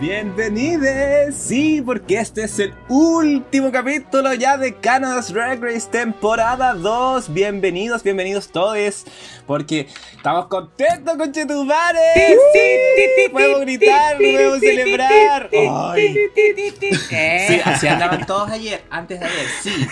Bienvenidos, sí, porque este es el último capítulo ya de Canada's Drag Race temporada 2. Bienvenidos, bienvenidos todos, porque estamos contentos con Chetumare. Podemos gritar, podemos celebrar. Ay. Sí, así andaban todos ayer, antes de ayer, sí.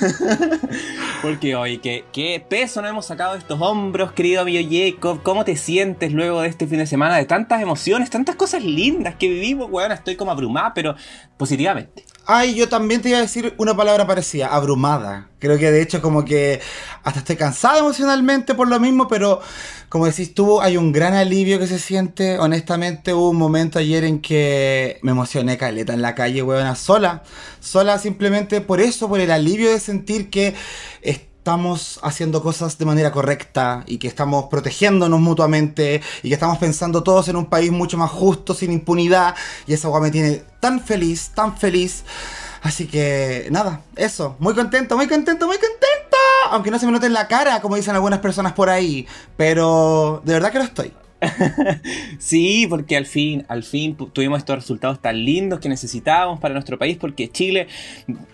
Porque hoy, ¿qué, qué peso nos hemos sacado de estos hombros, querido amigo Jacob. ¿Cómo te sientes luego de este fin de semana de tantas emociones, tantas cosas lindas que vivimos? Estoy como abrumada, pero positivamente. Ay, yo también te iba a decir una palabra parecida, abrumada. Creo que de hecho como que hasta estoy cansada emocionalmente por lo mismo, pero como decís tú, hay un gran alivio que se siente. Honestamente hubo un momento ayer en que me emocioné caleta en la calle, weona, sola. Sola simplemente por eso, por el alivio de sentir que estamos haciendo cosas de manera correcta y que estamos protegiéndonos mutuamente y que estamos pensando todos en un país mucho más justo, sin impunidad. Y esa agua me tiene tan feliz, tan feliz. Así que nada, eso, muy contento, muy contento, muy contento. Aunque no se me note en la cara, como dicen algunas personas por ahí. Pero de verdad que lo estoy. sí, porque al fin, al fin tuvimos estos resultados tan lindos que necesitábamos para nuestro país, porque Chile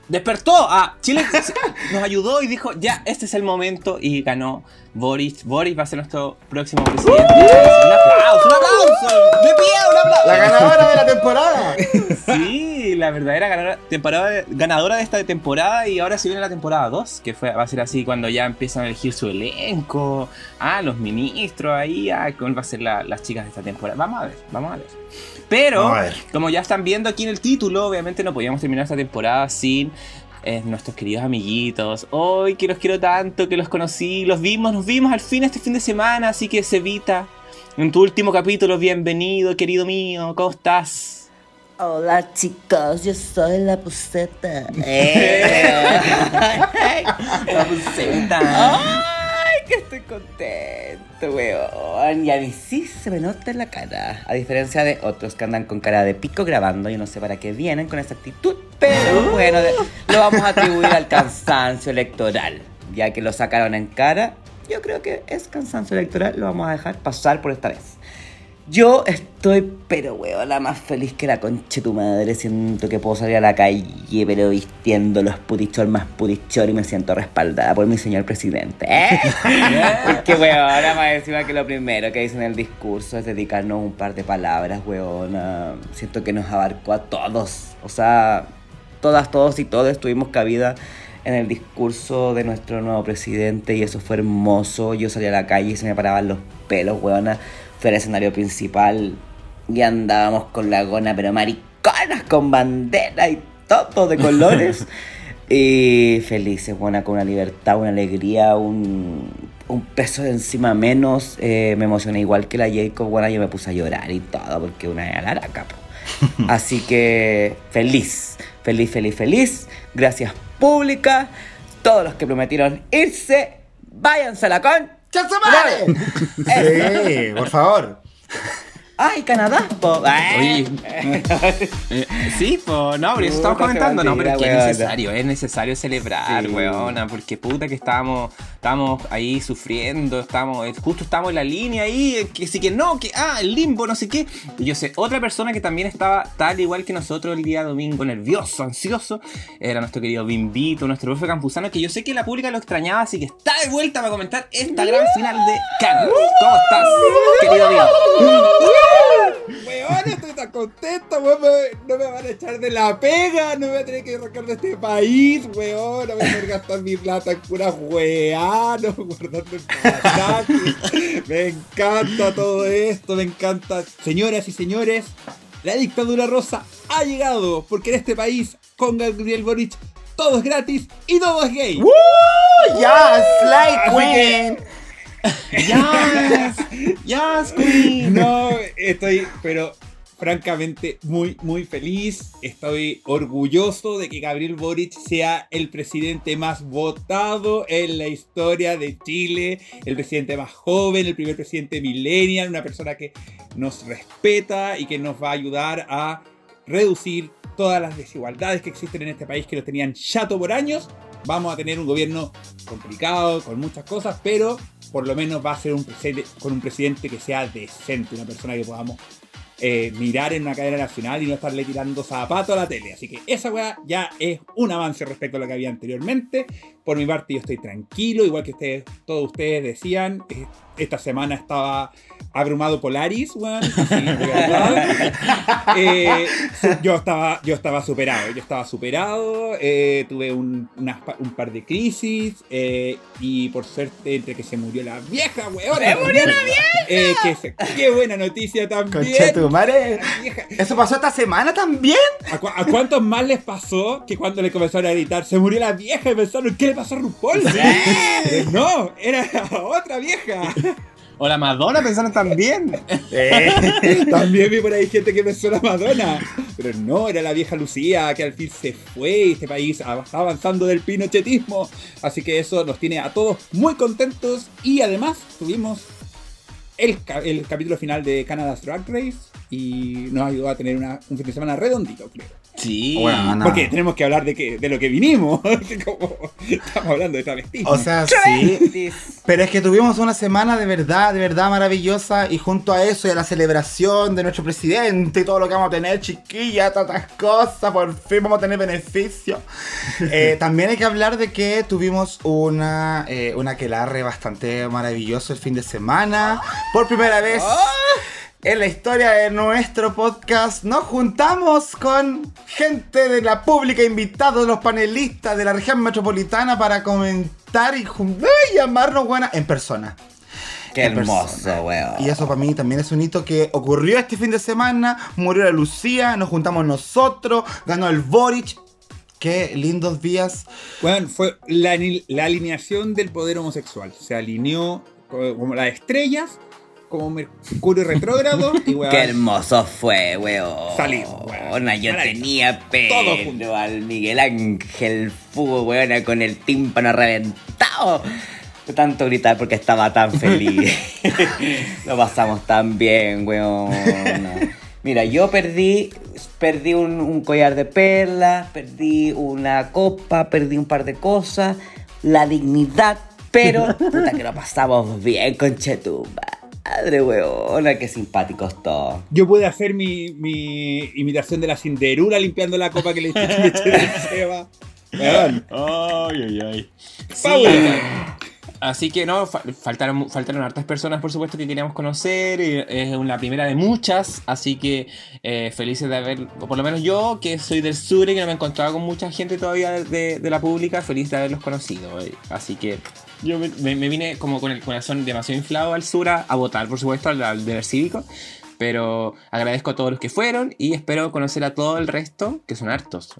despertó. Ah, Chile nos ayudó y dijo, ya, este es el momento y ganó Boris. Boris va a ser nuestro próximo presidente. ¡Un aplauso! ¡Un aplauso! ¡De pie! ¡Un aplauso! ¡La ganadora de la temporada! sí, la verdadera ganadora, temporada, ganadora de esta temporada y ahora se viene la temporada 2, que fue, va a ser así cuando ya empiezan a elegir su elenco, ah, los ministros ahí, ah, va a ser las chicas de esta temporada. Vamos a ver, vamos a ver. Pero, como ya están viendo aquí en el título, obviamente no podíamos terminar esta temporada sin eh, nuestros queridos amiguitos. Hoy que los quiero tanto, que los conocí, los vimos, nos vimos al fin este fin de semana, así que Sevita, en tu último capítulo, bienvenido, querido mío, ¿cómo estás? Hola chicos, yo soy la puseta. Eh. la puseta que estoy contento, weón. Y a mí sí se me nota en la cara. A diferencia de otros que andan con cara de pico grabando. Yo no sé para qué vienen con esa actitud. Pero bueno, lo vamos a atribuir al cansancio electoral. Ya que lo sacaron en cara, yo creo que es cansancio electoral. Lo vamos a dejar pasar por esta vez. Yo estoy, pero weón, la más feliz que la concha de tu madre. Siento que puedo salir a la calle, pero vistiendo los putichor más putichor y me siento respaldada por mi señor presidente. ¿eh? Porque weón, ahora más encima que lo primero que dice en el discurso es dedicarnos un par de palabras, weón. Siento que nos abarcó a todos. O sea, todas, todos y todos tuvimos cabida en el discurso de nuestro nuevo presidente y eso fue hermoso. Yo salí a la calle y se me paraban los pelos, weona fue el escenario principal y andábamos con la gona, pero mariconas, con bandera y todo de colores. y felices, buena, con una libertad, una alegría, un, un peso de encima menos. Eh, me emocioné igual que la Jacob, bueno, yo me puse a llorar y todo, porque una era la capo. Así que feliz, feliz, feliz, feliz. Gracias pública. Todos los que prometieron irse, váyanse a la con Sí, por favor. ¡Ay, Canadá! Po. Oye, eh, sí, po, no, pero eso estamos comentando, no, pero es que es necesario, es necesario celebrar, weona, porque puta que estábamos, estamos ahí sufriendo, estamos, justo estamos en la línea ahí, que sí que no, que ah, el limbo, no sé qué. Y yo sé, otra persona que también estaba tal igual que nosotros el día domingo, nervioso, ansioso, era nuestro querido Bimbito, nuestro profe campusano, que yo sé que la pública lo extrañaba, así que está de vuelta para comentar esta gran final de Canadá. ¿Cómo estás, querido amigo? Weón, estoy tan contento, weón. No me van a echar de la pega, no me voy a tener que arrancar de este país, weón. No me voy a que gastar mi plata en pura weá, no guardando el. Me encanta todo esto, me encanta. Señoras y señores, la dictadura rosa ha llegado, porque en este país, con Gabriel Boric, todo es gratis y todo es gay. ¡Woo! ¡Ya! ¡Slay Queen! ¡Yes! ¡Yes, Queen! No, estoy, pero francamente muy, muy feliz. Estoy orgulloso de que Gabriel Boric sea el presidente más votado en la historia de Chile, el presidente más joven, el primer presidente millennial, una persona que nos respeta y que nos va a ayudar a reducir todas las desigualdades que existen en este país que lo tenían chato por años. Vamos a tener un gobierno complicado, con muchas cosas, pero por lo menos va a ser un con un presidente que sea decente, una persona que podamos eh, mirar en una cadena nacional y no estarle tirando zapato a la tele. Así que esa weá ya es un avance respecto a lo que había anteriormente. Por mi parte, yo estoy tranquilo, igual que ustedes, todos ustedes decían. eh, esta semana estaba abrumado Polaris, weón. Eh, yo, estaba, yo estaba superado, yo estaba superado. eh, tuve un, par de crisis. eh, y por suerte, entre que se murió la vieja, weón. ¡Se murió la vieja! que se- ¡Qué buena noticia también! Concha tu madre. ¿Eso pasó esta semana también? ¿A, cu- a cuántos más les pasó que cuando le comenzaron a gritar se murió la vieja y pensaron ¿qué le pasó a RuPaul? Pero no, era otra vieja. O la Madonna pensaron también. También vi por ahí gente que pensó la Madonna. Pero no, era la vieja Lucía que al fin se fue y este país está avanzando del pinochetismo. Así que eso nos tiene a todos muy contentos y además tuvimos el capítulo final de Canada's Drag Race y nos ayudó a tener una- un fin de semana redondito, creo. Sí. Bueno, no. Porque tenemos que hablar de qué, de lo que vinimos. Como estamos hablando de travestismo. O sea, sí. Pero es que tuvimos una semana de verdad, de verdad maravillosa. Y junto a eso y a la celebración de nuestro presidente y todo lo que vamos a tener, chiquilla, tantas cosas, por fin vamos a tener beneficios. Eh, también hay que hablar de que tuvimos una, eh, una aquelarre bastante maravilloso el fin de semana. Por primera vez. En la historia de nuestro podcast nos juntamos con gente de la pública, invitados, los panelistas de la región metropolitana para comentar y ay, llamarnos buenas en persona. Qué En hermoso, persona. weón. Y eso para mí también es un hito que ocurrió este fin de semana. Murió la Lucía, nos juntamos nosotros, ganó el Boric. Qué lindos días. Bueno, fue la, la alineación del poder homosexual. Se alineó co- como las estrellas, como Mercurio retrógrado y weón, Qué hermoso fue, weón. Salimos, weón. Yo Maravilloso. tenía pero al Miguel Ángel Fugo, weón, con el tímpano reventado. Tanto gritar porque estaba tan feliz. Lo pasamos tan bien, weón. Mira, yo perdí, perdí un, un collar de perlas, perdí una copa, perdí un par de cosas, la dignidad, pero puta que lo pasamos bien con Madre, weona, qué simpáticos todos. Yo pude hacer mi, mi imitación de la Cinderula limpiando la copa que le eché del Seba. Weón, Ay, ay, ay. Sí. Así que no, fa- faltaron, faltaron hartas personas, por supuesto, que queríamos conocer. Es la primera de muchas. Así que eh, felices de haber, o por lo menos yo, que soy del sur y que no me he encontrado con mucha gente todavía de, de- de la pública, feliz de haberlos conocido. eh. Así que yo me, vine como con el corazón demasiado inflado al sur a, votar, por supuesto, al, al deber cívico. Pero agradezco a todos los que fueron y espero conocer a todo el resto, que son hartos.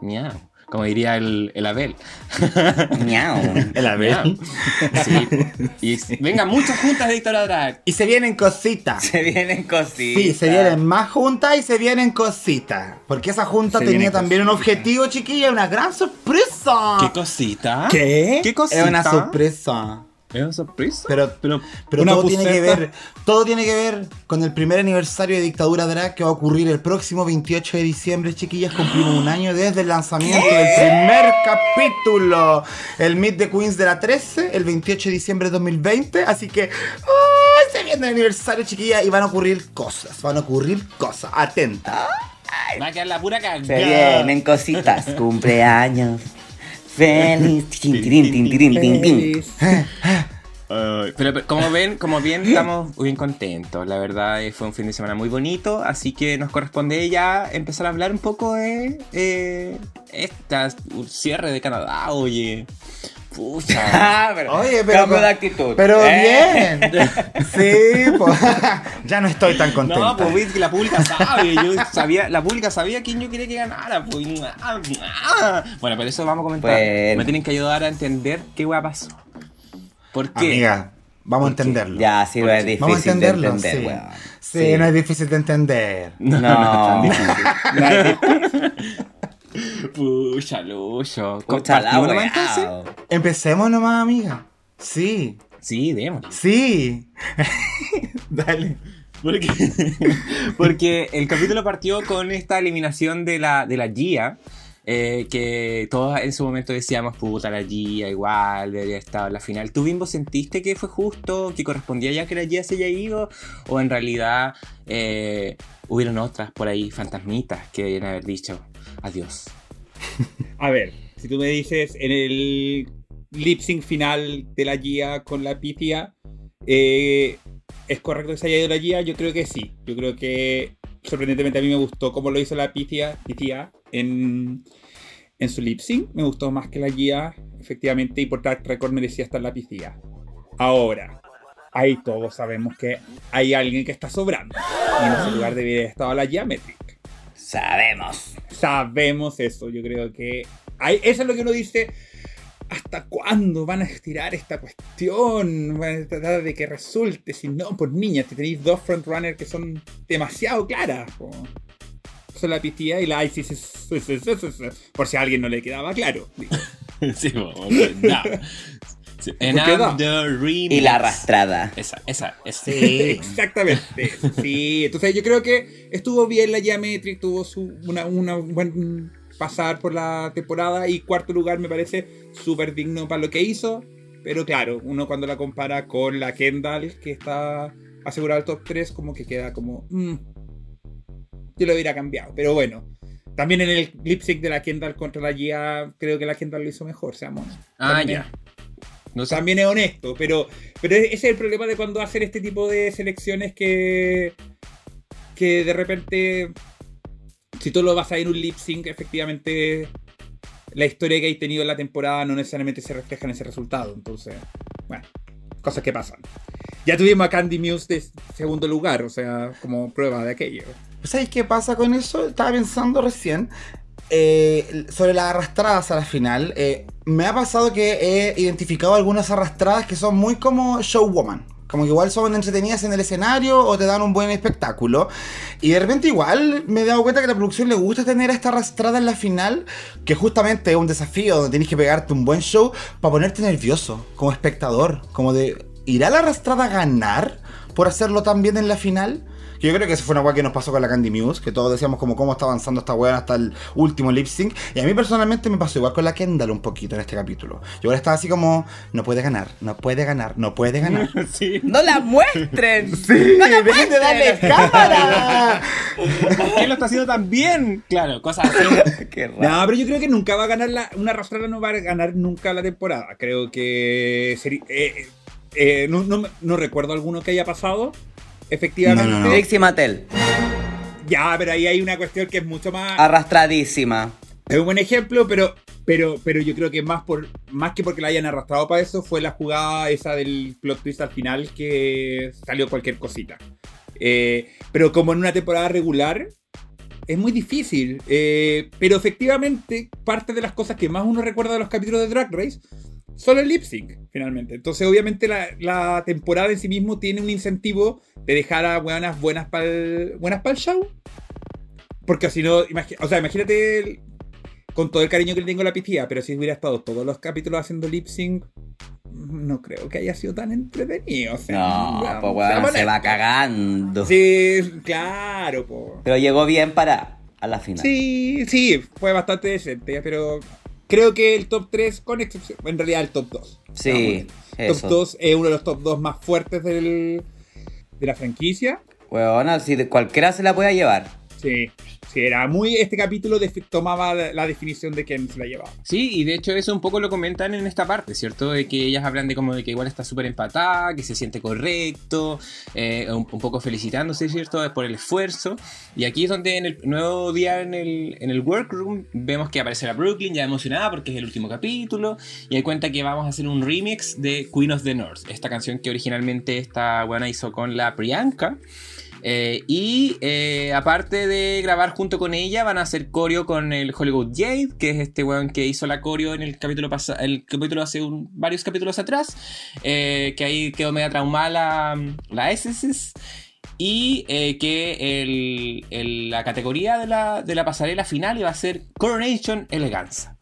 Miau, Como diría el, el Abel. Miau. El Abel. Sí. Y venga, muchas juntas de Dictadura Drag. Y se vienen cositas. Se vienen cositas. Sí, se vienen más juntas y se vienen cositas. Porque esa junta Se tenía también un objetivo, chiquilla, una gran sorpresa. ¿Qué cosita? ¿Qué? ¿Qué cosita? Es una sorpresa. ¿Es una sorpresa? Pero, Pero, pero Una todo tiene que ver, todo tiene que ver con el primer aniversario de Dictadura Drag que va a ocurrir el próximo 28 de diciembre, chiquillas. Cumplimos un año desde el lanzamiento del primer capítulo. El Meet the Queens de la 13, el 28 de diciembre de 2020. Así que, ¡ay! se viene el aniversario, chiquillas, y van a ocurrir cosas. Van a ocurrir cosas. Atenta. va a quedar la pura cagada. Se vienen cositas. Cumpleaños. Feliz. Pero, pero como ven, como bien, estamos bien contentos. La verdad eh, fue un fin de semana muy bonito, así que nos corresponde ya empezar a hablar un poco de eh, esta un cierre de Canadá, oye. Pucha. Ah, pero, Oye, pero. cambio de actitud. Pero ¿eh? bien. Sí, pues. ya no estoy tan contento. No, pues que la pública sabe, yo sabía, la pública sabía quién yo quería que ganara, pues. ah, ah. Bueno, pero eso vamos a comentar. Bueno. Me tienen que ayudar a entender qué hueá pasó. ¿Por qué? Amiga, vamos a entenderlo. Ya, sí, no es difícil Vamos a entenderlo, de entender, sí. no es difícil de entender. No, no es tan difícil. Pucha, Lucho. Escucha la ¿Partimos nomás, entonces? Empecemos nomás, amiga. Sí, Sí, démosle. sí. Dale. Porque, porque el capítulo partió con esta eliminación de la, de la Gia. eh, que todos en su momento decíamos, puta, la Gia igual, debería estar en la final. ¿Tú, Bimbo, sentiste que fue justo, que correspondía ya que la Gia se haya ido? ¿O en realidad eh, hubieron otras por ahí, fantasmitas, que debían haber dicho adiós? A ver, si tú me dices en el lip sync final de la Gia con la Pitia, eh, ¿es correcto que se haya ido la Gia? Yo creo que sí. Yo creo que sorprendentemente a mí me gustó cómo lo hizo la Pitia, Pitia en, en su lip sync. Me gustó más que la Gia, efectivamente, y por track record merecía estar la Pitia. Ahora, ahí todos sabemos que hay alguien que está sobrando. Y en ese lugar debería haber estado la Gia Metric. Sabemos. Sabemos eso, yo creo que... Hay, eso es lo que uno dice, ¿hasta cuándo van a estirar esta cuestión? Van a tratar de que resulte, si no, por niñas, te tenéis dos frontrunners que son demasiado claras. po. Son la Pitía y la ISIS, por si a alguien no le quedaba claro. digo. sí, no. Sí, And ¿Por qué I'm da? the remix. Y la arrastrada. Esa, esa, esa. Exactamente. Sí, entonces yo creo que estuvo bien la Geometric, tuvo su, una, una buen pasar por la temporada y cuarto lugar me parece súper digno para lo que hizo. Pero claro, uno cuando la compara con la Kendall, que está asegurada al top 3, como que queda como... mm, yo lo hubiera cambiado. Pero bueno, también en el lip sync de la Kendall contra la Gia, creo que la Kendall lo hizo mejor, seamos. Ah, ya. No sé. también es honesto, pero, pero ese es el problema de cuando hacen este tipo de selecciones que, que de repente, si tú lo vas a ir en un lip sync, efectivamente la historia que hay tenido en la temporada no necesariamente se refleja en ese resultado. Entonces, bueno, cosas que pasan. Ya tuvimos a Candy Muse de segundo lugar, o sea, como prueba de aquello. ¿Sabéis qué pasa con eso? Estaba pensando recién eh, sobre las arrastradas a la final. Eh, me ha pasado que he identificado algunas arrastradas que son muy como showwoman. Como que igual son entretenidas en el escenario o te dan un buen espectáculo. Y de repente igual me he dado cuenta que a la producción le gusta tener esta arrastrada en la final, que justamente es un desafío donde tienes que pegarte un buen show para ponerte nervioso como espectador. Como de, ¿irá la arrastrada a ganar por hacerlo tan bien en la final? Que Yo creo que eso fue una weá que nos pasó con la Candy Muse, que todos decíamos como cómo está avanzando esta weá hasta el último lip sync. Y a mí personalmente me pasó igual con la Kendall un poquito en este capítulo. Yo ahora estaba así como, no puede ganar, no puede ganar, no puede ganar. Sí. ¡No la muestren! ¡Sí! ¡Dejen de darle cámara! ¿Quién lo está haciendo tan bien? Claro, cosas así. Qué raro. No, pero yo creo que nunca va a ganar la, una arrastrada, no va a ganar nunca la temporada. Creo que eh, eh, no, no- no recuerdo alguno que haya pasado. Efectivamente. No, no, no. Trixie Mattel, Ya, pero ahí hay una cuestión que es mucho más. arrastradísima. Es un buen ejemplo, pero, pero, pero yo creo que más por más que porque la hayan arrastrado para eso, fue la jugada esa del plot twist al final que salió cualquier cosita. Eh, pero como en una temporada regular, es muy difícil. Eh, pero efectivamente, parte de las cosas que más uno recuerda de los capítulos de Drag Race son el lip sync, finalmente. Entonces, obviamente, la, la temporada en sí mismo tiene un incentivo de dejar a buenas buenas para el buenas el show. Porque si no, o sea, imagínate el- con todo el cariño que le tengo a la piscina, pero si hubiera estado todos los capítulos haciendo lip sync, no creo que haya sido tan entretenido. O sea, No, pues va se va cagando. Sí, claro, po. Pero llegó bien para a la final. Sí, sí, fue bastante decente, pero creo que el top 3, con excepción, en realidad el top 2. Sí, Top eso. 2 es uno de los top 2 más fuertes del, de la franquicia. Weón, si cualquiera se la puede llevar. Sí, sí, era muy. Este capítulo defi- tomaba la, definición de quién se la llevaba. Sí, y de hecho eso un poco lo comentan en esta parte, ¿cierto? De que ellas hablan de como de que igual está súper empatada, que se siente correcto, eh, un, un poco felicitándose, ¿cierto? Por el esfuerzo. Y aquí es donde en el nuevo día en el, en el workroom vemos que aparece la Brooklyn ya emocionada porque es el último capítulo. Y hay cuenta que vamos a hacer un remix de Queen of the North, esta canción que originalmente esta buena hizo con la Priyanka. Eh, y eh, aparte de grabar junto con ella, van a hacer coreo con el Hollywood Jade, que es este weón que hizo la coreo en el capítulo el capítulo hace varios capítulos atrás, eh, que ahí quedó media traumada la, la. Y que la categoría de la, de la pasarela final iba a ser Coronation Eleganza.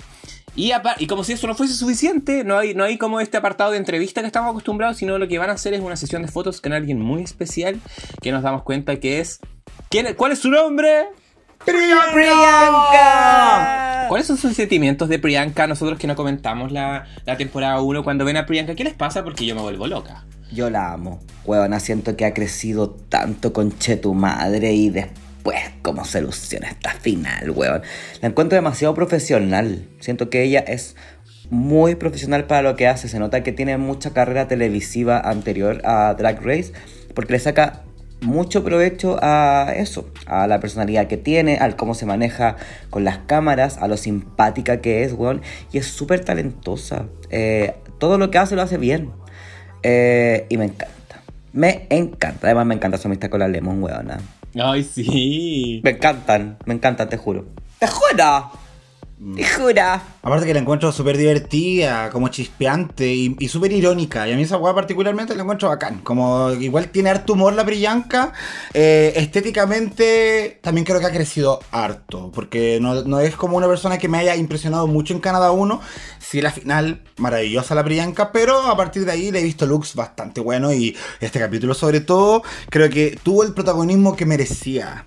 Y, como si eso no fuese suficiente, no hay, no hay como este apartado de entrevista que estamos acostumbrados, sino lo que van a hacer es una sesión de fotos con alguien muy especial que nos damos cuenta que es... ¿quién es- ¿Cuál es su nombre? ¡Priyanka! ¿Cuáles son sus sentimientos de Priyanka? Nosotros que no comentamos la, la temporada 1, cuando ven a Priyanka, ¿qué les pasa? Porque yo me vuelvo loca. Yo la amo. Huevona, siento que ha crecido tanto con Che tu madre y después cómo soluciona esta final, huevón. La encuentro demasiado profesional. Siento que ella es muy profesional para lo que hace. Se nota que tiene mucha carrera televisiva anterior a Drag Race porque le saca mucho provecho a eso, a la personalidad que tiene, al cómo se maneja con las cámaras, a lo simpática que es, weón. Y es súper talentosa. Eh, todo lo que hace lo hace bien. Eh, y me encanta. Me encanta. Además me encanta su amistad con la Lemon, weona. Ay, sí. Me encantan, me encantan, te juro. ¡Te juro! ¡Te juro! Aparte que la encuentro súper divertida, como chispeante y, y súper irónica. Y a mí esa weá particularmente la encuentro bacán. Como igual tiene harto humor la Brillanca. eh, estéticamente también creo que ha crecido harto. Porque no, no es como una persona que me haya impresionado mucho en Canadá 1. Sí, la final, maravillosa la Brillanca. Pero a partir de ahí le he visto looks bastante buenos. Y este capítulo sobre todo creo que tuvo el protagonismo que merecía.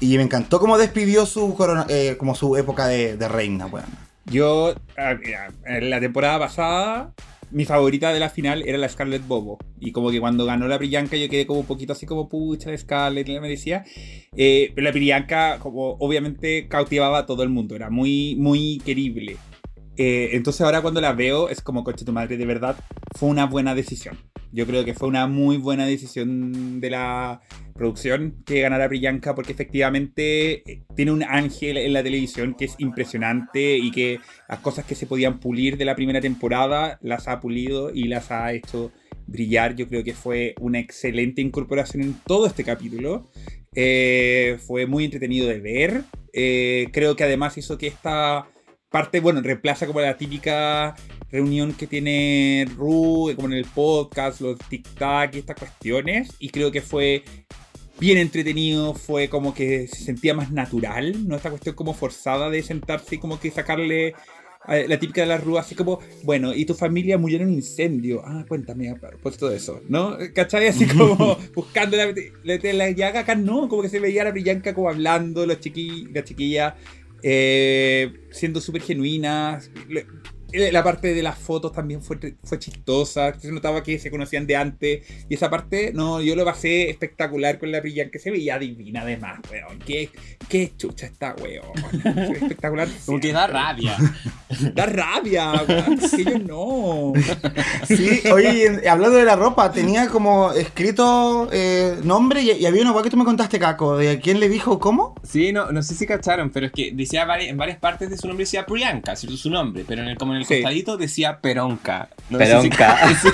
Y me encantó cómo despidió su, corona- eh, como su época de, de reina, weón. Yo, ah, en la temporada pasada, mi favorita de la final era la Scarlett Bobo. Y como que cuando ganó la Brillanca yo quedé como un poquito así como, pucha, la Scarlett, la merecía. Eh, pero la Brillanca, como obviamente cautivaba a todo el mundo, era muy, muy querible. Eh, entonces ahora cuando la veo es como, coche tu madre, de verdad, fue una buena decisión. Yo creo que fue una muy buena decisión de la producción que ganara Brillanca porque efectivamente eh, tiene un ángel en la televisión que es impresionante y que las cosas que se podían pulir de la primera temporada las ha pulido y las ha hecho brillar. Yo creo que fue una excelente incorporación en todo este capítulo. Eh, fue muy entretenido de ver. Eh, creo que además hizo que esta parte, bueno, reemplaza como la típica reunión que tiene Ru, como en el podcast, los tic-tac y estas cuestiones. Y creo que fue bien entretenido, fue como que se sentía más natural, no esta cuestión como forzada de sentarse y como que sacarle eh, la típica de la Ru, así como, bueno, y tu familia murió en un incendio. Ah, cuéntame, pues todo eso, ¿no? ¿Cachai? Así como buscando la, la, la llaga acá, no, como que se veía la brillanca como hablando, los chiqui, la chiquilla eh, siendo súper genuinas. Le- La parte de las fotos también fue, fue chistosa. Se notaba que se conocían de antes. Y esa parte, no, yo lo pasé espectacular con la brillanca. Que se veía divina además, weón. Qué, qué chucha está, weón. Fue espectacular. Como que da rabia. Da rabia, weón. Que yo no. Sí, oye, hablando de la ropa, tenía como escrito eh, nombre y, y había una weá que tú me contaste, Caco, de quién le dijo cómo. Sí, no, no sé si cacharon, pero es que decía en varias partes de su nombre decía Priyanka, ¿cierto? Su nombre, pero en el, como en el Sí. costadito decía Peronka. No sé si- Peronka. Sí.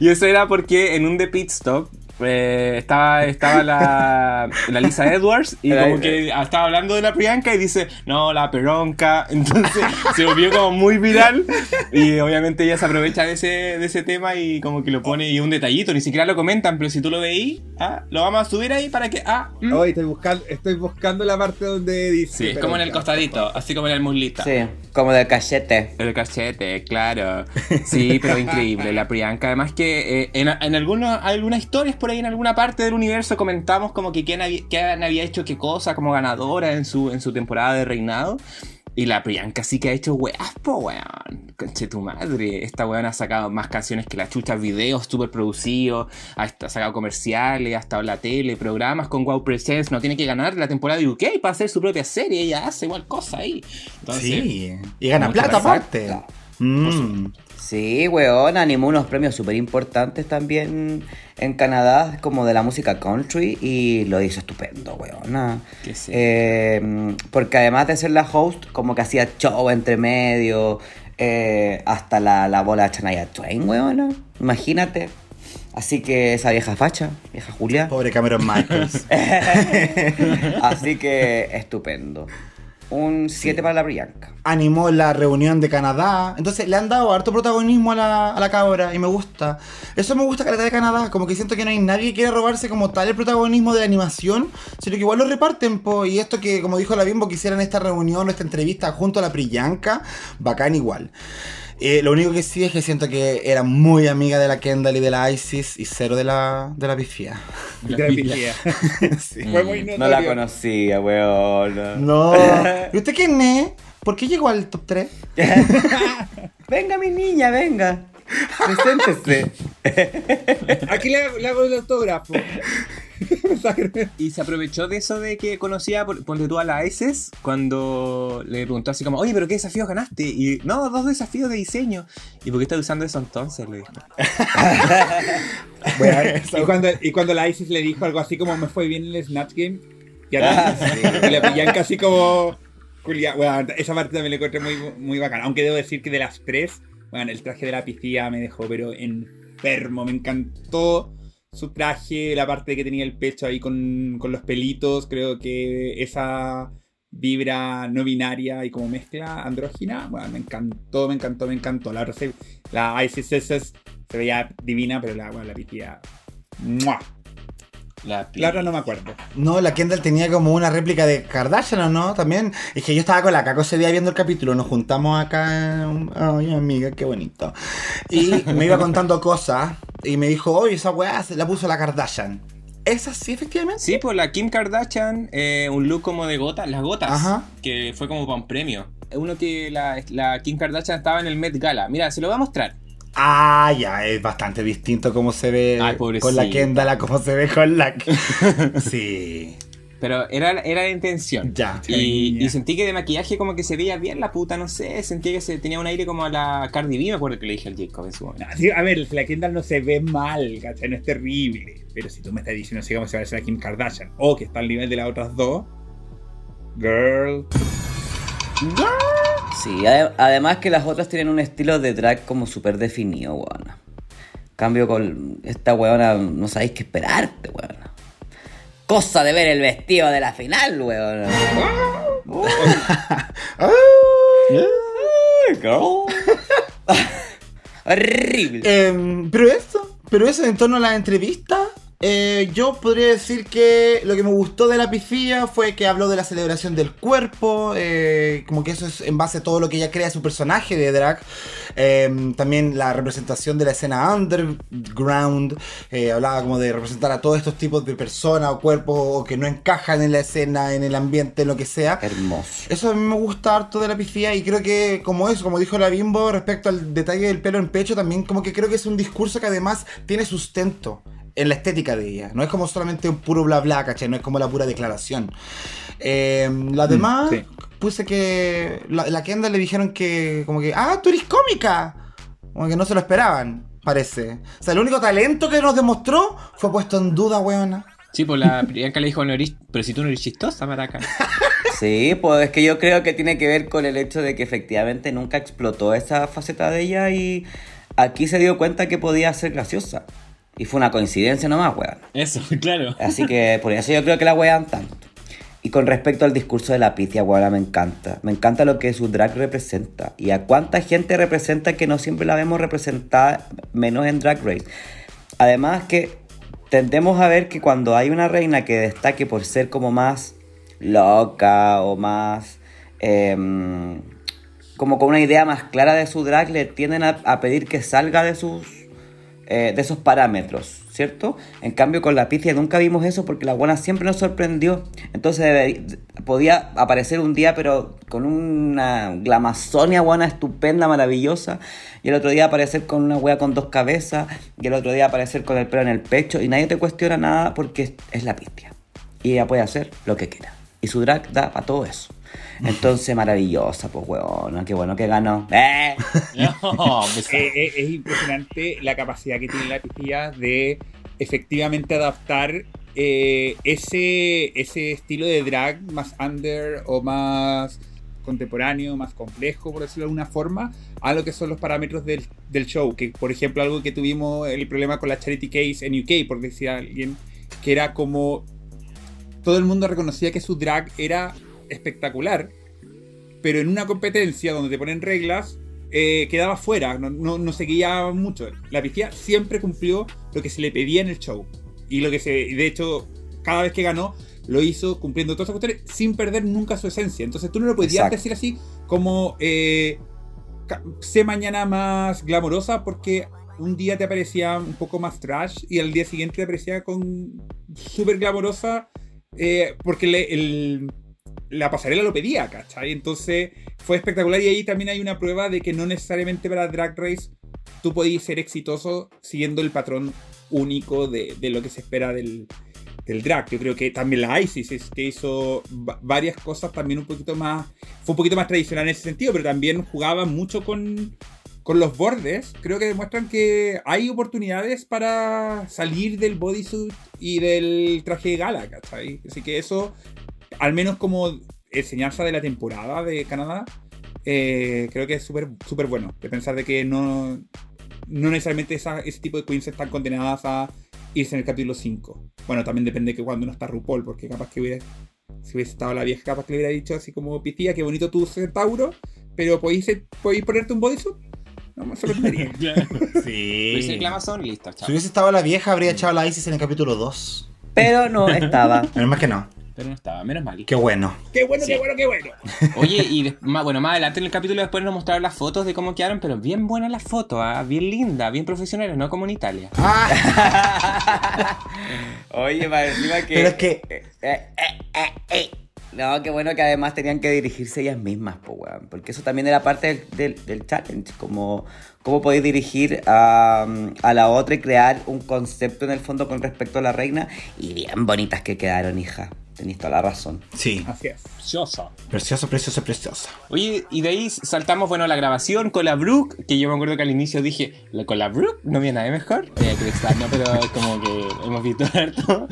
Y eso era porque en un The Pit Stop eh, estaba, estaba la, la Lisa Edwards y Era- como que estaba hablando de la Priyanka y dice, no, la Peronka. Entonces se volvió como muy viral y obviamente ella se aprovecha de ese, de ese tema y como que lo pone y un detallito, ni siquiera lo comentan, pero si tú lo veís, ah, lo vamos a subir ahí para que... Ah, mm. Hoy estoy buscando, estoy buscando la parte donde dice. Sí, es como en el costadito, así como en el muslita. Sí, como de cachete. El cachete, claro. Sí, pero increíble. La Priyanka, además que eh, en, en algunos, algunas historias por ahí, en alguna parte del universo, comentamos como que quién había, quién había hecho qué cosa como ganadora en su, en su temporada de reinado. Y la Priyanka sí que ha hecho weas, po weón. Conche tu madre. Esta weón ha sacado más canciones que la chucha, videos súper producidos, ha, sacado comerciales, ha estado en la tele, programas con Wow Presents. No tiene que ganar la temporada de UK para hacer su propia serie. Ella hace igual cosa ahí. Entonces, sí, y gana plata aparte. Mm. Sí, weón, animó unos premios súper importantes también en Canadá, como de la música country, y lo hizo estupendo, weón. Sí. Eh, porque además de ser la host, como que hacía show entre medio, eh, hasta la, la bola de Chanaya Twain, weón. Imagínate. Así que esa vieja facha, vieja Julia. Pobre Cameron Michaels. Así que estupendo. Un 7 para la Priyanka. animó la reunión de Canadá. Entonces le han dado harto protagonismo a la, a la cabra y me gusta. Eso me gusta Caleta de Canadá, como que siento que no hay nadie que quiera robarse como tal el protagonismo de la animación, sino que igual lo reparten, po. Y esto que, como dijo la Bimbo, que hicieran esta reunión, esta entrevista junto a la Priyanka, bacán igual. Eh, lo único que sí es que siento que era muy amiga de la Kendall y de la Isis y cero de la, de la pifia. La pifia. Sí. Fue muy No la conocía, weón. No. ¿Y usted quién es? ¿Por qué llegó al top 3? venga, mi niña, venga. Preséntese. Aquí le, le hago el autógrafo. Y se aprovechó de eso de que conocía, por- ponte tú a la ISIS, cuando le preguntó así como, oye, pero ¿qué desafíos ganaste? Y no, dos desafíos de diseño. ¿Y por qué estás usando eso entonces? Le dijo. y, cuando, y cuando la Isis le dijo algo así como me fue bien el Snatch Game, y, ahora- y la pillan casi como. Julia, bueno, esa parte también la encontré muy, muy bacana. Aunque debo decir que de las tres, bueno, el traje de la piscina me dejó, pero enfermo. Me encantó su traje, la parte que tenía el pecho ahí con, con los pelitos. Creo que esa vibra no binaria y como mezcla andrógina, bueno, me encantó, me encantó, me encantó. La, la Isis SS se veía divina, pero la, bueno, la. ¡mua! La, La otra no me acuerdo. No, la Kendall tenía como una réplica de Kardashian, ¿o no? También. Es que yo estaba con la Caco ese día viendo el capítulo. Nos juntamos acá. Ay, amiga, qué bonito. Y me iba contando cosas. Y me dijo, oye, esa weá se la puso la Kardashian. ¿Es así, efectivamente? Sí, pues la Kim Kardashian, eh, un look como de gotas, las gotas, Ajá. que fue como para un premio. Uno que la, la Kim Kardashian estaba en el Met Gala. Mira, se lo voy a mostrar. Ah, ya, es bastante distinto cómo se ve Ay, con la Kendall a cómo se ve con la. Sí. Pero era, era la intención. Ya. Y, sentí que de maquillaje como que se veía bien la puta, no sé. Sentí que se tenía un aire como a la Cardi B, me acuerdo que le dije al Jacob en su momento. No, sí, a ver, la Kendall no se ve mal, ¿cachai? No es terrible. Pero si tú me estás diciendo así como se va a hacer a Kim Kardashian, o que está al nivel de las otras dos, girl. Sí, ade- además que las otras tienen un estilo de drag como súper definido, weón. Cambio con esta weona, no sabéis qué esperarte, weón. Cosa de ver el vestido de la final, weón. Horrible. Em, pero eso, pero eso en torno a la entrevista, eh, yo podría decir que lo que me gustó de la pifía fue que habló de la celebración del cuerpo, eh, como que eso es en base a todo lo que ella crea su personaje de drag. Em, también la representación de la escena underground, eh, hablaba como de representar a todos estos tipos de personas o cuerpos o que no encajan en la escena, en el ambiente, en lo que sea. Hermoso. Eso a mí me gusta harto de la pifía y creo que como eso, como dijo la Bimbo respecto al detalle del pelo en pecho, también como que creo que es un discurso que además tiene sustento en la estética de ella. No es como solamente un puro bla bla, ¿cachai? No es como la pura declaración. Eh, la demás, sí. puse que la, la Kendall le dijeron que como que, ah, tú eres cómica. Como que no se lo esperaban, parece. O sea, el único talento que nos demostró fue puesto en duda, weona. Sí, pues la Priyanka le dijo, no eres- pero si tú no eres chistosa, maraca. Sí, pues es que yo creo que tiene que ver con el hecho de que efectivamente nunca explotó esa faceta de ella y aquí se dio cuenta que podía ser graciosa. Y fue una coincidencia nomás, weón. Eso, claro. Así que por eso yo creo que la wean tanto. Y con respecto al discurso de la picia, weón, me encanta. Me encanta lo que su drag representa. Y a cuánta gente representa que no siempre la vemos representada, menos en Drag Race. Además que tendemos a ver que cuando hay una reina que destaque por ser como más loca o más... em, como con una idea más clara de su drag, le tienden a, a pedir que salga de sus eh, de esos parámetros, ¿cierto? En cambio con la picia nunca vimos eso porque la buena siempre nos sorprendió. Entonces podía aparecer un día pero con una glamazonia buena, estupenda, maravillosa, y el otro día aparecer con una wea con dos cabezas, y el otro día aparecer con el pelo en el pecho, y nadie te cuestiona nada porque es, la picia. Y ella puede hacer lo que quiera. Y su drag da para todo eso. Entonces, maravillosa, pues, weón. Qué bueno que ganó. ¡Eh! No, pues, Eh, eh, es impresionante la capacidad que tiene la pifía de efectivamente adaptar eh, ese, ese estilo de drag más under o más contemporáneo, más complejo, por decirlo de alguna forma, a lo que son los parámetros del, del show. Que, por ejemplo, algo que tuvimos el problema con la Charity Case en UK, por decir alguien, que era como todo el mundo reconocía que su drag era espectacular, pero en una competencia donde te ponen reglas, eh, quedaba fuera, no, no, mucho. La Pistia siempre cumplió lo que se le pedía en el show. Y lo que se. De hecho, cada vez que ganó, lo hizo cumpliendo todas esas cuestiones sin perder nunca su esencia. Entonces tú no lo podías Exacto. decir así como. eh, sé mañana más glamorosa porque un día te aparecía un poco más trash y al día siguiente te aparecía con súper glamorosa eh, porque le- el- la pasarela lo pedía, ¿cachai? Entonces fue espectacular y ahí también hay una prueba de que no necesariamente para Drag Race tú podías ser exitoso siguiendo el patrón único de, de lo que se espera del, del drag. Yo creo que también la Isis es que hizo va- varias cosas también un poquito más, fue un poquito más tradicional en ese sentido, pero también jugaba mucho con, con los bordes. Creo que demuestran que hay oportunidades para salir del bodysuit y del traje de gala, ¿cachai? Así que eso, al menos como enseñanza de la temporada de Canadá, eh, creo que es súper súper bueno. De pensar de que no, no necesariamente esa- ese tipo de queens están condenadas a irse en el capítulo 5. Bueno, también depende de que cuando no está RuPaul, porque capaz que hubiera, si hubiese estado la vieja, capaz que le hubiera dicho así como, Pitía, qué bonito tu centauro, pero ¿podéis, podéis ponerte un bodysuit? No me sorprendería. Sí. Si hubiese estado la vieja, habría echado la Isis en el capítulo 2. Pero no estaba. Menos más que no. Pero no estaba, menos mal. Qué bueno. ¡Qué bueno, Sí. qué bueno, qué bueno! Oye, y más, bueno, más adelante en el capítulo después nos mostraron las fotos de cómo quedaron, pero bien buenas las fotos, ¿ah? bien lindas, bien profesionales, no como en Italia. Oye, para encima que. Pero es que- eh, eh, eh, eh. No, qué bueno que además tenían que dirigirse ellas mismas, po, weón. Porque eso también era parte del, del- del challenge. Como, cómo podéis dirigir a, a la otra y crear un concepto en el fondo con respecto a la reina. Y bien bonitas que quedaron, hija. Tenéis toda la razón. Sí. Así es. Preciosa. Precioso, precioso, precioso. Oye, y de ahí saltamos, bueno, a la grabación con la Brooke, que yo me acuerdo que al inicio dije, "La- con la Brooke no había nada mejor. Eh, que extraño, pero como que hemos visto harto.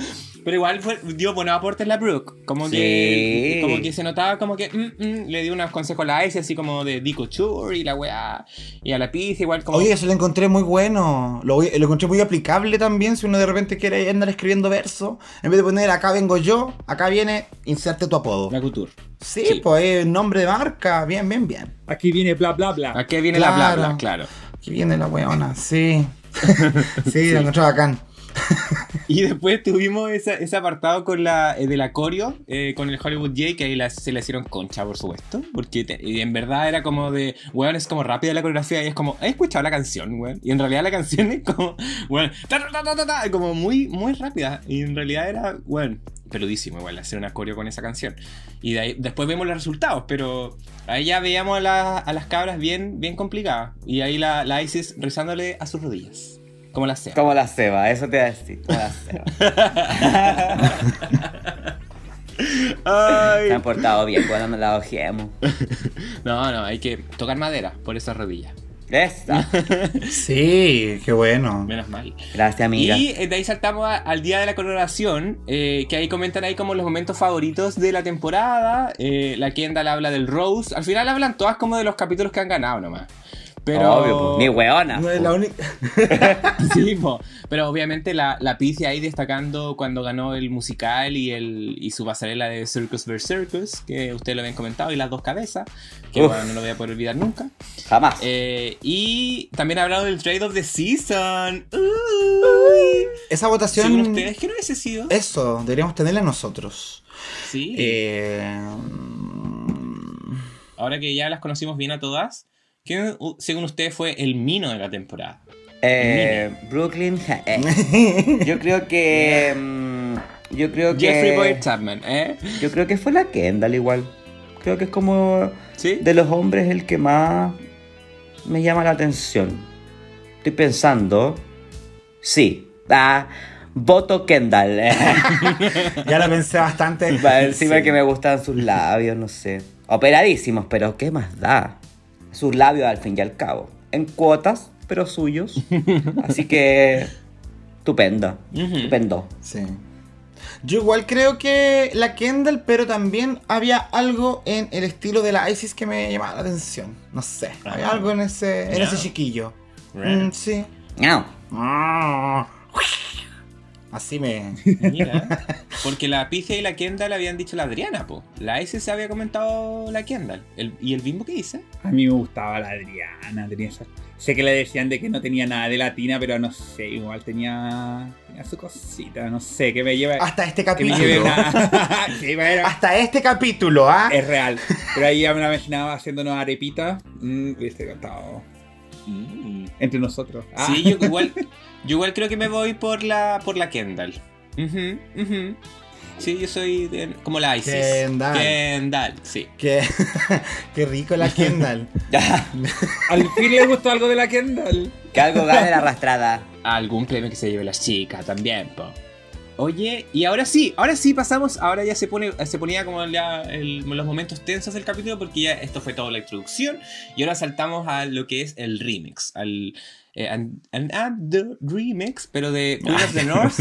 Pero igual fue, dio buenos aportes la Brooke. Como que, Sí. como que se notaba como que mm, mm, le dio unos consejos a la Ice, así como de Dico Tour y la weá. Y a la Pizza igual como... Oye, eso lo encontré muy bueno. Lo, encontré muy aplicable también. Si uno de repente quiere andar escribiendo verso, en vez de poner acá vengo yo, acá viene, inserte tu apodo. la Couture. Sí, Sí. pues es nombre de marca. Bien, bien, bien. Aquí viene bla, bla, bla. Aquí viene la bla bla, claro. Aquí viene la weona, sí. sí, lo encontré bacán. Y después tuvimos esa- ese apartado con la, eh, de la coreo, eh, con el Hollywood J, que ahí la- se le hicieron concha, por supuesto. Porque te- y en verdad era como de, weón, es como rápida la coreografía y es como, ¿has escuchado la canción, weón? Y en realidad la canción es como, weón, ta, como muy, muy rápida. Y en realidad era, weón, peludísimo igual hacer una coreo con esa canción. Y de ahí, después vemos los resultados, pero ahí ya veíamos a, la- a las cabras bien, bien complicadas. Y ahí la, la Isis rezándole a sus rodillas. Como la sea. Como la ceba, eso te voy a decir. Como la ceba. Ay. Se han portado bien cuando nos la ojemos. No, no, hay que tocar madera por esas rodillas. Esa. Sí, qué bueno. Menos mal. Gracias, amiga. Y eh, de ahí saltamos a- al día de la coronación, eh, que ahí comentan ahí como los momentos favoritos de la temporada. Eh, la Kendall habla del Rose. Al final hablan todas como de los capítulos que han ganado nomás. Pero... Obvio, pues, ni weona. No es la única. Sí, po. pero obviamente la, la Pizzi ahí destacando cuando ganó el musical y, el, y su pasarela de Circus vs. Circus, que ustedes lo habían comentado, y las dos cabezas, que Uf. bueno, no lo voy a poder olvidar nunca. Jamás. Eh, y también ha hablado del Trade of the Season. Uy. Esa votación. Según ustedes, ¿qué no hubiese sido? Eso, deberíamos tenerla nosotros. Sí. Eh, mm, Ahora que ya las conocimos bien a todas, ¿quién, según ustedes, fue el mino de la temporada? Eh, Brooklyn. eh, yo creo que. mm, yo creo que. Jeffrey Boyd Chapman, ¿eh? Yo creo que fue la Kendall igual. Creo que es como. ¿Sí? De los hombres el que más me llama la atención. Estoy pensando. Sí. Ah, voto Kendall. ya lo pensé bastante. Va, Encima Sí. que me gustan sus labios, no sé. Operadísimos, pero ¿qué más da? Sus labios al fin y al cabo. En cuotas, pero suyos. Así que. Estupendo. Estupendo. Sí. Yo igual creo que la Kendall, pero también había algo en el estilo de la Isis que me llamaba la atención. No sé. Había Ah. algo en ese, en ese chiquillo. Right. Mm, sí. Miau. Así me. Mira, porque la Picia y la Kendall habían dicho la Adriana, po. La S se había comentado la Kendall. El- ¿Y el bimbo qué dice? A mí me gustaba la Adriana. Tenía esa- Sé que le decían de que no tenía nada de latina, pero no sé, igual tenía, tenía su cosita. No sé, que me lleva. Hasta este que me lleve capítulo. una- Sí, bueno, Hasta este capítulo, ¿ah? es real. Pero ahí ya me la imaginaba haciéndonos arepita. Mm, hubiese cantado entre nosotros. Ah. Sí, yo igual, yo igual creo que me voy por la, por la Kendall. Sí, yo soy de- como la Isis. Kendall. Kendall, sí. Qué, qué rico la Kendall. Al fin le gustó algo de la Kendall. que algo gane la arrastrada. Algún premio que se lleve las chicas también, po. Oye, y ahora sí, ahora sí pasamos, ahora ya se pone, se ponía como ya el- los momentos tensos del capítulo porque ya esto fue toda la introducción y ahora saltamos a lo que es el remix, al eh, and, and- and the remix, pero de Queen of the North.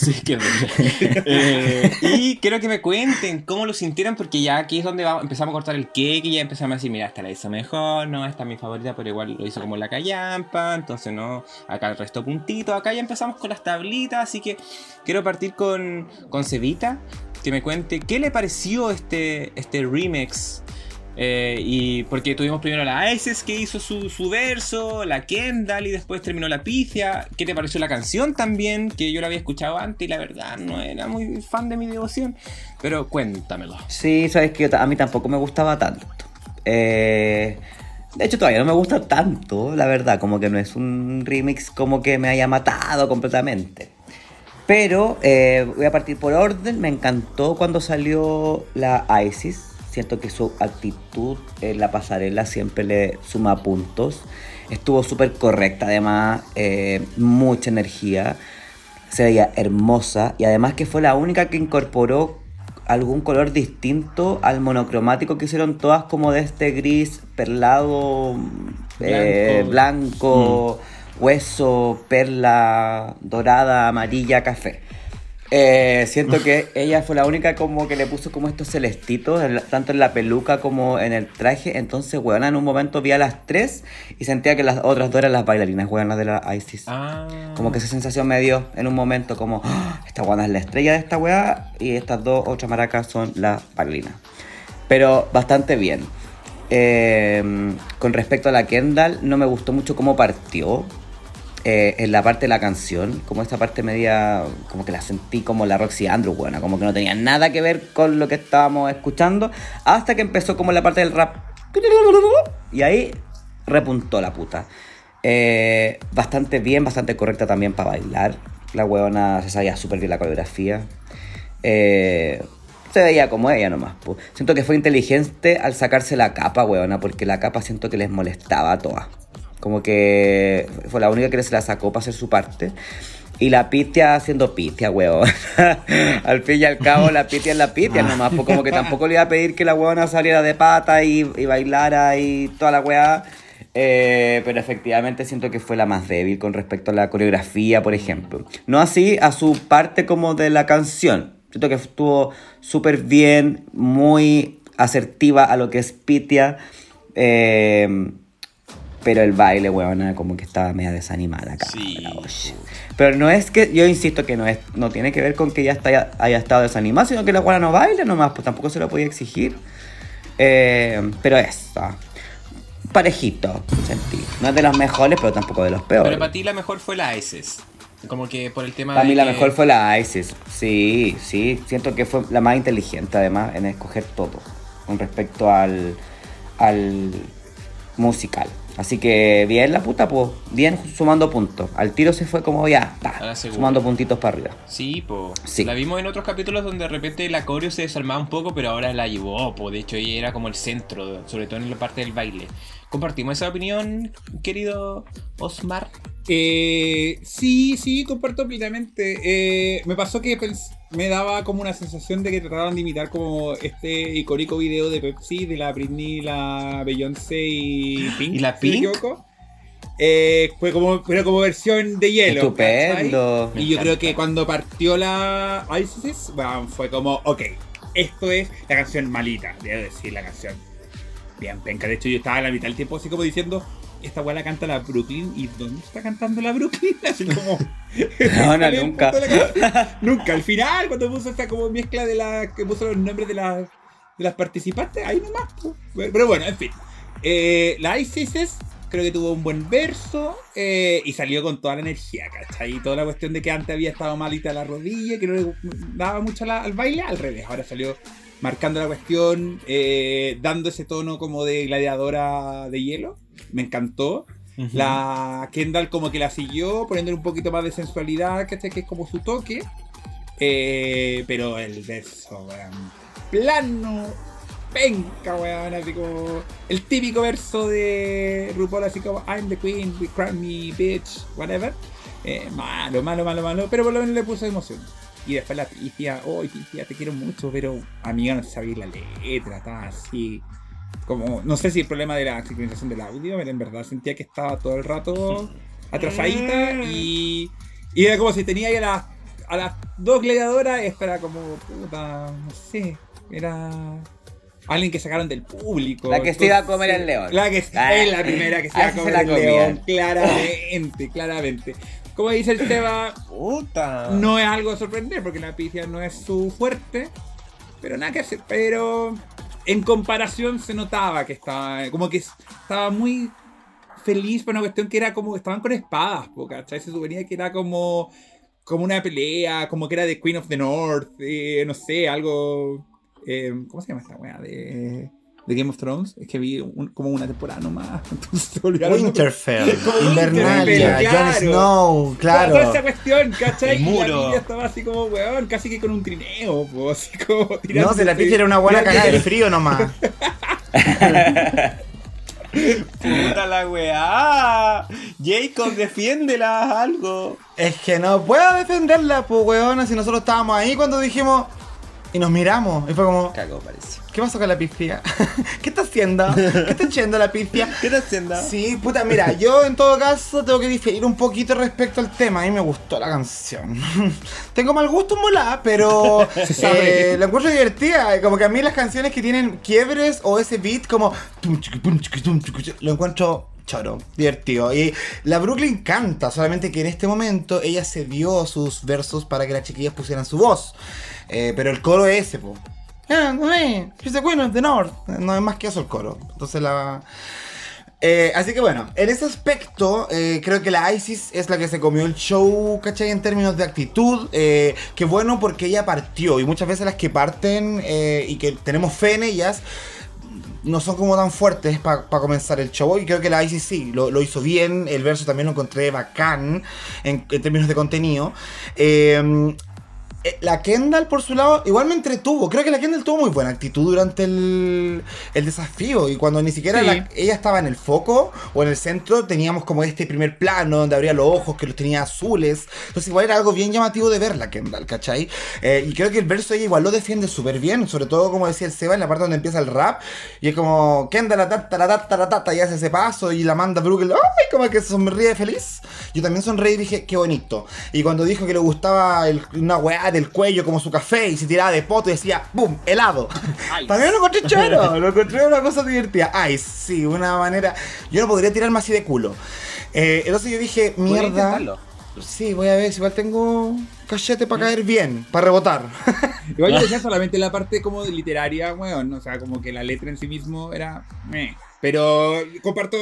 Sí, que eh, Y quiero que me cuenten cómo lo sintieron, porque ya aquí es donde vamos- empezamos a cortar el cake y ya empezamos a decir, mira, esta la hizo mejor, no, esta es mi favorita, pero igual lo hizo como la callampa, entonces no, acá el resto puntito, acá ya empezamos con las tablitas, así que quiero partir con, con Cevita, que me cuente qué le pareció este, este remix. Eh, y porque tuvimos primero la Isis que hizo su, su verso, la Kendall y después terminó la Picia. ¿Qué te pareció la canción también? Que yo la había escuchado antes y la verdad no era muy fan de mi devoción. Pero cuéntamelo. Sí, sabes que a mí tampoco me gustaba tanto. Eh, de hecho, todavía no me gusta tanto, la verdad. Como que no es un remix como que me haya matado completamente. Pero eh, voy a partir por orden. Me encantó cuando salió la Isis. Siento que su actitud en la pasarela siempre le suma puntos. Estuvo súper correcta, además, eh, mucha energía. Se veía hermosa y además que fue la única que incorporó algún color distinto al monocromático que hicieron todas como de este gris perlado, eh, blanco, hueso, perla, dorada, amarilla, café. Eh, siento que ella fue la única como que le puso como estos celestitos, en la- tanto en la peluca como en el traje. Entonces, weona, en un momento vi a las tres y sentía que las otras dos eran las bailarinas, weonas de la Isis. Ah. Como que esa sensación me dio en un momento como, "Ah, esta guana es la estrella de esta weá y estas dos otras maracas son las bailarinas. Pero bastante bien. Eh, con respecto a la Kendall, no me gustó mucho cómo partió. Eh, en la parte de la canción, como esta parte media, como que la sentí como la Roxy Andrews, buena, como que no tenía nada que ver con lo que estábamos escuchando, hasta que empezó como la parte del rap. Y ahí repuntó la puta. Eh, bastante bien, bastante correcta también para bailar. La huevona se sabía súper bien la coreografía. Eh, se veía como ella nomás. Siento que fue inteligente al sacarse la capa, huevona, porque la capa siento que les molestaba a todas. Como que fue la única que se la sacó para hacer su parte. Y la pitia haciendo pitia, weón. al fin y al cabo, la pitia es la pitia nomás. Pues como que tampoco le iba a pedir que la weona saliera de pata y, y bailara y toda la weá. Eh, pero efectivamente siento que fue la más débil con respecto a la coreografía, por ejemplo. No así a su parte como de la canción. Siento que estuvo súper bien, muy asertiva a lo que es Pitia. Eh, pero el baile, weona, como que estaba media desanimada acá. Sí. Pero no es que, yo insisto que no es, no tiene que ver con que ella haya, haya estado desanimada, sino que la weona no baila nomás, pues tampoco se lo podía exigir. Eh, pero eso. Parejito, sentí. No es de los mejores, pero tampoco de los peores. Pero para ti la mejor fue la Isis. Como que por el tema Para de mí la que- mejor fue la Isis. Sí, sí. Siento que fue la más inteligente además en escoger todo con respecto al, al musical. Así que bien la puta, pues. Bien sumando puntos. Al tiro se fue como ya, ta, sumando puntitos para arriba. Sí, po. Sí. La vimos en otros capítulos donde de repente la coreo se desarmaba un poco, pero ahora la llevó, po. De hecho, ella era como el centro, sobre todo en la parte del baile. ¿Compartimos esa opinión, querido Osmar? Eh, sí, sí, comparto plenamente. Eh, me pasó que pens- me daba como una sensación de que trataron de imitar como este icónico video de Pepsi de la Britney, la Beyoncé y Pink. ¿Y la Pink? Eh, fue como, pero como versión de hielo. Estupendo. Y yo creo que cuando partió la ISIS, bueno, fue como, ok, esto es la canción malita, debo decir, la canción bien penca. De hecho, yo estaba a la mitad del tiempo así como diciendo, esta weá la canta la Brooklyn. ¿Y dónde está cantando la Brooklyn? Así como. No, no, ¿cuál es el nunca. nunca. Al final, cuando puso esta como mezcla de la. que puso los nombres de, las de las participantes, ahí nomás. po. Pero pero bueno, en fin. Eh, la ISIS creo que tuvo un buen verso eh, y salió con toda la energía, ¿cachai? Y toda la cuestión de que antes había estado malita la rodilla, que no le daba mucho la- al baile, al revés. Ahora salió marcando la cuestión, eh, dando ese tono como de gladiadora de hielo. Me encantó. La Kendall como que la siguió, poniéndole un poquito más de sensualidad. Que es como su toque. Eh, pero el verso, weón, plano, penca, weón, así como el típico verso de RuPaul, así como I'm the queen, we crown me, bitch, whatever. Eh, malo, malo, malo, malo, pero por lo menos le puso emoción. Y después la Pitia, oh, Pitia, te quiero mucho, pero amiga, no sabía la letra, estaba así. Como, no sé si el problema de la sincronización del audio, pero en verdad sentía que estaba todo el rato atrasadita y, y era como si tenía ahí a las, a las dos gladiadoras, era como, puta, no sé, era alguien que sacaron del público. La que se iba a comer el león. La que Ah, es la primera que se a iba a esa se comer el león, claramente, claramente. Como dice el Seba, Puta. no es algo de sorprender porque la picia no es su fuerte, pero nada que hacer. Pero en comparación se notaba que estaba como que estaba muy feliz por una cuestión que era como estaban con espadas, po, ¿cachai? Se suponía que era como como una pelea, como que era de Queen of the North, eh, no sé, algo eh, ¿cómo se llama esta weá? De, de Game of Thrones, es que vi un- como una temporada nomás, entonces se. Winterfell, Invernalia, Jon. Snow, claro. Toda esa cuestión, ¿cachai? El Y la muro. Estaba así como, weón, casi que con un trineo, po, así como No, si la pizza era una buena cagada de frío nomás. Puta la weá. Jacob, defiéndela algo. Es que no puedo defenderla, pues weona, si nosotros estábamos ahí cuando dijimos y nos miramos. Y fue como, Cagó, parece. ¿qué pasó con la pifia? ¿Qué está haciendo? ¿Qué está echando la pifia? ¿Qué estás haciendo? Sí, puta, mira, yo en todo caso tengo que diferir un poquito respecto al tema. A mí me gustó la canción. Tengo mal gusto en volar, pero eh, la encuentro divertida. Como que a mí las canciones que tienen quiebres o ese beat como... Lo encuentro choro, divertido. Y la Brooklyn canta, solamente que en este momento ella se dio sus versos para que las chiquillas pusieran su voz. Eh, pero el coro es ese, po. She's the queen of the north. No es más que eso el coro. Entonces la... Eh, así que bueno, en ese aspecto, eh, creo que la ISIS es la que se comió el show, ¿cachai? En términos de actitud. Eh, que bueno porque ella partió. Y muchas veces las que parten y que tenemos fe en ellas no son como tan fuertes para comenzar el show. Y creo que la ISIS sí, lo, lo hizo bien. El verso también lo encontré bacán en, en términos de contenido. Eh, la Kendall, por su lado, igual me entretuvo. Creo que la Kendall tuvo muy buena actitud durante el, el desafío. Y cuando ni siquiera Sí. la- ella estaba en el foco o en el centro, teníamos como este primer plano donde abría los ojos, que los tenía azules. Entonces, igual era algo bien llamativo de ver la Kendall, ¿cachai? Eh, y creo que el verso ella igual lo defiende súper bien. Sobre todo, como decía el Seba, en la parte donde empieza el rap. Y es como Kendall, la tata, la tata, la tata, y hace ese paso. Y la manda Brooklyn, ¡ay! Como que sonríe feliz. Yo también sonreí y dije, qué bonito. Y cuando dijo que le gustaba el- una weá del cuello como su café y se tiraba de poto y decía, ¡boom! helado. También lo encontré choro, lo encontré una cosa divertida. Ice, sí, una manera. Yo no podría tirarme así de culo. Eh, entonces yo dije, mierda. Sí, voy a ver si igual tengo cachete para caer bien, para rebotar. Igual yo decía solamente la parte como literaria, weón. O sea, como que la letra en sí mismo era. meh. Pero comparto.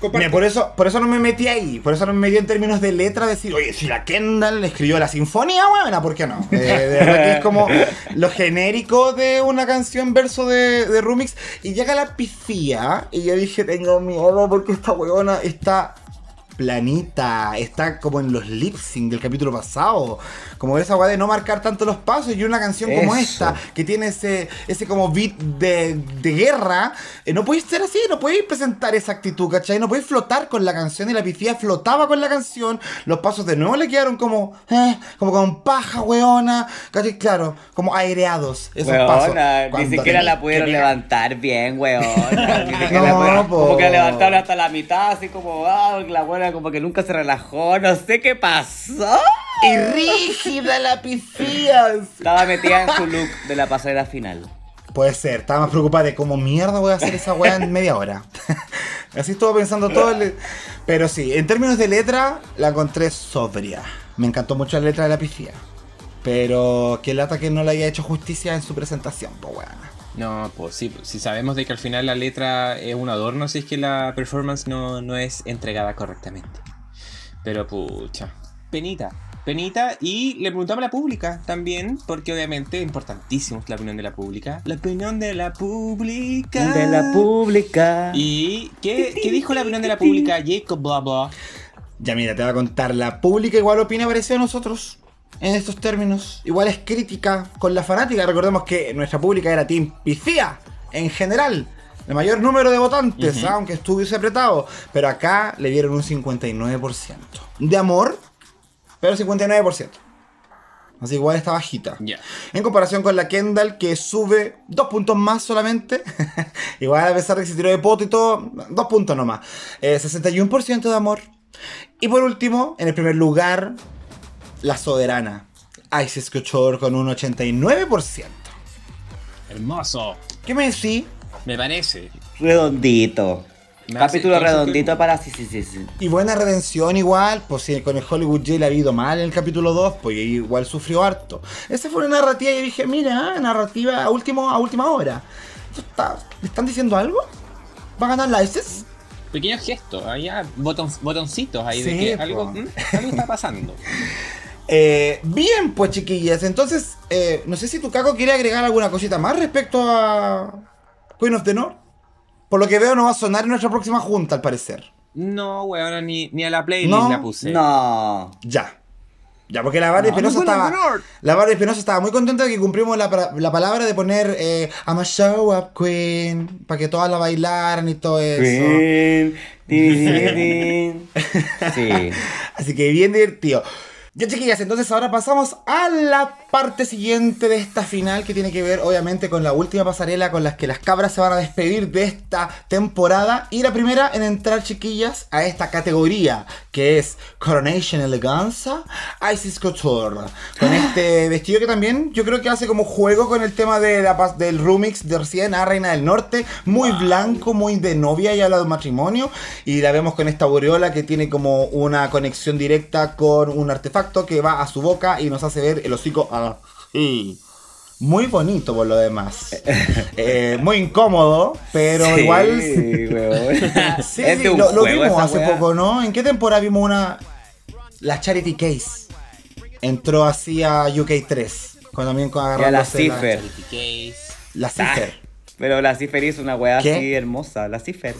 comparto Mira, por eso, por eso no me metí ahí, por eso no me metí en términos de letra, decir, oye, si la Kendall escribió la sinfonía, buena, ¿por qué no? Eh, de verdad que es como lo genérico de una canción verso de, de Rumix. Y llega la pifía, y yo dije, tengo miedo porque esta huevona está planita, está como en los lip sync del capítulo pasado, como esa weá de no marcar tanto los pasos y una canción como esta, que tiene ese, ese como beat de, de guerra, eh, no podéis ser así, no podéis presentar esa actitud, ¿cachai? No podéis flotar con la canción y la pifía flotaba con la canción, los pasos de nuevo le quedaron como, eh, como con paja, weona, ¿cachai? Claro, como aireados esos pasos. Weona, ni Cuando siquiera la pudieron levantar bien, weona. Ni siquiera No, la pudieron- po. como que la levantaron hasta la mitad, así como, ah, la como que nunca se relajó, no sé qué pasó. Y rígida la pifía. Estaba metida en su look de la pasarela final. Puede ser, estaba más preocupada de cómo mierda voy a hacer esa weá en media hora. Así estuvo pensando todo el... Pero sí, en términos de letra, la encontré sobria. Me encantó mucho la letra de la pifía. Pero que lata que no le haya hecho justicia en su presentación, pues bueno. No, pues sí, si sabemos de que al final la letra es un adorno, si es que la performance no, no es entregada correctamente. Pero pucha, penita, penita. Y le preguntamos a la pública también, porque obviamente es importantísimo la opinión de la pública. La opinión de la pública. De la pública. ¿Y qué, qué dijo la opinión de la pública? Jacob, bla, bla. Ya mira, te voy a contar. La pública igual opina parecido a nosotros en estos términos. Igual es crítica con la fanática. Recordemos que nuestra pública era Team Pifía en general. El mayor número de votantes, Ujú. ¿ah? aunque estuviese apretado. Pero acá le dieron un 59%. De amor, pero 59%. Así igual está bajita. Ya. En comparación con la Kendall, que sube dos puntos más solamente. Igual a pesar de que se tiró de poto y todo, dos puntos nomás. Eh, 61% de amor. Y por último, en el primer lugar, la soberana. Isis Couture con un 89%. Hermoso. ¿Qué me decís? Me parece. Redondito. Me Capítulo redondito para sí, sí, sí, sí. Y buena redención igual, pues si con el Hollywood J le ha ido mal en el capítulo 2, pues igual sufrió harto. Esa fue una narrativa y dije, mira, narrativa a, último, a última hora. Está- ¿Le están diciendo algo? ¿Va a ganar la ISIS? Pequeños gestos, ahí ah, boton- botoncitos ahí de que algo, algo está pasando. Eh, bien, pues chiquillas, entonces, eh, no sé si tu caco quiere agregar alguna cosita más respecto a Queen of the North. Por lo que veo no va a sonar en nuestra próxima junta, al parecer. No, weón, ni, ni a la playlist No, la puse. No. Ya. Ya, porque la Barbie No, Espinosa no, no, estaba. La Barbie Espinosa estaba muy contenta de que cumplimos la, la palabra de poner eh, I'm a show up queen. Para que todas la bailaran y todo eso. Queen, tin, tin, tin. Sí. Así que bien divertido. Ya chiquillas, entonces ahora pasamos a la parte siguiente de esta final que tiene que ver obviamente con la última pasarela con las que las cabras se van a despedir de esta temporada. Y la primera en entrar chiquillas a esta categoría que es Coronation Eleganza Isis Couture. Con este vestido que también yo creo que hace como juego con el tema de la, del remix de recién a Reina del Norte. Muy blanco, muy de novia y habla de matrimonio. Y la vemos con esta aureola que tiene como una conexión directa con un artefacto que va a su boca y nos hace ver el hocico así. Muy bonito por lo demás. Eh, muy incómodo, pero Sí, igual... Sí, sí, lo, vimos hace weá. poco, ¿no? ¿En qué temporada vimos una... La Charity Case? Entró así a UK3. Cuando también con Y a la Cipher. La, Cipher. Pero la Cipher hizo una weá ¿Qué? así hermosa. La Cipher.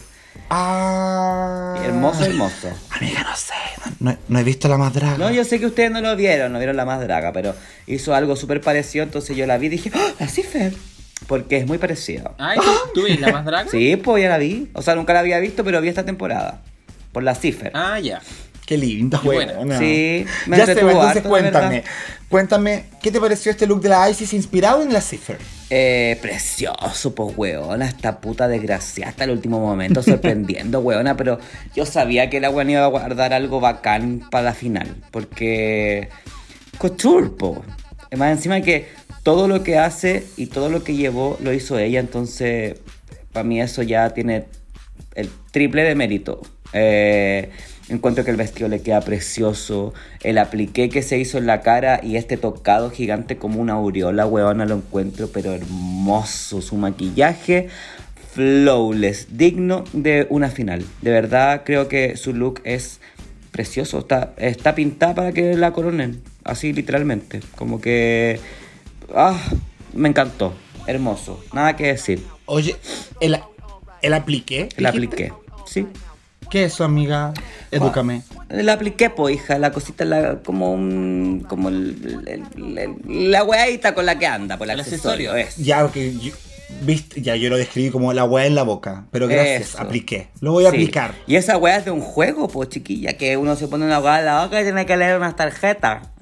Ah. Hermoso, hermoso. Amiga, no sé. No, no- no he visto la más draga. No, yo sé que ustedes no lo vieron, no vieron la más draga, pero hizo algo súper parecido, entonces yo la vi y dije, ¡Ah, la Cipher. Porque es muy parecida. Ay, ¿tú, tú ves la más draga? Sí, pues ya la vi. O sea, nunca la había visto, pero vi esta temporada. Por la Cipher. Ah, ya. Qué linda, Qué buena. buena. Sí, me Ya sé, entonces harto, cuéntame. Cuéntame, ¿qué te pareció este look de la Isis inspirado en la Cipher? Eh, precioso, pues, weona, esta puta desgraciada hasta el último momento, sorprendiendo, weona, pero yo sabía que la weona iba a guardar algo bacán para la final, porque couture, po. Y Más encima que todo lo que hace y todo lo que llevó lo hizo ella, entonces para mí eso ya tiene el triple de mérito. Eh, encuentro que el vestido le queda precioso. El apliqué que se hizo en la cara y este tocado gigante como una aureola, weona, lo encuentro, pero hermoso. Su maquillaje, flawless, digno de una final. De verdad, creo que su look es precioso. Está, está pintada para que la coronen. Así literalmente. Como que. Ah, me encantó. Hermoso. Nada que decir. Oye, el, el apliqué. Dijiste? apliqué. Sí. ¿Qué es eso, amiga? Edúcame. La apliqué, po, hija, la cosita, la, como un, como el, el- el- la weadita con la que anda, por el El accesorio, accesorio. es. Ya, ok, yo, viste, ya yo lo describí como la weá en la boca. Pero gracias, Eso. apliqué. Lo voy a Sí. aplicar. Y esa weá es de un juego, pues chiquilla, que uno se pone una weá en la boca y tiene que leer unas tarjetas.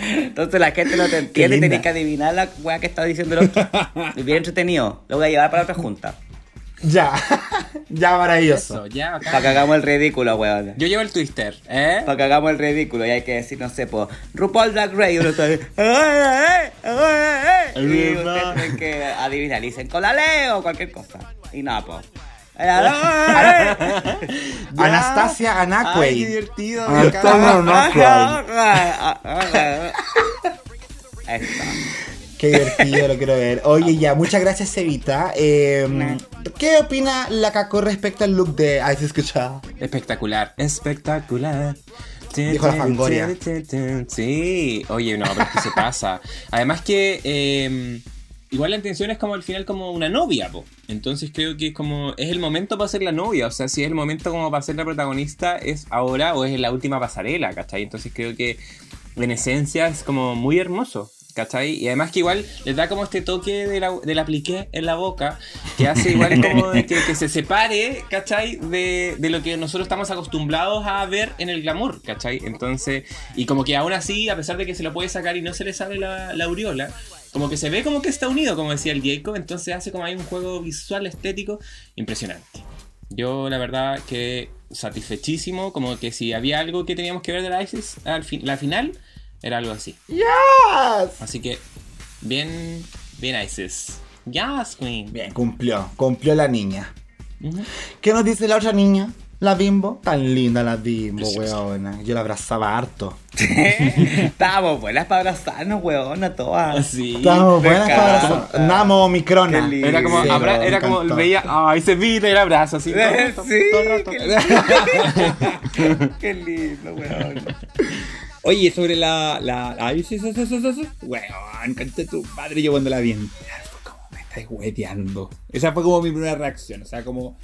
Entonces la gente no te entiende y tenés que adivinar la weá que está diciendo el otro. Bien entretenido. Lo voy a llevar para otra junta. Ya, ya maravilloso. Eso, ya, acá. Para que hagamos el ridículo, weón. Yo llevo el twister, ¿eh? Para que hagamos el ridículo y hay que decir, no sé, pues, RuPaul Drag Race, uno está ahí, "Ay, ay, ay, ay", y ustedes tienen que adivinar, y dicen con la leo o cualquier cosa. Y nada, pues. Anastasia Ay, qué Anaquay. divertido. me Anastasia. Qué divertido, lo quiero ver. Oye, ya, muchas gracias, Evita. Eh, ¿Qué opina la Caco respecto al look de Ice Escuchado? Espectacular, espectacular. Dijo la Fangoria. Sí, oye, no, pero es que se pasa. Además que eh, igual la intención es como al final como una novia, po. Entonces creo que es como es el momento para ser la novia, o sea, si es el momento como para ser la protagonista es ahora o es en la última pasarela, ¿cachai? Entonces creo que en esencia es como muy hermoso. ¿Cachai? Y además que igual les da como este toque de la, del apliqué en la boca, que hace igual como que, que se separe, ¿cachai? De, de lo que nosotros estamos acostumbrados a ver en el glamour, ¿cachai? Entonces, y como que aún así, a pesar de que se lo puede sacar y no se le sale la, la aureola, como que se ve como que está unido, como decía el Jacob, entonces hace como hay un juego visual estético impresionante. Yo la verdad que satisfechísimo, como que si había algo que teníamos que ver de la ISIS, al fin, la final, era algo así. Así que, bien, bien ISIS. Yes, Queen. Bien, cumplió, cumplió la niña. ¿Qué nos dice la otra niña? La bimbo. Tan linda la bimbo, Preciosa. weona. Yo la abrazaba harto. Estábamos buenas para abrazarnos, weón, todas. Sí. Estamos buenas para encanta. abrazar. Namo Microna. Era como, Sí, abra- era como veía, ay, se vino el abrazo así. todo Sí, todo el rato. qué, qué lindo, weón. Oye, sobre la. la, ay, sí, sí, sí, sí. Weón, canté tu padre. Yo cuando la vi me estáis hueteando. Esa fue como mi primera reacción. O sea, como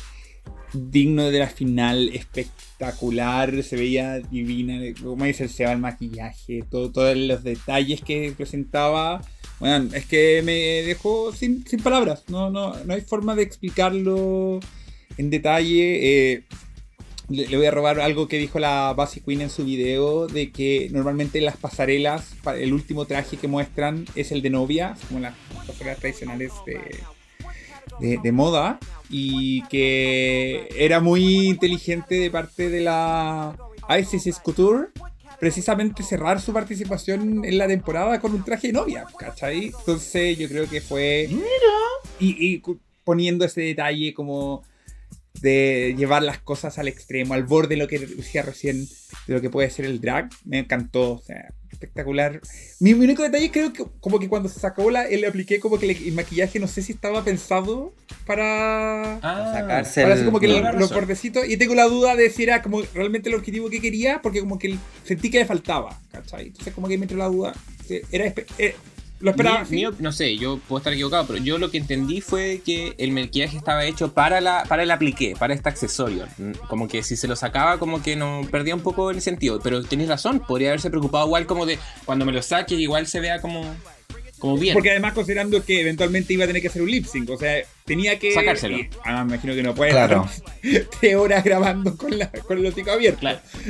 digno de la final, espectacular. Se veía divina. Como dice el Seba, el maquillaje, todo, todos los detalles que presentaba. Bueno, es que me dejó sin, sin palabras. No, no, no hay forma de explicarlo en detalle. Eh, le, le voy a robar algo que dijo la Basic Queen en su video, de que normalmente las pasarelas, pa- el último traje que muestran es el de novia, como las pasarelas tradicionales de, de, de moda, y que era muy inteligente de parte de la Isis Couture precisamente cerrar su participación en la temporada con un traje de novia, ¿cachai? Entonces yo creo que fue... Y, y cu- poniendo ese detalle como de llevar las cosas al extremo, al borde de lo que decía recién, de lo que puede ser el drag, me encantó, o sea, espectacular. Mi, mi único detalle creo que como que cuando se sacó la, le apliqué como que le- el maquillaje no sé si estaba pensado para... Ah, Sacarse Para el- así como que los bordecitos. Y tengo la duda de si era como realmente el objetivo que quería, porque como que sentí que le faltaba, ¿cachai? Entonces como que me entró la duda. Era, espe- eh, lo esperaba. Mío, no sé, yo puedo estar equivocado, pero yo lo que entendí fue que el maquillaje estaba hecho para la para el apliqué, para este accesorio. Mm, Como que si se lo sacaba, como que no perdía un poco el sentido. Pero tenéis razón, podría haberse preocupado igual como de cuando me lo saque, igual se vea como, como bien. Porque además considerando que eventualmente iba a tener que hacer un lip sync, o sea, tenía que... Sacárselo. y, ah, me imagino que no puede Claro. estar tres horas grabando con, la, con el hocico abierto. Claro.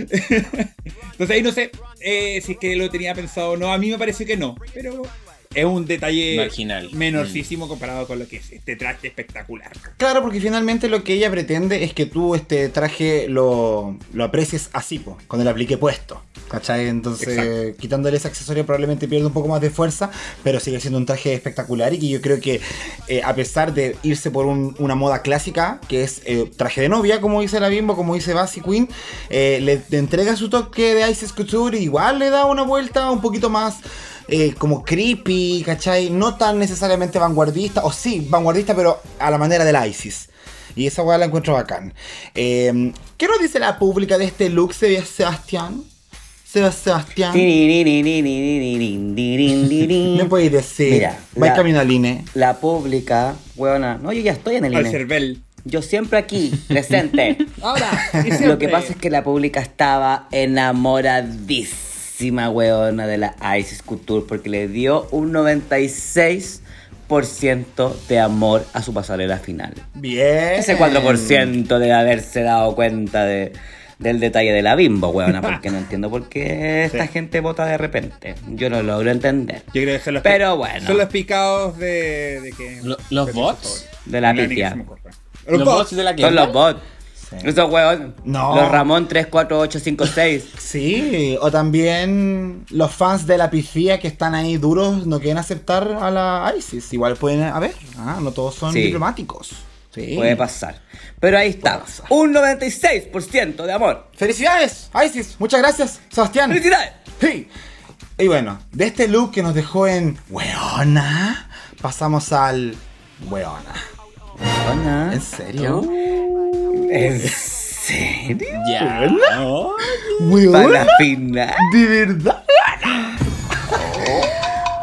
Entonces ahí no sé eh, si es que lo tenía pensado o no. A mí me pareció que no, pero es un detalle Marginal. menorcísimo comparado con lo que es este traje espectacular. Claro, porque finalmente lo que ella pretende es que tú este traje lo, lo aprecies así, po, con el aplique puesto. ¿Cachai? Entonces, Exacto. quitándole ese accesorio probablemente pierde un poco más de fuerza, pero sigue siendo un traje espectacular y que yo creo que eh, a pesar de irse por un- una moda clásica, que es eh, traje de novia, como dice la Bimbo, como dice Bassy Queen, eh, le, le entrega su toque de Ice Couture y igual le da una vuelta un poquito más eh, como creepy, ¿cachai? No tan necesariamente vanguardista, o sí, vanguardista, pero a la manera del ISIS. Y esa weá la encuentro bacán. Eh, ¿Qué nos dice la pública de este look, Seb- Sebastián? Seb- Sebastián. ¿Me podéis decir? Mira, Va la- camino al INE. La pública, weona. No, yo ya estoy en el Al INE. cervel. Yo siempre aquí, presente. Ahora, Lo que pasa es que la pública estaba enamoradísima, weona, de la Isis Couture porque le dio un 96% de amor a su pasarela final. Bien. Ese 4% de haberse dado cuenta de, del detalle de la bimbo, weona, porque no entiendo por qué esta Sí. gente vota de repente. Yo no logro entender. Yo creo que son los, Pero bueno. son los picados de, de que. Lo- ¿los bots? De la pitia. que. Los, Los bots. de la Son Kendall. los bots. Esos weón. No. Los Ramón 34856. Sí, o también los fans de la pifía que están ahí duros no quieren aceptar a la ISIS. Igual pueden haber, ah, no todos son Sí. diplomáticos. Sí. Puede pasar. Pero ahí está. Pasar. Un 96% de amor. ¡Felicidades, ISIS! Muchas gracias, Sebastián. ¡Felicidades! Sí. Y bueno, de este look que nos dejó en weona, pasamos al weona. ¿En serio? ¿En serio? Ya. Para la final. ¿De verdad?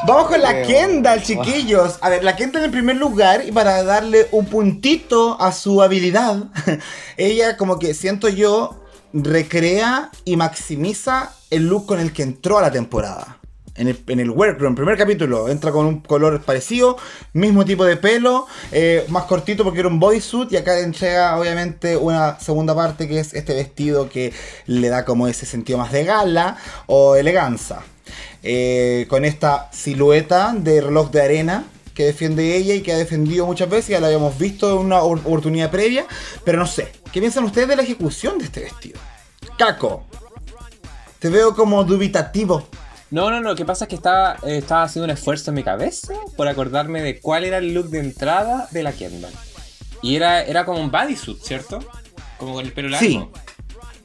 Vamos con la. Kendall, chiquillos. A ver, la Kendall en primer lugar, y para darle un puntito a su habilidad, ella como que siento yo, recrea y maximiza el look con el que entró a la temporada. En el, en el workroom, primer capítulo, entra con un color parecido, mismo tipo de pelo, eh, más cortito porque era un bodysuit y acá le entrega obviamente una segunda parte que es este vestido que le da como ese sentido más de gala o eleganza. Eh, con esta silueta de reloj de arena que defiende ella y que ha defendido muchas veces, ya lo habíamos visto en una or- oportunidad previa, pero no sé, ¿qué piensan ustedes de la ejecución de este vestido? Caco, te veo como dubitativo. No, no, no, lo que pasa es que estaba, eh, estaba haciendo un esfuerzo en mi cabeza por acordarme de cuál era el look de entrada de la Kendall. Y era, era como un bodysuit, ¿cierto? Como con el pelo largo. Sí.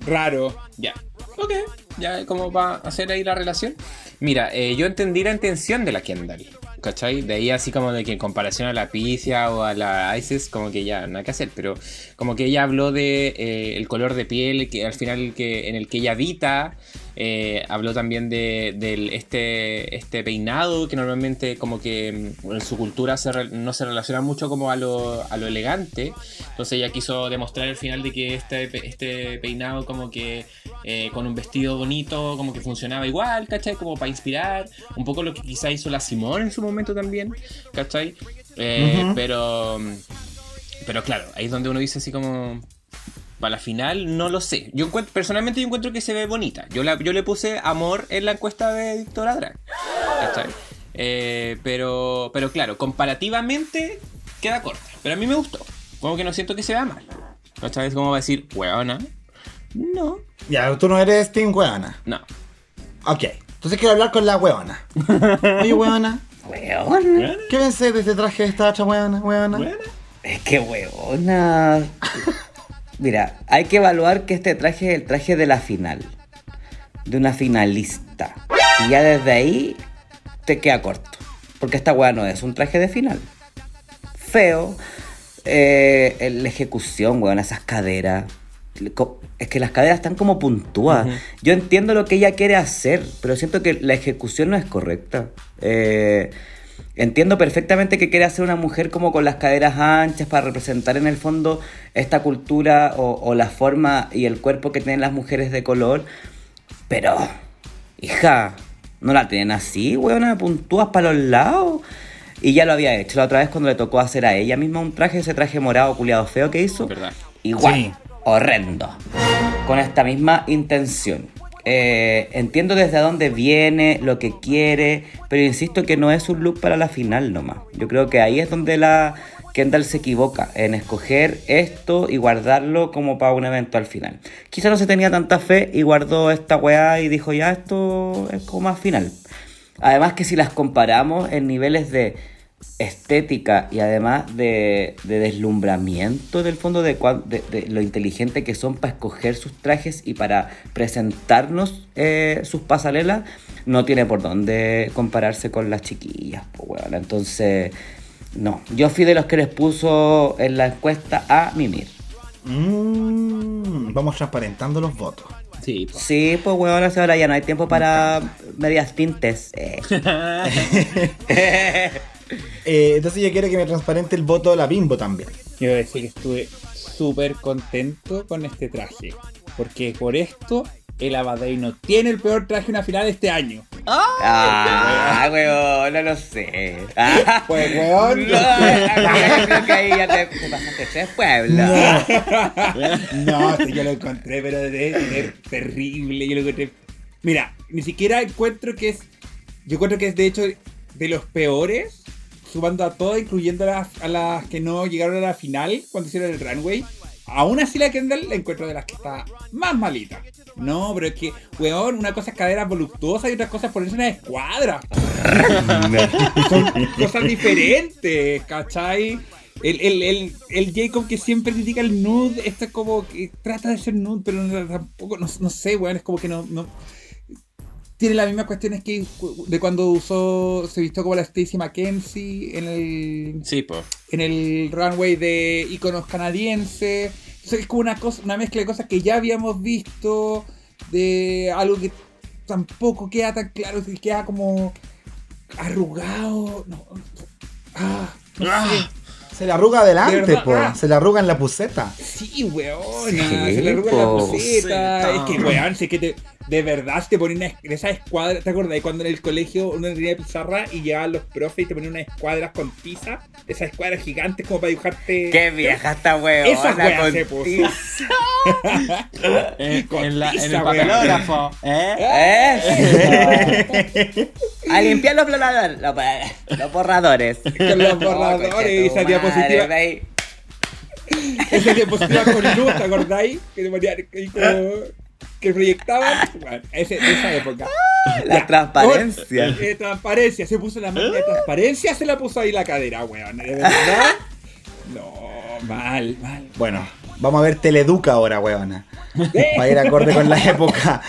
Raro. Ya. Ok. Ya, ¿cómo va a hacer ahí la relación? Mira, eh, yo entendí la intención de la Kendall. ¿Cachai? De ahí así como de que en comparación a la Picia o a la Isis, como que ya nada que hacer. Pero como que ella habló de eh, el color de piel que al final que, en el que ella habita. Eh, habló también de este, este peinado que normalmente como que mm, en su cultura se re- no se relaciona mucho como a lo, a lo elegante. Entonces ella quiso demostrar al final de que este, este peinado como que eh, con un vestido bonito como que funcionaba igual, ¿cachai? Como para inspirar. Un poco lo que quizá hizo la Simón en su momento también, ¿cachai? Eh. Pero... Pero claro, ahí es donde uno dice así como... Para la final, no lo sé. Yo encuentro, personalmente yo encuentro que se ve bonita. Yo, la, yo le puse amor en la encuesta de Victoria Drag. Eh, pero, pero claro, comparativamente queda corta. Pero a mí me gustó. Como que no siento que se vea mal. ¿Cachai? Es como va a decir, huevona. No. Ya, tú no eres Team Weona. No. Ok, entonces quiero hablar con la weona. Oye, weona, Weona. ¿qué pensé de este traje de esta otra weona? Weona. Bueno. Es que weona. Mira, hay que evaluar que este traje es el traje de la final. De una finalista. Y ya desde ahí te queda corto. Porque esta weá no es un traje de final. Feo. Eh, la ejecución, weón, esas caderas. Es que las caderas están como puntúas. Yo entiendo lo que ella quiere hacer, pero siento que la ejecución no es correcta. Eh, entiendo perfectamente que quiere hacer una mujer como con las caderas anchas para representar en el fondo esta cultura o, o la forma y el cuerpo que tienen las mujeres de color. Pero, hija, no la tienen así, weona, puntúas para los lados. Y ya lo había hecho la otra vez cuando le tocó hacer a ella misma un traje, ese traje morado culiado feo que hizo. Verdad. Igual, Sí. horrendo. Con esta misma intención. Eh, entiendo desde dónde viene, lo que quiere, pero insisto que no es un look para la final nomás. Yo creo que ahí es donde la Kendall se equivoca, en escoger esto y guardarlo como para un evento al final. Quizá no se tenía tanta fe y guardó esta weá y dijo ya esto es como más final. Además que si las comparamos en niveles de estética y además de, de deslumbramiento del fondo de, cuan- de- de lo inteligente que son para escoger sus trajes y para presentarnos eh, sus pasarelas, no tiene por dónde compararse con las chiquillas. Pues, weón. Entonces, no. Yo fui de los que les puso en la encuesta a mimir. Mm, vamos transparentando los votos. Sí, po. Sí, pues weón, ahora ya no hay tiempo para medias tintes. eh. Eh, entonces yo quiero que me transparente el voto de la Bimbo también. Quiero decir que estuve súper contento con este traje. Porque por esto, el Abadeino tiene el peor traje en una final este año. Ah, weón, no lo sé. Ah, Pues, weón. No, yo creo que ahí ya te, te pasaste tres pueblos. No, este yo lo encontré, pero de, de- terrible. Yo lo encontré. Mira, ni siquiera encuentro que es. Yo encuentro que es de hecho de los peores sumando a todas, incluyendo a las, a las que no llegaron a la final cuando hicieron el runway. Aún así la Kendall la encuentro de las que está más malita. No, pero es que, weón, una cosa es caderas voluptuosas y otra cosa es ponerse una escuadra. Son cosas diferentes, ¿cachai? El, el, el, el Jacob que siempre critica el nude, esto es como que trata de ser nude, pero no- tampoco, no, no sé, weón, es como que no, no, tiene las mismas cuestiones que de cuando usó, se vistió como la Stacy McKenzie en el, Sí, pues. en el runway de iconos canadienses. Entonces es como una cosa, una mezcla de cosas que ya habíamos visto, de algo que tampoco queda tan claro, que queda como arrugado. No, ah, no sé. Se le arruga adelante, po. ah. Se le arruga en la puseta. Sí, weón. Sí, se le arruga la po. puseta. Sí, Es que, weón, sé que te, de verdad te ponen una, esa escuadra. ¿Te acuerdas de cuando en el colegio uno tenía pizarra y llegaban los profes y te ponían unas escuadras con tiza? Esas escuadras gigantes como para dibujarte. Qué vieja esta weona. Esa wea con se puso. tiza. En, Con en la- en tiza, el weón. papelógrafo. ¿eh? ¿Eh? A limpiar los borradores. Los, los borradores. Con los borradores Oh, y esa diapositiva. Esa diapositiva con luz, ¿te acordáis? Que te ponían ahí como. Que proyectaban. Bueno, ese- de esa época. La Ya. transparencia. Oh, eh, transparencia, se puso la máquina de transparencia, se la puso ahí la cadera, weón. ¿De verdad? No, mal, mal. Bueno, vamos a ver Teleduca ahora, weona. Va a ir acorde con la época.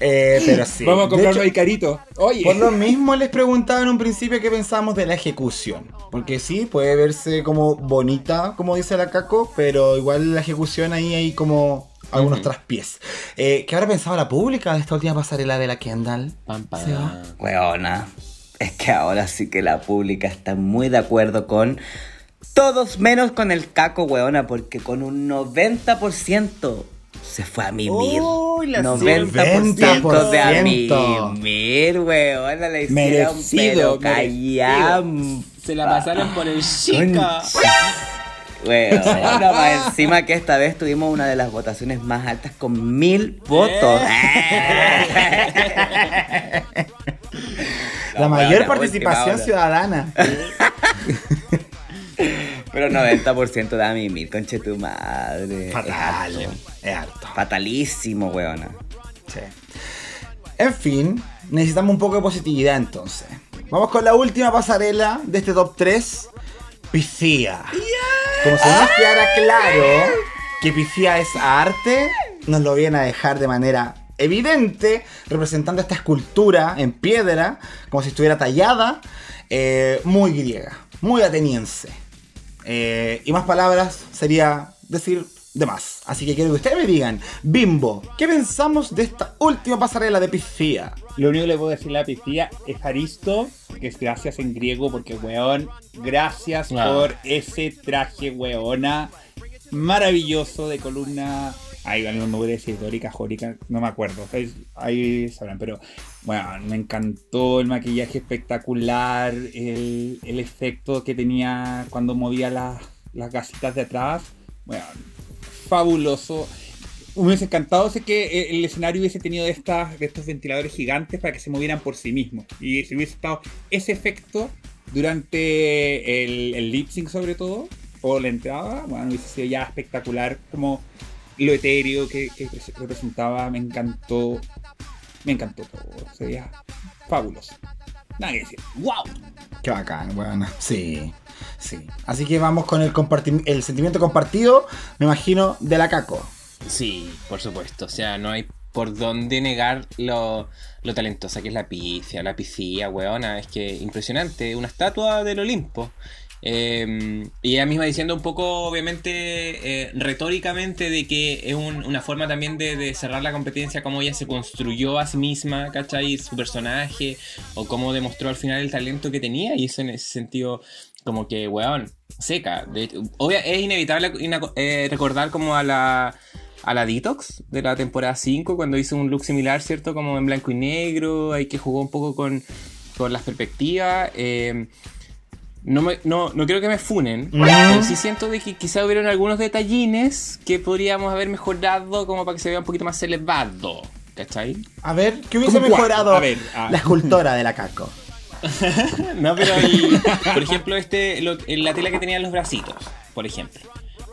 Eh, pero sí. Vamos a comprarlo hecho, ahí carito. Oye, Por lo mismo les preguntaba en un principio qué pensamos de la ejecución. Porque sí, puede verse como bonita, como dice la Caco, pero igual la ejecución ahí hay como algunos Ujú. traspiés. Eh, ¿Qué habrá pensado la pública de esta última pasarela de la Kendall? Pam, pam. Se va. Weona. Es que ahora sí que la pública está muy de acuerdo con todos menos con el caco, weona, porque con un 90% se fue a mimir. Uy, la 90% de a 90%. mimir, weona, le hicieron Merecido, pero callam. Se la pasaron por el chica. Weona, más encima que esta vez tuvimos una de las votaciones más altas con mil votos. La mayor participación ciudadana. Pero 90% de a mimir, conche tu madre. Fatal. Es harto. Es harto. Fatalísimo, weona. Sí. En fin, necesitamos un poco de positividad entonces. Vamos con la última pasarela de este top 3. Pifía. Como si no nos quedara claro que Pifía es arte, nos lo viene a dejar de manera evidente, representando esta escultura en piedra, como si estuviera tallada, eh, muy griega, muy ateniense. Eh, y más palabras sería decir de más. Así que quiero que ustedes me digan, Bimbo, ¿qué pensamos de esta última pasarela de Pifía? lo único que le puedo decir a la piscina es Aristo, que es gracias en griego, porque weón, gracias por ese traje, weona, maravilloso de columna. Ay, no me voy a decir dórica, jórica, no me acuerdo. Ahí, ahí sabrán, pero bueno, me encantó el maquillaje espectacular, el, el efecto que tenía cuando movía las, las gasitas de atrás. Bueno, fabuloso. Me hubiese encantado sé que eh, el escenario hubiese tenido estas, de estos ventiladores gigantes para que se movieran por sí mismos. Y si hubiese estado ese efecto durante el, el lip sync sobre todo, o la entrada, bueno, hubiese sido ya espectacular como lo etéreo que, que representaba. Me encantó. Me encantó todo. Sería fabuloso. Nada que decir. ¡Wow! Qué bacán, bueno. Sí, sí. Así que vamos con el, el sentimiento compartido, me imagino, de la Caco. Sí, por supuesto. O sea, no hay por dónde negar lo, lo talentosa que es la pifia, la pifía, weona. Es que impresionante, una estatua del Olimpo. Eh, y ella misma diciendo un poco, obviamente, eh, retóricamente, de que es un- una forma también de, de cerrar la competencia, cómo ella se construyó a sí misma, ¿cachai? Su personaje, o cómo demostró al final el talento que tenía, y eso en ese sentido, como que, weón, seca. De hecho, obvia- es inevitable eh, recordar como a la a la Detox de la temporada 5, cuando hizo un look similar, ¿cierto? Como en blanco y negro, ahí que jugó un poco con, con las perspectivas. eh, no, me, no, no creo que me funen, pero sí siento de que quizá hubieron algunos detallines que podríamos haber mejorado como para que se vea un poquito más elevado, ¿cachai? A ver, ¿qué hubiese mejorado A ver, ah. la escultora de la Caco? no, pero y, por ejemplo, este, lo- la tela que tenía en los bracitos, por ejemplo.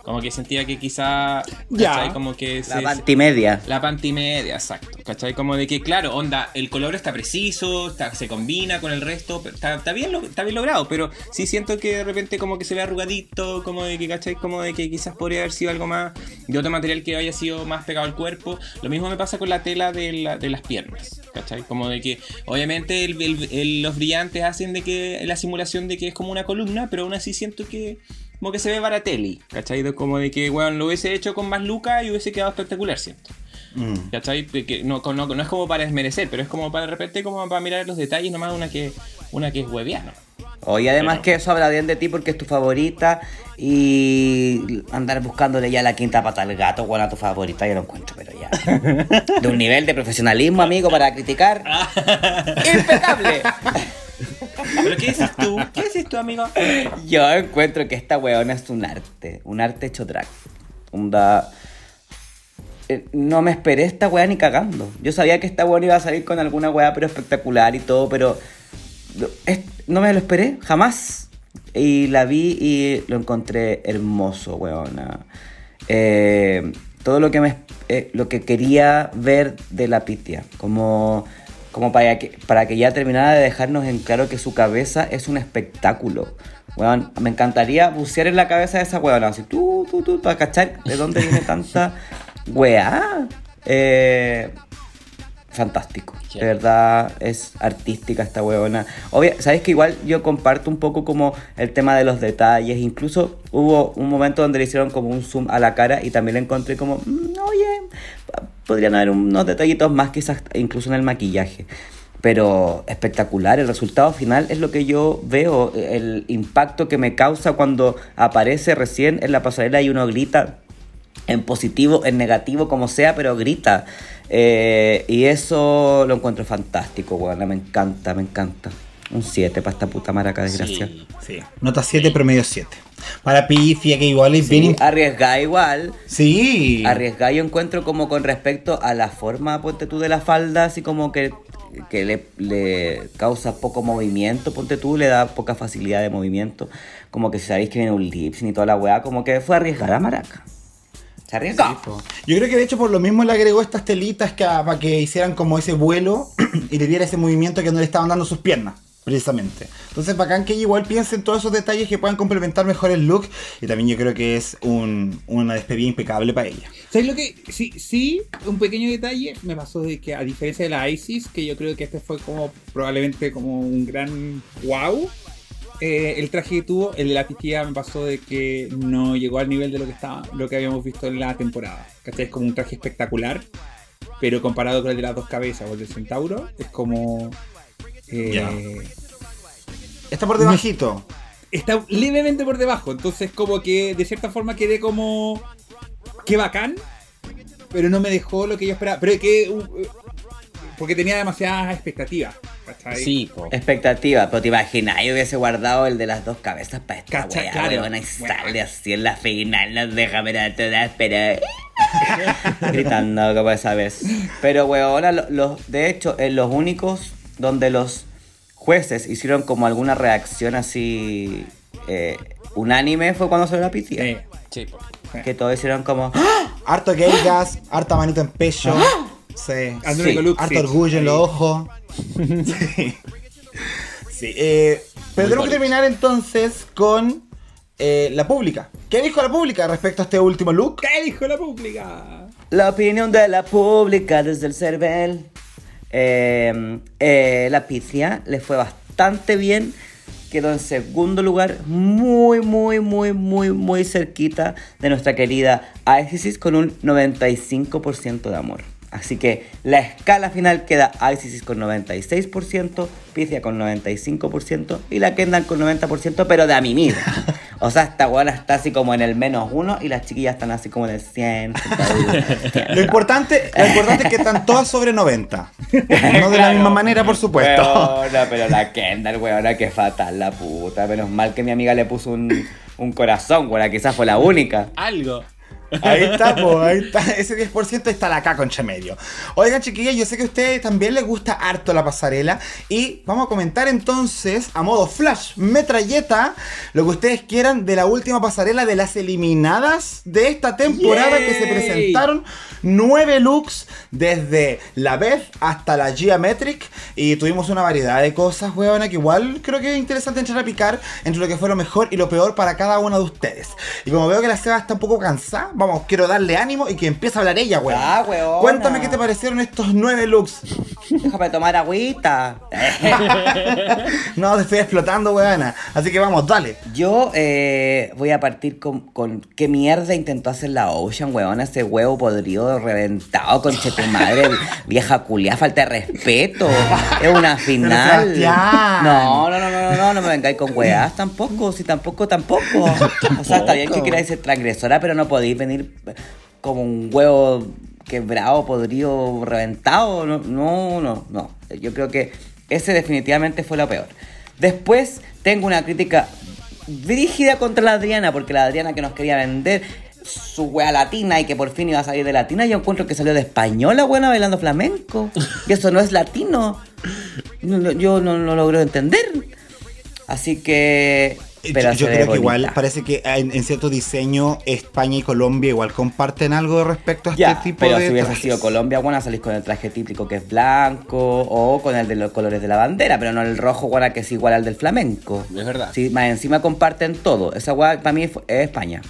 Como que sentía que quizá, Ya. ¿cachai? Como que La se- pantimedia. La pantimedia, exacto. ¿Cachai? Como de que, claro, onda, el color está preciso, está- se combina con el resto, pero está, está bien, está bien logrado, pero sí siento que de repente como que se ve arrugadito, como de que, ¿cachai? Como de que quizás podría haber sido algo más, de otro material que haya sido más pegado al cuerpo. Lo mismo me pasa con la tela de, la- de las piernas, ¿cachai? Como de que, obviamente, el- el- el- los brillantes hacen de que la simulación de que es como una columna, pero aún así siento que como que se ve barateli, ¿cachai? Como de que, bueno, lo hubiese hecho con más lucas y hubiese quedado espectacular, siento. Mm. ¿Cachai? Que no, no, no es como para desmerecer, pero es como para de repente como para mirar los detalles, nomás una que, una que es hueviana. Oye, además Pero- que eso habla bien de ti porque es tu favorita y andar buscándole ya la quinta pata al gato, bueno, a tu favorita, yo lo encuentro, pero ya. De un nivel de profesionalismo, amigo, para criticar. ¡Impecable! ¿Pero qué dices tú? ¿Qué dices tú, amigo? Yo encuentro que esta weona es un arte, un arte hecho drag. Onda. eh, No me esperé esta weá ni cagando. Yo sabía que esta weona iba a salir con alguna weá pero espectacular y todo, pero no me lo esperé, jamás. Y la vi y lo encontré hermoso, weona. Eh, todo lo que me eh, lo que quería ver de la Pitia, como como para que, para que ya terminara de dejarnos en claro que su cabeza es un espectáculo. Weón, me encantaría bucear en la cabeza de esa weona, así, tú, tú, tú, para cachar de dónde viene tanta weá. Eh, fantástico. De verdad es artística esta weona. Obvio, sabes que igual yo comparto un poco como el tema de los detalles. Incluso hubo un momento donde le hicieron como un zoom a la cara y también le encontré como, "Mm, oye, podrían haber unos detallitos más quizás incluso en el maquillaje. Pero espectacular, el resultado final es lo que yo veo, el impacto que me causa cuando aparece recién en la pasarela y uno grita en positivo, en negativo, como sea, pero grita. Eh, y eso lo encuentro fantástico, weón. Me encanta, me encanta. Un 7 para esta puta maraca, desgracia. Sí. Sí. Nota 7, promedio 7. Para Pifia, que igual es bien. Sí, imp- arriesgada igual. Sí. Arriesgada yo encuentro como con respecto a la forma, ponte tú, de la falda, así como que, que le, le causa poco movimiento, ponte tú, le da poca facilidad de movimiento. Como que si sabéis que viene un lips y toda la weá, como que fue arriesgada maraca. Se arriesgó. Yo creo que de hecho por lo mismo le agregó estas telitas que, para que hicieran como ese vuelo y le diera ese movimiento que no le estaban dando sus piernas, precisamente. Entonces bacán que igual piense en todos esos detalles que puedan complementar mejor el look y también yo creo que es un- una despedida impecable para ella. ¿Sabes lo que? Sí, sí, un pequeño detalle me pasó de que a diferencia de la ISIS, que yo creo que este fue como probablemente como un gran wow, eh, el traje que tuvo, el de la titía me pasó de que no llegó al nivel de lo que estaba, lo que habíamos visto en la temporada. ¿Cachai? Es como un traje espectacular, pero comparado con el de las dos cabezas o el del centauro, es como... eh. Está por debajito. está levemente por debajo. Entonces, como que de cierta forma quedé como. Qué bacán. Pero no me dejó lo que yo esperaba. Pero que. uh, uh, porque tenía demasiadas expectativas. ¿cachai? Sí, po. Expectativa, pero te imaginas, yo hubiese guardado el de las dos cabezas para esta Cacha, wea, claro. y sale así en la final, nos deja ver a todas, pero... Gritando como esa vez. Pero, lo- los, de hecho, en los únicos donde los jueces hicieron como alguna reacción así eh, unánime fue cuando salió la pitía. Sí. Sí. Que todos hicieron como... ¡Ah! Harto gay gas, harta manito en pecho. Sí. Andrónico Sí, Lux, Harto sí. orgullo en los ojos. Sí. Sí, eh, pero Muy tenemos que terminar entonces con eh, la pública. ¿Qué dijo la pública respecto a este último look? ¿Qué dijo la pública? La opinión de la pública desde el CERVEL. Eh, eh, la Picia le fue bastante bien. Quedó en segundo lugar, muy, muy, muy, muy, muy cerquita de nuestra querida Isis con un 95% de amor. Así que la escala final queda Isis con 96%, Picia con 95% y la Kendall con 90%, pero de a mi mira. O sea, esta buena está así como en el menos uno y las chiquillas están así como en el 100. Lo importante, lo importante es que están todas sobre 90. No de la misma manera, por supuesto. Weona, pero la Kendall, weona, que fatal la puta. Menos mal que mi amiga le puso un, un corazón, weona, quizás fue la única. Algo. Ahí está, po, ahí está. Ese 10% está la K concha medio. Oigan, chiquillas, yo sé que a ustedes también les gusta harto la pasarela. Y vamos a comentar entonces, a modo flash, metralleta, lo que ustedes quieran de la última pasarela de las eliminadas de esta temporada Yay. que se presentaron. Nueve looks desde la Beth hasta la Geometric. Y tuvimos una variedad de cosas, weona, que igual creo que es interesante entrar a picar entre lo que fue lo mejor y lo peor para cada uno de ustedes. Y como veo que la Seba está un poco cansada, vamos, quiero darle ánimo y que empiece a hablar ella, weón. Ah, weona. Cuéntame qué te parecieron estos nueve looks. Déjame tomar agüita. no, te estoy explotando, weona. Así que vamos, dale. Yo eh, voy a partir con, con qué mierda intentó hacer la Ocean, weón. Ese huevo podrido, reventado, conche tu madre, vieja culia, falta de respeto. Es una final. No, no, no, no, no, no, no me vengáis con weas tampoco, si tampoco, tampoco. O sea, está bien que queráis ser transgresora, pero no podéis venir como un huevo quebrado, podrido, reventado. No, no, no, no. Yo creo que ese definitivamente fue lo peor. Después tengo una crítica brígida contra la Adriana, porque la Adriana que nos quería vender su wea latina y que por fin iba a salir de latina, yo encuentro que salió de española, buena, bailando flamenco. Y eso no es latino. No, no, yo no lo logro entender. Así que... pero yo yo creo que igual parece que en, en cierto diseño España y Colombia igual comparten algo respecto a Ya, este tipo pero de si hubiese trajes. sido Colombia, bueno, salís con el traje típico que es blanco o con el de los colores de la bandera, pero no el rojo, bueno, que es igual al del flamenco. Es verdad. Sí, más encima comparten todo. Esa guay para mí es España.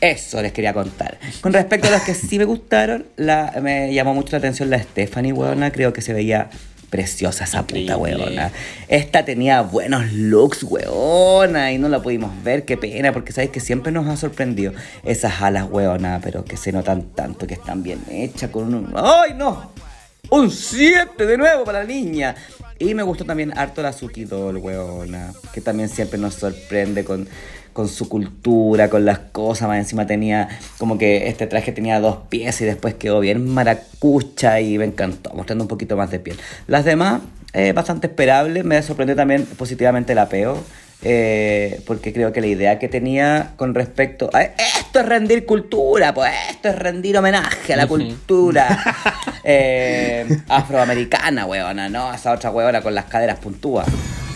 Eso les quería contar. Con respecto a los que sí me gustaron, la, me llamó mucho la atención la Stephanie, weona. Creo que se veía preciosa esa puta, weona. Esta tenía buenos looks, weona, y no la pudimos ver. Qué pena, porque sabéis que siempre nos ha sorprendido esas alas, weona, pero que se notan tanto que están bien hechas con un... ¡Ay, no! Un 7 de nuevo para la niña. Y me gustó también harto la Suki Doll, weona. Que también siempre nos sorprende con, con su cultura, con las cosas. Más encima tenía como que este traje tenía dos pies y después quedó bien maracucha y me encantó, mostrando un poquito más de piel. Las demás, eh, bastante esperables. Me sorprendió también positivamente el apeo. Eh, porque creo que la idea que tenía con respecto a esto es rendir cultura, pues esto es rendir homenaje a la cultura eh, afroamericana, weona, ¿no? Esa otra weona con las caderas puntúas.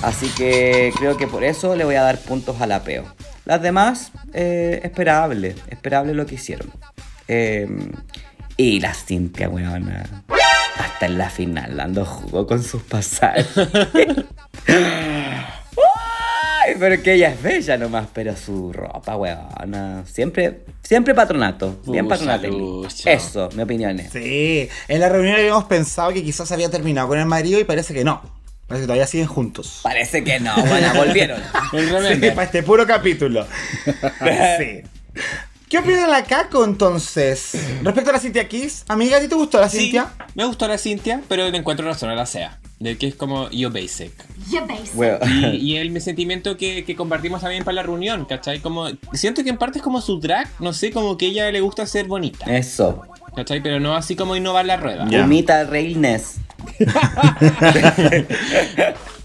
Así que creo que por eso le voy a dar puntos al apeo. Las demás, eh, esperable, esperable lo que hicieron. Eh, y la Cintia, weona. Hasta en la final, dando jugo con sus pasajes. Ay, pero que ella es bella nomás, pero su ropa, weona. Siempre, siempre patronato. Bien Pucha patronato. Eso, mi opinión es. Sí, en la reunión habíamos pensado que quizás había terminado con el marido y parece que no. Parece que todavía siguen juntos. Parece que no, bueno, volvieron. Sí, para este puro capítulo. Sí. ¿Qué opina la Caco entonces? Respecto a la Cintia Kiss, amiga, ¿a ti te gustó la Sí, Cintia? me gustó la Cintia, pero le encuentro razón a la SEA. De que es como yo basic. Bueno, Y, y el mi sentimiento que, que compartimos también para la reunión, ¿cachai? Como, siento que en parte es como su drag, no sé, como que a ella le gusta ser bonita, eso. ¿cachai? Pero no así como innovar la rueda. Ya. Humita Reilness.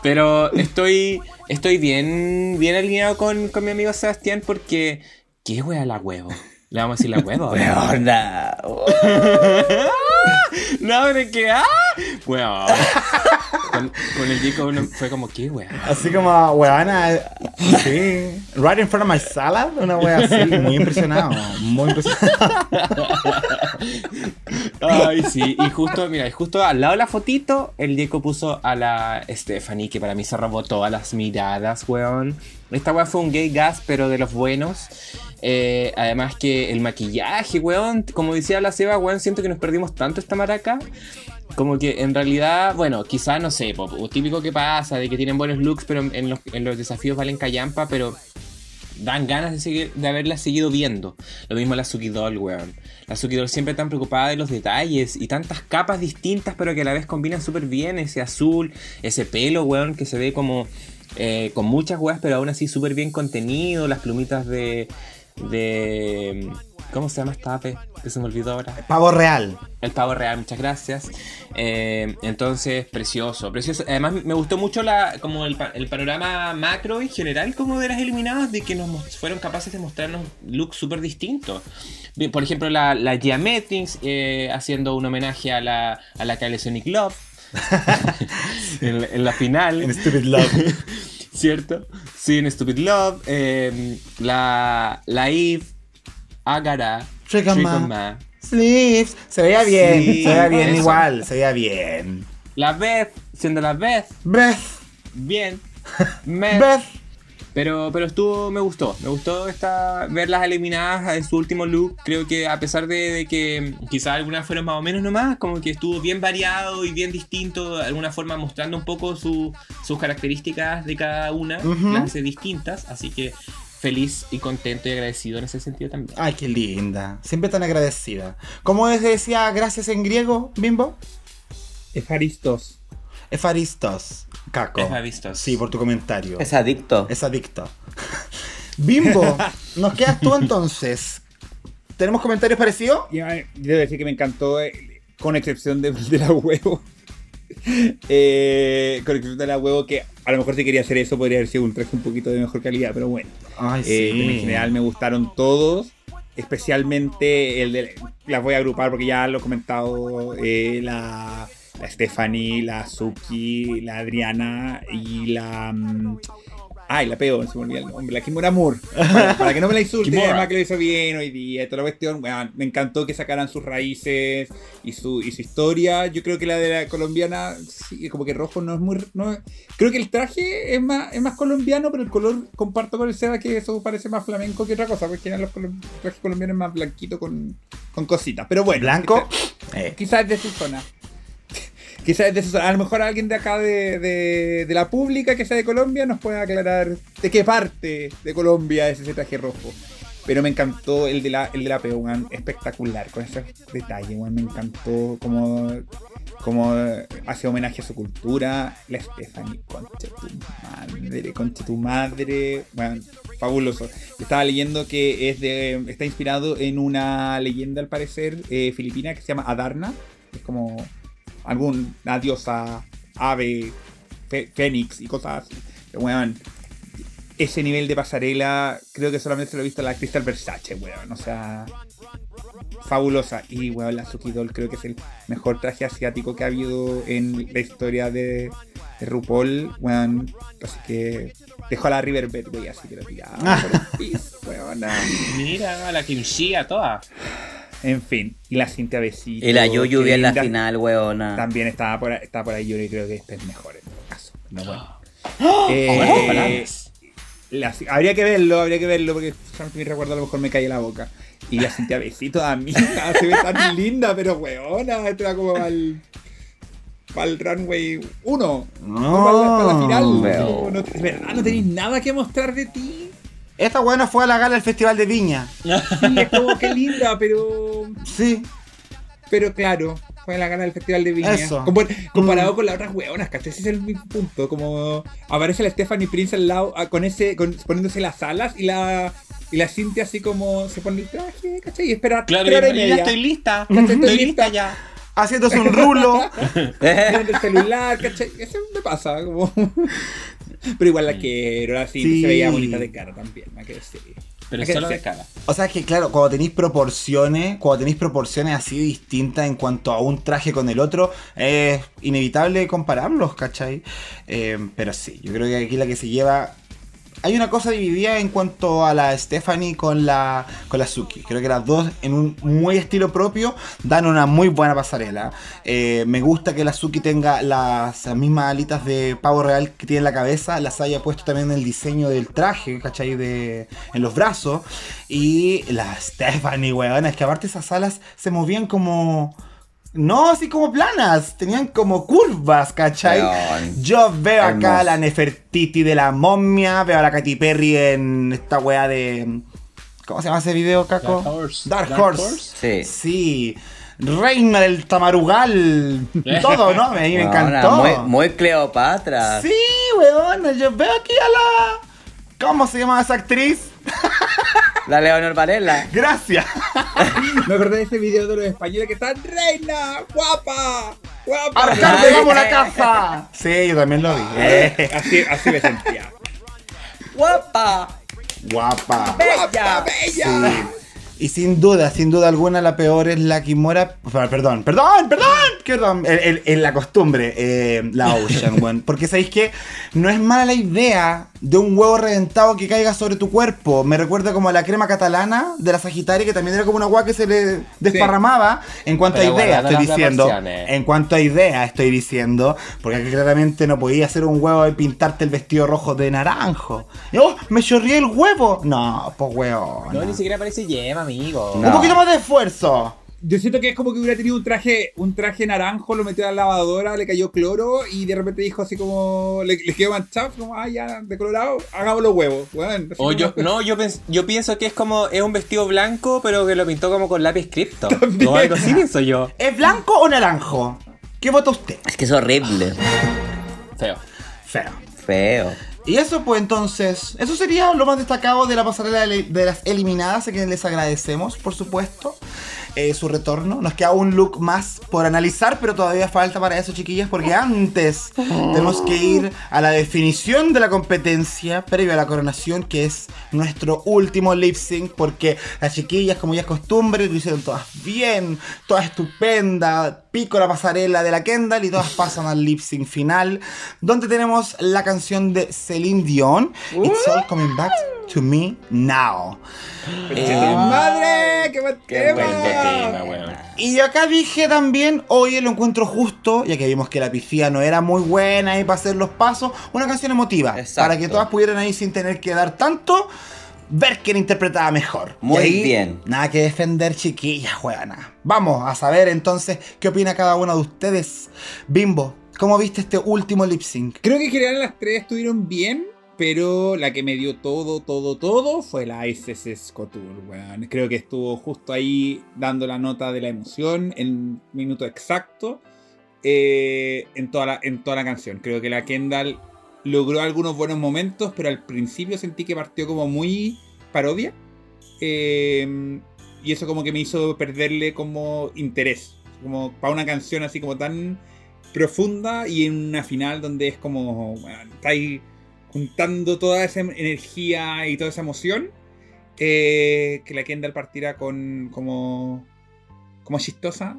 Pero estoy estoy bien bien alineado con, con mi amigo Sebastián porque ¿qué wea la huevo? Le vamos a decir la huevo. Weona. Oh. no, de que ah, weón. Con, con el uno fue como ¿qué wea? Así como, weana, sí. Right in front of my salad, una wea así, muy impresionado, muy impresionado. Ay, sí, y justo, mira, y justo al lado de la fotito, el Jacob puso a la Stephanie, que para mí se robó todas las miradas, weón. Esta weá fue un gay gas, pero de los buenos. Eh, además que el maquillaje, weón, como decía la Seba, weón, siento que nos perdimos tanto esta maraca. Como que en realidad, bueno, quizá, no sé, po, po, típico que pasa, de que tienen buenos looks, pero en los, desafíos valen callampa, pero dan ganas de, seguir, de haberla seguido viendo. Lo mismo la Suki Doll, weón. La Suki Doll siempre tan preocupada de los detalles y tantas capas distintas, pero que a la vez combinan súper bien. Ese azul, ese pelo, weón, que se ve como eh, con muchas weas, pero aún así súper bien contenido. Las plumitas de. de ¿Cómo se llama esta ape? Que se me olvidó ahora. Pavo real. El pavo real, muchas gracias. Eh, entonces, precioso, precioso. Además, me gustó mucho la, como el, pa- el panorama macro y general como de las eliminadas, de que nos fueron capaces de mostrarnos looks súper distintos. Por ejemplo, la, la Geometrics eh, haciendo un homenaje a la, a la Kylie Sonic Love. en, la- en la final. En Stupid Love. ¿Cierto? Sí, en Stupid Love. eh, la, la Eve, Agara, Trick 'em Trick 'em Ma. Ma, Sleeves. Se veía bien. Sí, se veía bien eso. igual. Se veía bien. la Beth, siendo la Beth, Breath. bien. Breath. Pero, pero estuvo, me gustó. Me gustó esta, verlas eliminadas en su último look. Creo que a pesar de, de que quizás algunas fueron más o menos nomás, como que estuvo bien variado y bien distinto, de alguna forma mostrando un poco su- sus características de cada una, las hace distintas. Así que feliz y contento y agradecido en ese sentido también. Ay, qué linda. Siempre tan agradecida. ¿Cómo se decía gracias en griego, Bimbo? Efaristos. Efaristos. Caco. Sí, por tu comentario. Es adicto. Es adicto. Bimbo, nos quedas tú entonces. ¿Tenemos comentarios parecidos? Y, eh, Debo decir que me encantó, eh, con excepción de, de la huevo. Eh, con excepción de la huevo, que a lo mejor si quería hacer eso podría haber sido un traje un poquito de mejor calidad, pero bueno. Ay, Eh, En general me gustaron todos, especialmente el de. Las voy a agrupar porque ya lo he comentado. eh, la, la Stephanie, la Suki, la Adriana y la. mm, Ay, la peor, se me olvidó el nombre, la Kimura Moore. Para, para que no me la insulte, además que lo hizo bien hoy día, toda la cuestión. me encantó que sacaran sus raíces y su, y su historia. Yo creo que la de la colombiana, sí, como que rojo no es muy. no- creo que el traje es más, es más colombiano, pero el color comparto con el Seba que eso parece más flamenco que otra cosa, porque eran los colom- trajes colombianos más blanquitos con, con cositas. Pero bueno, Blanco. quizás- Eh, Quizás es de su zona. Quizás de zona. A lo mejor alguien de acá de, de- la pública que sea de Colombia nos puede aclarar de qué parte de Colombia es ese traje rojo. Pero me encantó el de la, el de la espectacular, con esos detalles, weón, me encantó como, como hace homenaje a su cultura. La Stephanie, conche tu madre, conche tu madre, weón, fabuloso. Estaba leyendo que es de, está inspirado en una leyenda, al parecer, eh, filipina que se llama Adarna. Es como alguna diosa, ave, fe- fénix y cosas así. Pero, weón, ese nivel de pasarela, creo que solamente se lo he visto a la Crystal Versace, weón. O sea, fabulosa. Y, weón, la Suki Doll creo que es el mejor traje asiático que ha habido en la historia de, de RuPaul, weón. Así que dejó a la River Bedway así que lo tiraba weón. Mira, la kimchi a toda. En fin, y la Cintia Besito. Y la Yuyu en la final, weona. También estaba por, ahí- estaba por ahí, yo creo que este es mejor en todo caso. No, bueno. Fuertes Eh, la- habría que verlo, habría que verlo, porque mi recuerdo a lo mejor me cae la boca. Y la Cintia Besito, amiga, se ve tan linda, pero weona, esto era como para el, para el runway 1. No. para, la, para la final. Veo. No, de verdad, no tenéis nada que mostrar de ti. Esta buena fue a la gala del Festival de Viña. Sí, es como que linda, pero. Sí. Pero claro, fue la gana del Festival de Viña. Eso. Comparado Mm. con las otras hueonas, ¿cachai? Ese es el mismo punto. Como aparece la Stephanie Prince al lado, ah, con ese, con- poniéndose las alas y la. Y la Cintia así como se pone el traje, ¿cachai? Y espera Claro, tres ya, horas y ya media. estoy lista. Ya estoy Estoy lista. lista ya. Haciéndose un rulo. El celular, ¿cachai? Eso me pasa, como. Pero igual la quiero, la Cintia Sí. se veía bonita de cara también, me que decir. Pero Hay que solo de cara. O sea, es que claro, cuando tenéis proporciones, cuando tenéis proporciones así distintas en cuanto a un traje con el otro, es inevitable compararlos, ¿cachai? Eh, pero sí, yo creo que aquí la que se lleva... Hay una cosa dividida en cuanto a la Stephanie con la, con la Suki. Creo que las dos, en un muy estilo propio, dan una muy buena pasarela. Eh, me gusta que la Suki tenga las, mismas alitas de pavo real que tiene en la cabeza, las haya puesto también en el diseño del traje, ¿cachai? De, en los brazos. Y la Stephanie, weón, es que aparte esas alas se movían como... No así como planas, tenían como curvas, ¿cachai? Yo veo acá Hermoso. la Nefertiti de la momia, veo a la Katy Perry en esta weá de... ¿Cómo se llama ese video, Caco? Dark Horse. Dark, Dark Horse. Horse. Sí. Sí. Reina del Tamarugal. Todo, ¿no? A mí me encantó. Muy, muy Cleopatra. Sí, weón. Yo veo aquí a la... ¿Cómo se llama esa actriz? La Leonor Varela. Gracias. Me acordé de ese video de los españoles que están reina, guapa, guapa. ¡Arcade, vamos a la casa! Sí, yo también lo vi. Eh, Así, así me sentía. ¡Guapa! guapa. ¡Guapa, bella! Sí. Y sin duda, sin duda alguna, la peor es la Kimura. Perdón, perdón, perdón, perdón. El- la costumbre, eh, la Ocean, weón. Porque sabéis que no es mala la idea de un huevo reventado que caiga sobre tu cuerpo. Me recuerda como a la crema catalana de la Sagitaria, que también era como una agua que se le desparramaba. En cuanto Pero a idea, estoy diciendo. En cuanto a idea, estoy diciendo. Porque claramente no podía hacer un huevo y pintarte el vestido rojo de naranjo. ¡Oh! ¡Me chorrié el huevo! No, pues hueón. No, ni siquiera parece yema, amigo. No. Un poquito más de esfuerzo. Yo siento que es como que hubiera tenido un traje, un traje naranjo, lo metió a la lavadora, le cayó cloro y de repente dijo así como, le, le quedó manchado, como, ah, ya, decolorado, hagamos los huevos. Bueno, así O como- yo, no, yo, pens- yo pienso que es como, es un vestido blanco, pero que lo pintó como con lápiz cripto. O algo así pienso yo. ¿Es blanco o naranjo? ¿Qué vota usted? Es que es horrible. Feo. Feo. Feo. Y eso pues entonces, eso sería lo más destacado de la pasarela de las eliminadas, a quienes les agradecemos, por supuesto, eh, su retorno. Nos queda un look más por analizar, pero todavía falta para eso, chiquillas, porque antes tenemos que ir a la definición de la competencia previo a la coronación, que es nuestro último lip sync, porque las chiquillas, como ya es costumbre, lo hicieron todas bien, todas estupendas, pico la pasarela de la Kendall y todas pasan al lip sync final, donde tenemos la canción de Celine Dion, It's All Coming Back to Me Now. ¡Conche tu ¡Madre! ¡Qué Qué! Tema, weón. Y yo acá dije también, oye, lo encuentro justo, ya que vimos que la pifía no era muy buena y para hacer los pasos, una canción emotiva, Exacto. para que todas pudieran ahí sin tener que dar tanto, ver quién interpretaba mejor. Muy ahí, bien. Nada que defender, chiquillas, juegana. Vamos a saber entonces qué opina cada uno de ustedes. Bimbo, ¿cómo viste este último lip sync? Creo que en general las tres estuvieron bien, pero la que me dio todo, todo, todo fue la SS Scotour, weón. Creo que estuvo justo ahí dando la nota de la emoción en minuto exacto eh, en, toda la, en toda la canción. Creo que la Kendall logró algunos buenos momentos, pero al principio sentí que partió como muy parodia. Eh, y eso como que me hizo perderle como interés. Como para una canción así como tan profunda y en una final donde es como, está juntando toda esa energía y toda esa emoción, eh, que la Kendall partiera con como, como chistosa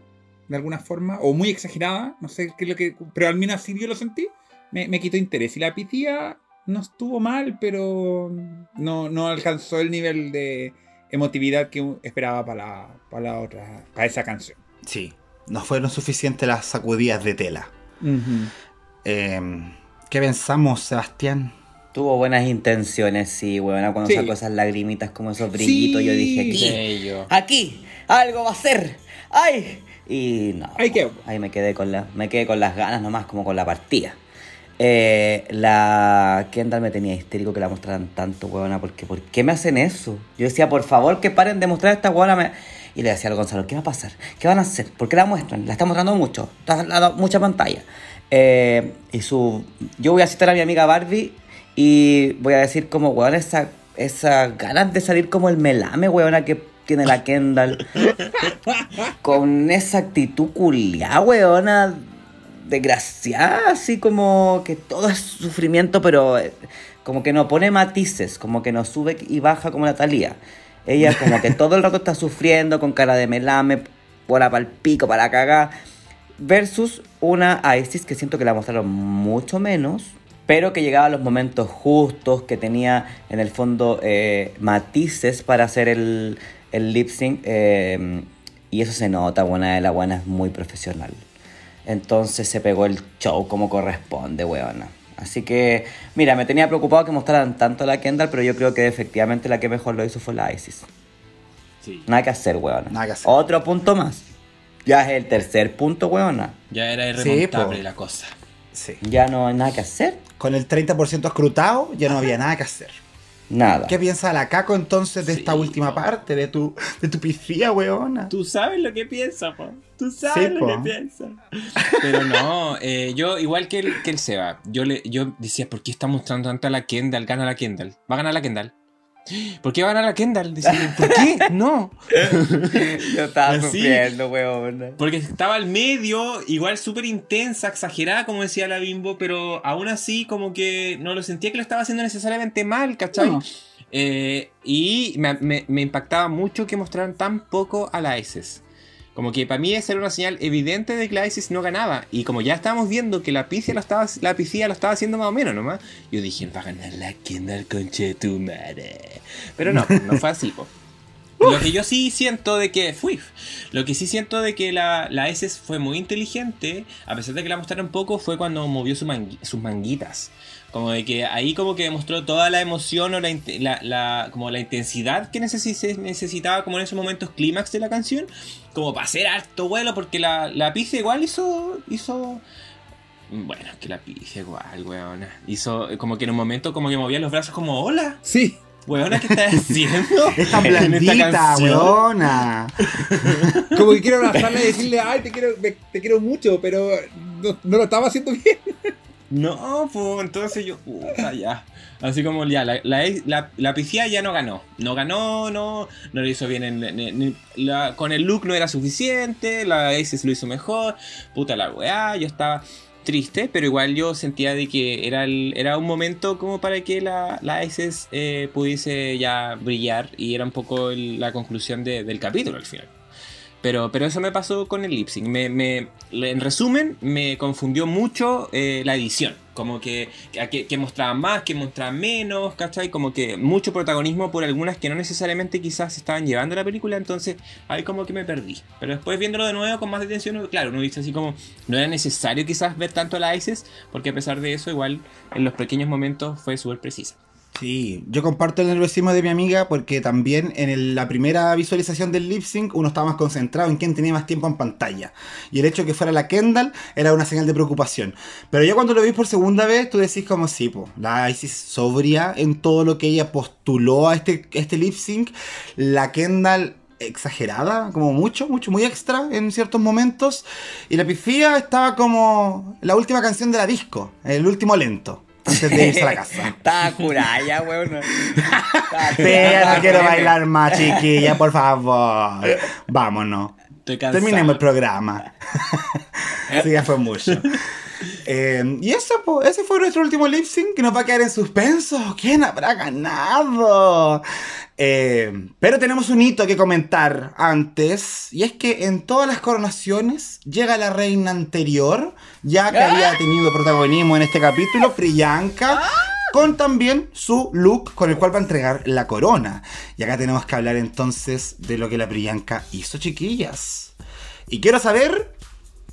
de alguna forma, o muy exagerada, no sé qué es lo que, pero al menos así yo lo sentí, me, me quitó interés. Y la pitía no estuvo mal, pero no, no alcanzó el nivel de emotividad que esperaba para la, para la otra, para esa canción. Sí, no fueron suficientes las sacudidas de tela. Eh, ¿Qué pensamos, Sebastián? Tuvo buenas intenciones, sí, weón. Cuando Sí. sacó esas lagrimitas como esos brillitos, yo dije, aquí, Bello. aquí, algo va a ser. ¡Ay! Y no. Qué- Ahí me quedé con la, me quedé con las ganas nomás, como con la partida. Eh, la Kendall me tenía histérico que la mostraran tanto, weona, porque ¿por qué me hacen eso? Yo decía, por favor, que paren de mostrar a esta me- Y le decía al Gonzalo, ¿qué va a pasar? ¿Qué van a hacer? ¿Por qué la muestran? La están mostrando mucho, está la- mucha pantalla. Eh, y su... Yo voy a citar a mi amiga Barbie y voy a decir como, weón, esa, esa ganas de salir como el melame, weona, que tiene la Kendall. con esa actitud culiá, weona, desgraciada, así como que todo es sufrimiento, pero eh, como que no pone matices, como que no sube y baja como la Talía. Ella como que todo el rato está sufriendo con cara de melame, bola para el pico, para cagar. Versus una Isis que siento que la mostraron mucho menos, pero que llegaba a los momentos justos, que tenía en el fondo eh, matices para hacer el, el lip sync. eh, y eso se nota, buena de la buena es muy profesional. Entonces se pegó el show como corresponde, weona. Así que, mira, me tenía preocupado que mostraran tanto a la Kendall, pero yo creo que efectivamente la que mejor lo hizo fue la Isis. Sí. Nada que hacer, weona. Nada que hacer. Otro punto más. Ya es el tercer punto, weona. Ya era Sí, irremontable po. la cosa. Sí. Ya no hay nada que hacer. Con el 30% escrutado ya no había nada que hacer. Nada. ¿Qué piensa la Caco entonces de Sí, esta última parte de tu, de tu piscina, weona? Tú sabes lo que piensa, po. Tú sabes Sí, lo po. que piensa. Pero no, eh, yo, igual que el, que el Seba, yo, le, yo decía, ¿por qué está mostrando tanto a la Kendall? Gana la Kendall. Va a ganar la Kendall. ¿Por qué van a la Kendall? Decían, ¿Por qué? No. Yo estaba Así. sufriendo, weón. Porque estaba al medio, igual súper intensa, exagerada, como decía la Bimbo, pero aún así como que no lo sentía que lo estaba haciendo necesariamente mal, ¿cachai? No. Eh, y me, me- me impactaba mucho que mostraran tan poco a la ISIS. Como que para mí esa era una señal evidente de que la ISIS no ganaba. Y como ya estábamos viendo que la Picia lo estaba, la Picia lo estaba haciendo más o menos nomás, yo dije, va a ganar la Kendall conche de tu madre. Pero no, no fue así, po. Lo que yo sí siento de que fui. Lo que sí siento de que la, la fue muy inteligente, a pesar de que la mostraron poco, fue cuando movió su sus manguitas. Como de que ahí como que demostró toda la emoción o la, inte- la- la- como la intensidad que se necesitaba como en esos momentos clímax de la canción. Como para hacer harto vuelo, porque la, la pizza igual hizo... hizo bueno, que la pizza igual, weona. Hizo como que en un momento como que movía los brazos como, hola, Sí. weona, ¿qué estás haciendo? Es tan blandita, canción?" weona. Como que quiero abrazarla y decirle, ay, te quiero, me- te quiero mucho, pero no, no lo estaba haciendo bien. No, pues entonces yo, puta, ya. Así como ya, la, la, la, la ya no ganó. No ganó, no, no lo hizo bien. en- en- en- la- con el look no era suficiente, la Aces lo hizo mejor. Puta la weá, yo estaba triste, pero igual yo sentía de que era, el- era un momento como para que la, la Aces eh, pudiese ya brillar y era un poco el- la conclusión de- del capítulo al final. Pero, pero eso me pasó con el lip sync. Me, me- en resumen, me confundió mucho eh, la edición. Como que, que, que más, que mostraban menos, ¿cachai? Como que mucho protagonismo por algunas que no necesariamente quizás estaban llevando la película. Entonces ahí como que me perdí. Pero después viéndolo de nuevo con más atención, claro, uno dice así como no era necesario quizás ver tanto a la ISIS. Porque a pesar de eso, igual en los pequeños momentos fue súper precisa. Sí, yo comparto el nerviosismo de mi amiga porque también en el- la primera visualización del lip sync uno estaba más concentrado en quién tenía más tiempo en pantalla. Y el hecho de que fuera la Kendall era una señal de preocupación. Pero yo cuando lo vi por segunda vez, tú decís como sí, la Isis sobria en todo lo que ella postuló a este, este lip sync. La Kendall exagerada, como mucho, mucho, muy extra en ciertos momentos. Y la Pifía estaba como la última canción de la disco, el último lento. Antes de irse a la casa. Estaba curada ya, weón. Sí, ya no quiero bailar más, chiquilla, por favor. Vámonos. Terminemos el programa. sí, ya fue mucho. Eh, y eso, ese fue nuestro último lip sync que nos va a quedar en suspenso. ¿Quién habrá ganado? Eh, pero tenemos un hito que comentar antes. Y es que en todas las coronaciones llega la reina anterior, ya que había tenido protagonismo en este capítulo, Priyanka. Con también su look con el cual va a entregar la corona. Y acá tenemos que hablar entonces de lo que la Priyanka hizo, chiquillas. Y quiero saber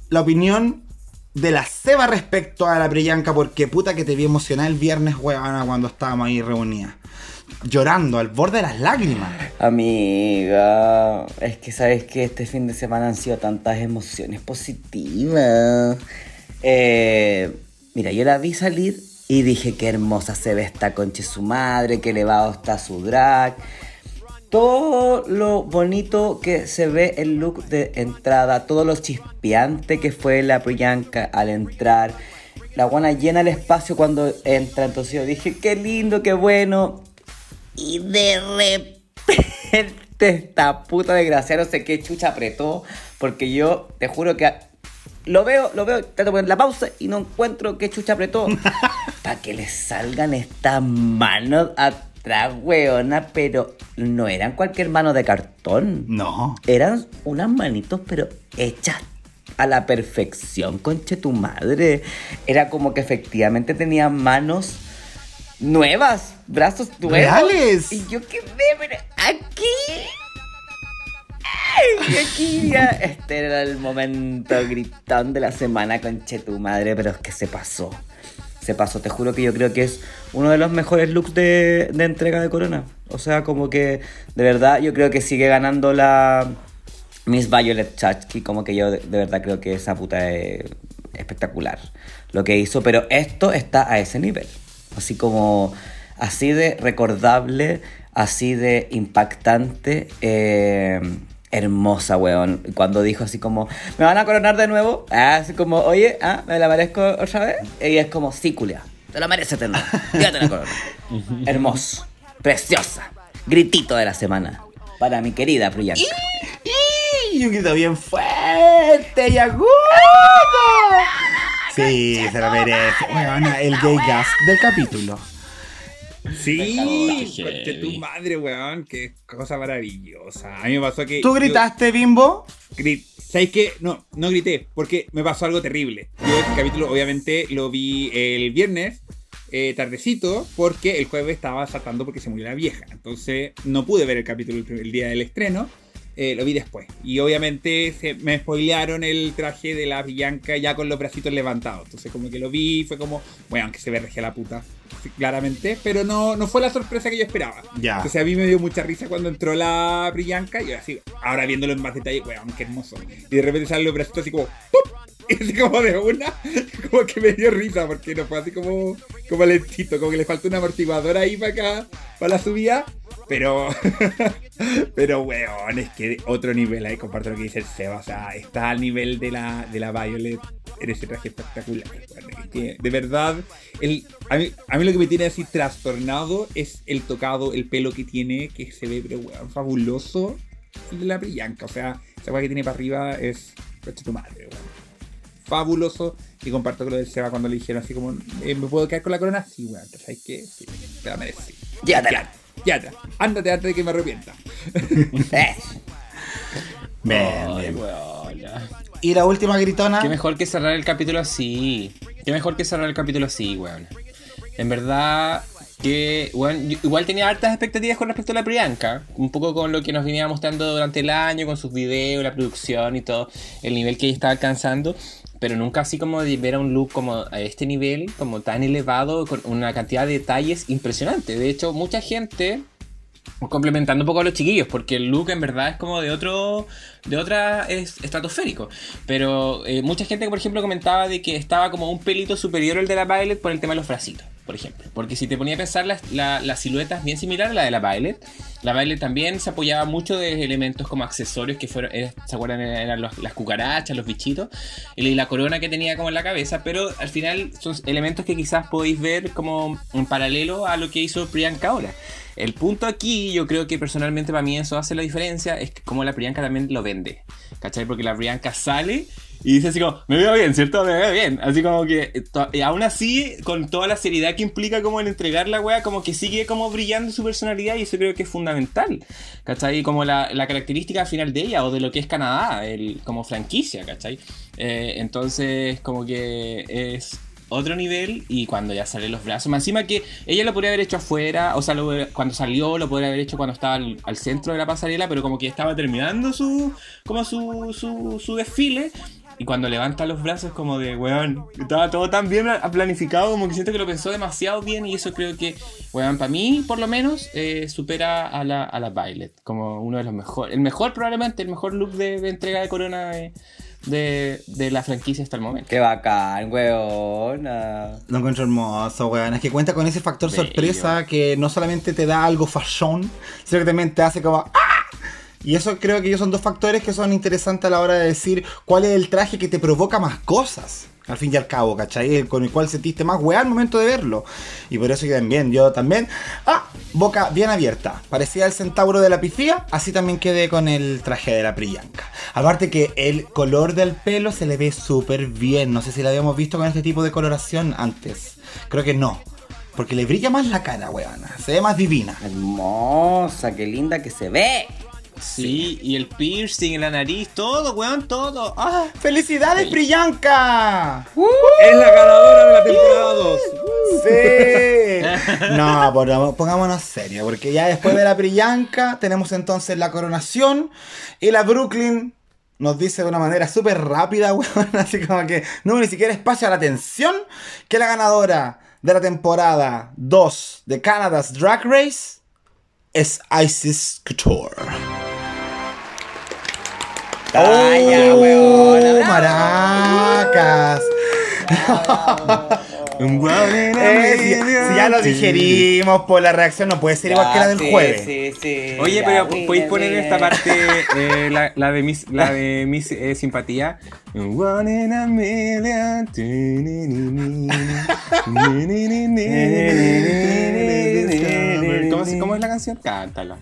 la opinión de la Seba respecto a la Priyanka, porque puta que te vi emocionada el viernes, huevona, cuando estábamos ahí reunidas. Llorando al borde de las lágrimas. Amiga, es que sabes que este fin de semana han sido tantas emociones positivas. Eh, mira, yo la vi salir y dije qué hermosa se ve esta concha de su madre, qué elevado está su drag. Todo lo bonito que se ve el look de entrada, todo lo chispeante que fue la Priyanka al entrar. La guana llena el espacio cuando entra, entonces yo dije, qué lindo, qué bueno. Y de repente esta puta desgracia no sé qué chucha apretó. Porque yo te juro que lo veo, lo veo, trato de poner la pausa y no encuentro qué chucha apretó. Para que le salgan estas manos atrás, weona. Pero no eran cualquier mano de cartón. No. Eran unas manitos, pero hechas a la perfección, conche tu madre. Era como que efectivamente tenía manos nuevas, brazos nuevos. ¿Reales? Y yo quedé, pero aquí. Ay, aquí ya. Este era el momento gritón de la semana, conche tu madre, pero es que se pasó. Se pasó, te juro que yo creo que es uno de los mejores looks de, entrega de Corona. O sea, como que de verdad yo creo que sigue ganando la Miss Violet Chachki. Como que yo de, de verdad creo que esa puta es espectacular lo que hizo. Pero esto está a ese nivel. Así como, así de recordable, así de impactante. eh, hermosa, weón. Cuando dijo así como, ¿me van a coronar de nuevo? Ah, Así como, oye, ah, ¿me la merezco otra vez? Y es como, sí, culia, te la mereces tener. La corona. Hermoso, preciosa, Gritito de la semana. Para mi querida Priyanka. Y un grito bien fuerte y agudo. Sí, se lo merece. Weona, el gay gas del capítulo. Sí, Qué conche tu madre, weón. Qué cosa maravillosa. A mí me pasó que. ¿Tú yo gritaste, Bimbo? gri- ¿Sabes qué? No, no grité, porque me pasó algo terrible. Yo este capítulo, obviamente, lo vi el viernes, eh, tardecito, porque el jueves estaba saltando porque se murió la vieja. Entonces, no pude ver el capítulo el, el día del estreno. Eh, lo vi después. Y obviamente se, me spoilearon el traje de la Villanca ya con los bracitos levantados. Entonces, como que lo vi, fue como, bueno, aunque se ve regia la puta, claramente. Pero no, no fue la sorpresa que yo esperaba. Ya. Entonces a mí me dio mucha risa cuando entró la Brillanca y así, ahora viéndolo en más detalle, weón, qué hermoso. Y de repente salen los bracitos así como, ¡pup! Y así como de una, como que me dio risa porque no fue así como, como lentito, como que le faltó una amortiguadora ahí para acá, para la subida. Pero, pero weón, es que otro nivel ahí, comparto lo que dice el Seba, o sea, está al nivel de la, de la Violet en ese traje espectacular. weón. Es que, de verdad, el, a, mí, a mí lo que me tiene así trastornado es el tocado, el pelo que tiene, que se ve, pero weón, fabuloso. El de la brillanca, o sea, esa weá que tiene para arriba es, coche tu madre, weón. Fabuloso. Y comparto con lo del Seba cuando le dijeron así como, eh, ¿me puedo quedar con la corona? Sí, weón, entonces hay que, sí, te la merecí. Llévatela. Ya, ya, ándate antes de que me arrepienta. Eh, Bien, bien. Y la última gritona. Qué mejor que cerrar el capítulo así. Qué mejor que cerrar el capítulo así, weón. En verdad, que, weón, yo igual tenía hartas expectativas con respecto a la Priyanka. Un poco con lo que nos venía mostrando durante el año, con sus videos, la producción y todo, el nivel que ella estaba alcanzando. Pero nunca así como de ver a un look como a este nivel, como tan elevado, con una cantidad de detalles impresionante. De hecho, mucha gente complementando un poco a los chiquillos, porque el look en verdad es como de otro, de otra es estratosférico. Pero eh, mucha gente, por ejemplo, comentaba de que estaba como un pelito superior al de la Violet por el tema de los bracitos, por ejemplo. Porque si te ponía a pensar, la, la, la silueta es bien similar a la de la Violet. La Violet también se apoyaba mucho de elementos como accesorios que fueron, eh, ¿se acuerdan? Eran los- las cucarachas, los bichitos, y la corona que tenía como en la cabeza, pero al final son elementos que quizás podéis ver como en paralelo a lo que hizo Priyanka ahora. El punto aquí, yo creo que personalmente para mí eso hace la diferencia, es como la Priyanka también lo vende. ¿Cachai? Porque la Priyanka sale y dice así como, me veo bien, ¿cierto? Me veo bien. Así como que, eh, y aún así, con toda la seriedad que implica como el entregar la wea, como que sigue como brillando su personalidad y eso creo que es fundamental. ¿Cachai? Como la, la característica final de ella o de lo que es Canadá, el, como franquicia, ¿cachai? Eh, entonces, como que es otro nivel y cuando ya salen los brazos, más encima que ella lo podría haber hecho afuera, o sea, cuando salió lo podría haber hecho cuando estaba al, centro de la pasarela, pero como que estaba terminando su como su, su, su desfile y cuando levanta los brazos como de, weón, estaba todo tan bien planificado como que siento que lo pensó demasiado bien y eso creo que, weón, para mí por lo menos eh, supera a la, a la Violet como uno de los mejores, el mejor probablemente, el mejor look de, de entrega de corona de, de, de la franquicia hasta el momento. Qué bacán, weona. Lo encuentro hermoso, weón. Es que cuenta con ese factor Bello. sorpresa que no solamente te da algo fashion, sino que también te hace como ¡Ah! Y eso creo que ellos son dos factores que son interesantes a la hora de decir cuál es el traje que te provoca más cosas. Al fin y al cabo, ¿cachai? Con el cual sentiste más weá al momento de verlo. Y por eso que también, yo también. ¡Ah! Boca bien abierta. Parecía el centauro de la pifía. Así también quedé con el traje de la Priyanka. Aparte que el color del pelo se le ve súper bien. No sé si lo habíamos visto con este tipo de coloración antes. Creo que no. Porque le brilla más la cara, weona. Se ve más divina. Hermosa, qué linda que se ve. Sí, y el piercing en la nariz, todo, weón, todo. ¡Ah! ¡Felicidades, Sí. Priyanka! Es la ganadora de la temporada 2. Sí. No, pongámonos serio, porque ya después de la Priyanka tenemos entonces la coronación y la Brooklyn nos dice de una manera súper rápida, weón, así como que no ni siquiera espacio a la atención, que la ganadora de la temporada 2 de Canada's Drag Race es Isis Couture. ¡Oh, maracas! Eh, si, si ya lo digerimos por la reacción, no puede ser igual que la del Sí, jueves. Sí, sí. Oye, ya, pero mira, podéis poner esta parte, eh, la, la de mis, la de mis eh, simpatía. One in a million. ¿Cómo ¿Cómo es la canción? Cántala.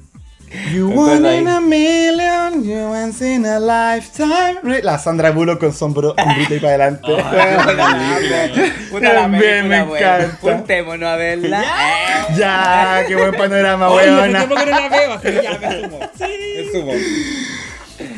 You Entonces one ahí- in a million, you once in a lifetime. La Sandra Bullock con sombro, sombrita y para adelante. Puta la También película, me weón. encanta. Juntémonos a verla. Eh. ya, qué buen panorama, Oye, hace weona. tiempo que no la veo, así que ya me sumo. Me sumo.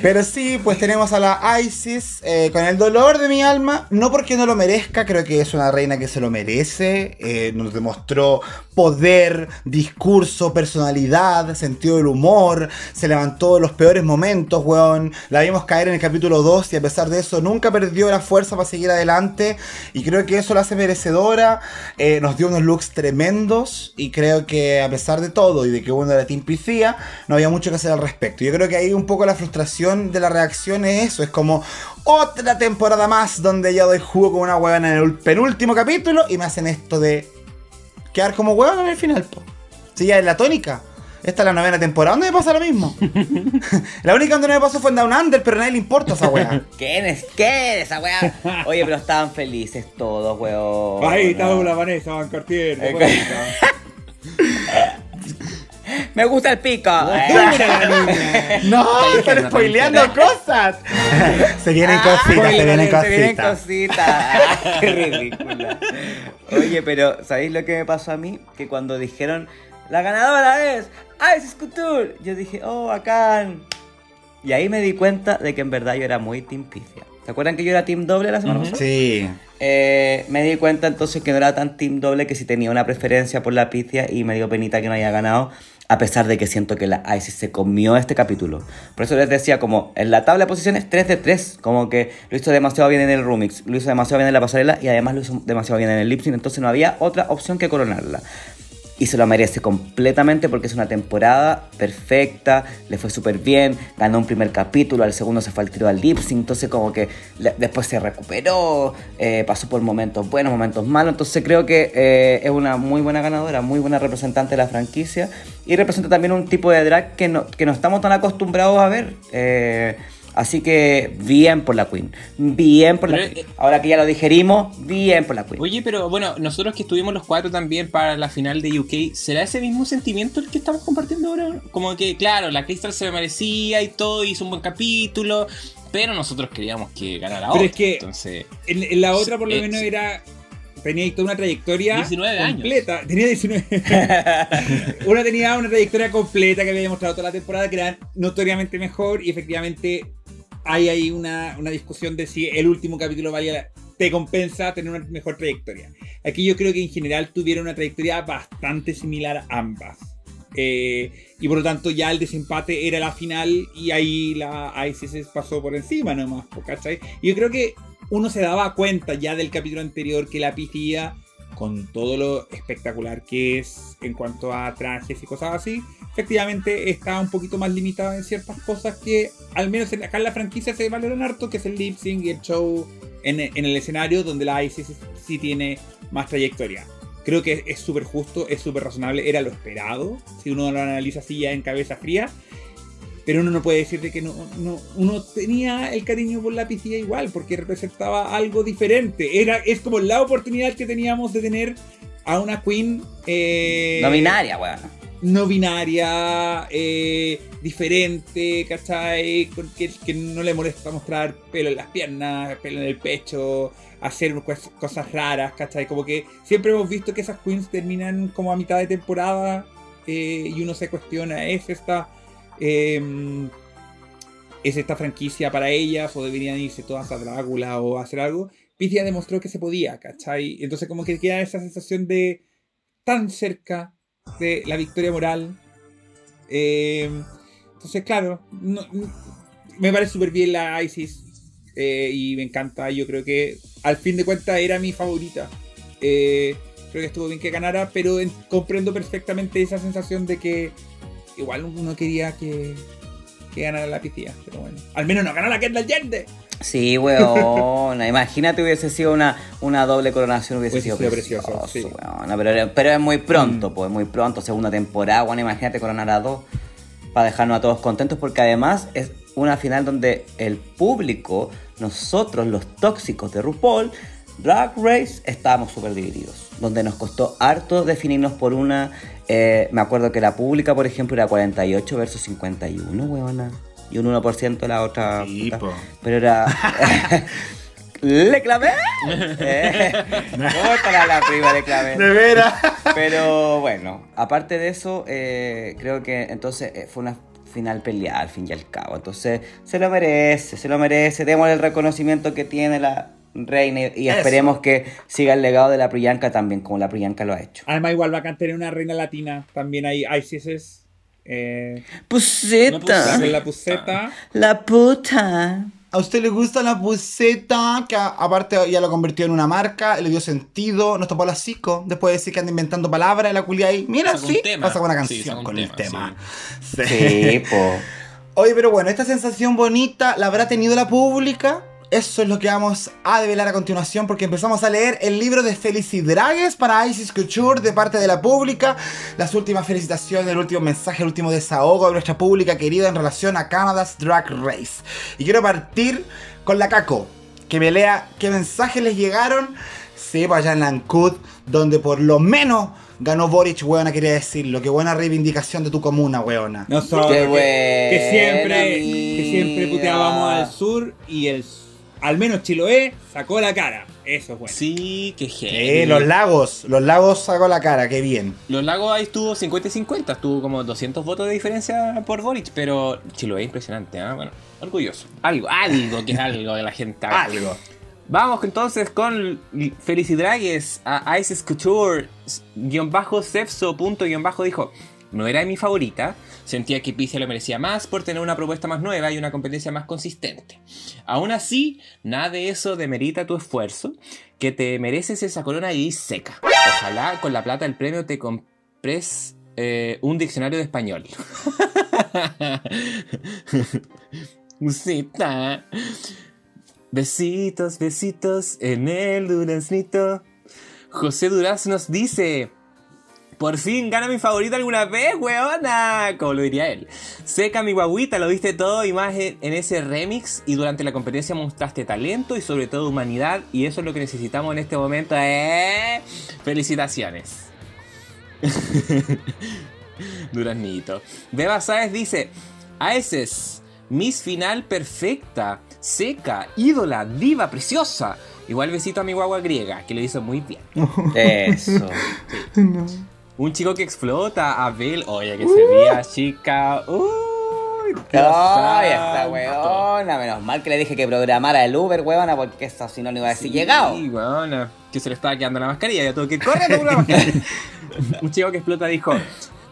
Pero sí, pues tenemos a la Isis eh, con el dolor de mi alma, no porque no lo merezca, creo que es una reina que se lo merece, eh, nos demostró poder, discurso, personalidad, sentido del humor, se levantó en los peores momentos, weón, la vimos caer en el capítulo 2 y a pesar de eso nunca perdió la fuerza para seguir adelante y creo que eso la hace merecedora, eh, nos dio unos looks tremendos y creo que a pesar de todo y de que uno era Team Piscía, no había mucho que hacer al respecto. Yo creo que ahí un poco la frustración de la reacción es eso, es como otra temporada más donde yo doy jugo con una huevona en el penúltimo capítulo y me hacen esto de quedar como huevona en el final, po. Si ya es la tónica. Esta es la novena temporada, ¿dónde me pasa lo mismo? la única donde no me pasó fue en Down Under, pero a nadie le importa esa wea. ¿Quién es? ¿Qué es esa weá? Oye, pero estaban felices todos, weón. Ahí está la Vanessa Van Cartier. Eh. Me gusta el pico. Eh. No, están diciendo spoileando cosas. se vienen Ah, cositas, se vienen Se vienen cositas. Ah, qué ridícula. Oye, pero ¿sabéis lo que me pasó a mí? Que cuando dijeron, la ganadora es Isis Couture, yo dije, oh, bacán. Y ahí me di cuenta de que en verdad yo era muy Team Pifia. ¿Se acuerdan que yo era Team Doble la semana pasada? Sí. Eh, me di cuenta entonces que no era tan Team Doble que si tenía una preferencia por la Pifia y me dio penita que no haya ganado. A pesar de que siento que la Isis se comió este capítulo. Por eso les decía, como en la tabla de posiciones 3 de 3. Como que lo hizo demasiado bien en el remix, lo hizo demasiado bien en la pasarela y además lo hizo demasiado bien en el lip. Entonces no había otra opción que coronarla. Y se lo merece completamente porque es una temporada perfecta, le fue súper bien, ganó un primer capítulo, al segundo se fue al tiro al lip sync, entonces como que después se recuperó, eh, pasó por momentos buenos, momentos malos, entonces creo que eh, es una muy buena ganadora, muy buena representante de la franquicia y representa también un tipo de drag que no, que no estamos tan acostumbrados a ver. eh, Así que bien por la Queen. Bien por la Pero, Queen. eh, Ahora que ya lo digerimos, bien por la Queen. Oye, pero bueno, nosotros que estuvimos los cuatro también para la final de UK, ¿será ese mismo sentimiento el que estamos compartiendo ahora? Como que, claro, la Crystal se lo merecía y todo, hizo un buen capítulo, pero nosotros queríamos que ganara Pero otra. es que- Entonces, En, en la otra, por lo Eh, menos, era. Tenía toda una trayectoria 19 años. completa. Tenía 19. una tenía una trayectoria completa que había demostrado toda la temporada que era notoriamente mejor y efectivamente hay ahí una, una discusión de si el último capítulo valía te compensa tener una mejor trayectoria. Aquí yo creo que en general tuvieron una trayectoria bastante similar ambas. Eh, y por lo tanto ya el desempate era la final y ahí la ICC pasó por encima nomás, ¿cachai? Y yo creo que uno se daba cuenta ya del capítulo anterior que la piscía, con todo lo espectacular que es en cuanto a trajes y cosas así, efectivamente está un poquito más limitada en ciertas cosas que al menos en- acá en la franquicia se valoran harto, que es el lip sync y el show en, en el escenario donde la ICC sí, sí tiene más trayectoria. Creo que es súper justo, es súper razonable, era lo esperado, si uno lo analiza así ya en cabeza fría. Pero uno no puede decir de que no, no- uno tenía el cariño por la piscina igual, porque representaba algo diferente. Era, es como la oportunidad que teníamos de tener a una queen eh, No binaria, weón. no binaria, eh, diferente, ¿cachai? Que, que no le molesta mostrar pelo en las piernas, pelo en el pecho, hacer cos- cosas raras, ¿cachai? Como que siempre hemos visto que esas queens terminan como a mitad de temporada eh, y uno se cuestiona, ¿es esta, eh, ¿es esta franquicia para ellas o deberían irse todas a Drácula o hacer algo? Pitia demostró que se podía, ¿cachai? Entonces como que queda esa sensación de tan cerca de la victoria moral. Eh, entonces, claro, me parece súper bien la ISIS eh, y me encanta. Yo creo que al fin de cuentas era mi favorita. Eh, creo que estuvo bien que ganara, pero en- comprendo perfectamente esa sensación de que igual uno quería que, que ganara la piscina. Pero bueno, al menos no ganó la Kendall Jenner. Sí, weón. Imagínate hubiese sido una, una doble coronación, hubiese, Hubiese sido, sido precioso. precioso, sí. weón. pero, pero es muy pronto, Mm. pues, muy pronto, segunda temporada. Bueno, imagínate coronar a dos para dejarnos a todos contentos, porque además es una final donde el público, nosotros, los tóxicos de RuPaul, Drag Race, estábamos súper divididos. Donde nos costó harto definirnos por una Eh, me acuerdo que la pública, por ejemplo, era 48 versus 51, weona. Y un 1% la otra. Sí, puta. Pero era. ¡Le clavé! Eh, Bótala la prima, le clavé. De veras. Pero bueno, aparte de eso, eh, creo que entonces eh, fue una final peleada al fin y al cabo. Entonces se lo merece, se lo merece. Démosle el reconocimiento que tiene la reina y, y Eso. esperemos que siga el legado de la Priyanka también, como la Priyanka lo ha hecho. Además, igual bacán tener una reina latina. También hay ISIS. Eh, Puseta, la puseta. la puta. ¿A usted le gusta la puseta? Que a- aparte ya lo convirtió en una marca, le dio sentido, nos topó la psico. Después de decir que anda inventando palabras, la culia ahí. Mira, Saca sí, pasa con una Sí, canción con el tema, tema. Sí. Sí, po. Oye, pero bueno, esta sensación bonita la habrá tenido la pública. Eso es lo que vamos a develar a continuación porque empezamos a leer el libro de Felicidades para Isis Couture de parte de la pública. Las últimas felicitaciones, el último mensaje, el último desahogo de nuestra pública querida en relación a Canada's Drag Race. Y quiero partir con la Caco, que me lea qué mensajes les llegaron. Sí, para allá en Lancud, donde por lo menos ganó Boric, weona, quería decirlo. Qué buena reivindicación de tu comuna, weona. Nosotros que, que siempre, que siempre puteábamos al sur y el al menos Chiloé sacó la cara. Eso es bueno. Sí, qué Sí, heavy. los lagos, los lagos sacó la cara, qué bien. Los Lagos ahí estuvo 50 y 50, estuvo como 200 votos de diferencia por Boric, pero Chiloé es impresionante, ¿ah? Bueno, orgulloso. Algo, algo que es algo de la gente. Algo. Vamos entonces con Felicidragues a Isis Couture, guion bajo, Cefso, punto, guion bajo, dijo, no era mi favorita, sentía que Pizia lo merecía más por tener una propuesta más nueva y una competencia más consistente. Aún así, nada de eso demerita tu esfuerzo, que te mereces esa corona y seca. Ojalá con la plata del premio te compres eh, un diccionario de español. Musita. Besitos, besitos en el duraznito. José Duraz nos dice. Por fin gana mi favorita alguna vez, weona. Como lo diría él. Seca mi guaguita, lo diste todo y más en, en ese remix. Y durante la competencia mostraste talento y sobre todo humanidad. Y eso es lo que necesitamos en este momento. ¿eh? Felicitaciones. Duraznito. Beba Sáez dice: Aeses, Miss Final perfecta, seca, ídola, diva, preciosa. Igual besito a mi guagua griega, que lo hizo muy bien. Eso. Un chico que explota, Abel, oye, que se veía chica. Uy, Ay, esta weona. Menos mal que le dije que programara el Uber, weona, porque eso si no, no iba a decir llegado. Sí, weona, que se le estaba quedando la mascarilla, ya tuvo que correr a una mascarilla. Un chico que explota dijo: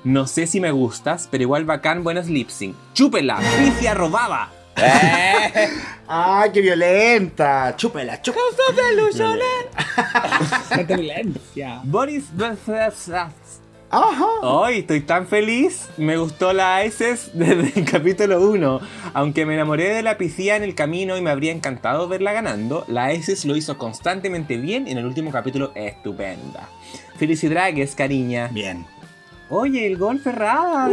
No sé si me gustas, pero igual bacán, buenos lip sync. ¡Chúpela! ¡Picia robaba! Eh, ¡Ay, qué violenta! Chúpela, chúpela. Tanta violencia. Boris. Ajá. Hoy estoy tan feliz. Me gustó la Isis desde el capítulo 1. Aunque me enamoré de la piscina en el camino y me habría encantado verla ganando, la Isis lo hizo constantemente bien y en el último capítulo estupenda. Felicidades, cariña. Bien. Oye, el gol Ferrada.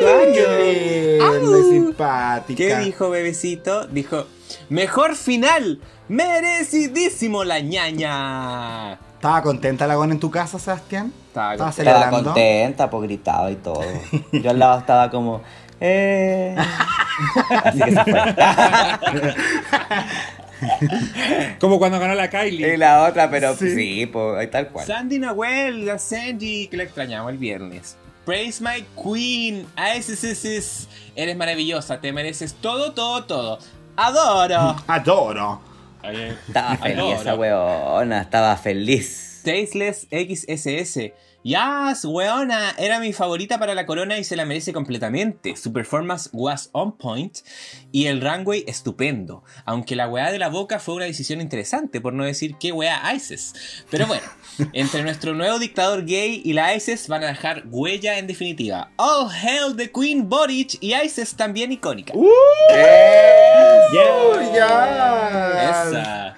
Qué Au. simpática. ¿Qué dijo, bebecito? Dijo, mejor final. Merecidísimo la ñaña. ¿Estaba contenta la gona en tu casa, Sebastián? Estaba Estaba contenta. estaba celebrando. contenta, pues gritaba y todo. Yo al lado estaba como. Eh. Así que se fue. Como cuando ganó la Y Kylie. la otra, pero Sí. sí, pues tal cual. Sandy Nahuel, la Sandy, que la extrañamos el viernes. Praise my queen. A ese, ese, ese, ese. Eres maravillosa, te mereces todo, todo, todo. Adoro. Adoro. Estaba feliz adoro. esa weona, estaba feliz. Tasteless XSS. Yas, weona, era mi favorita para la corona y se la merece completamente. Su performance was on point y el runway estupendo. Aunque la weá de la boca fue una decisión interesante, por no decir qué weá ISIS. Pero bueno, entre nuestro nuevo dictador gay y la ISIS van a dejar huella en definitiva. All hail the Queen Boric y ISIS también icónica. ¡Uh! Yeah. ya. Esa.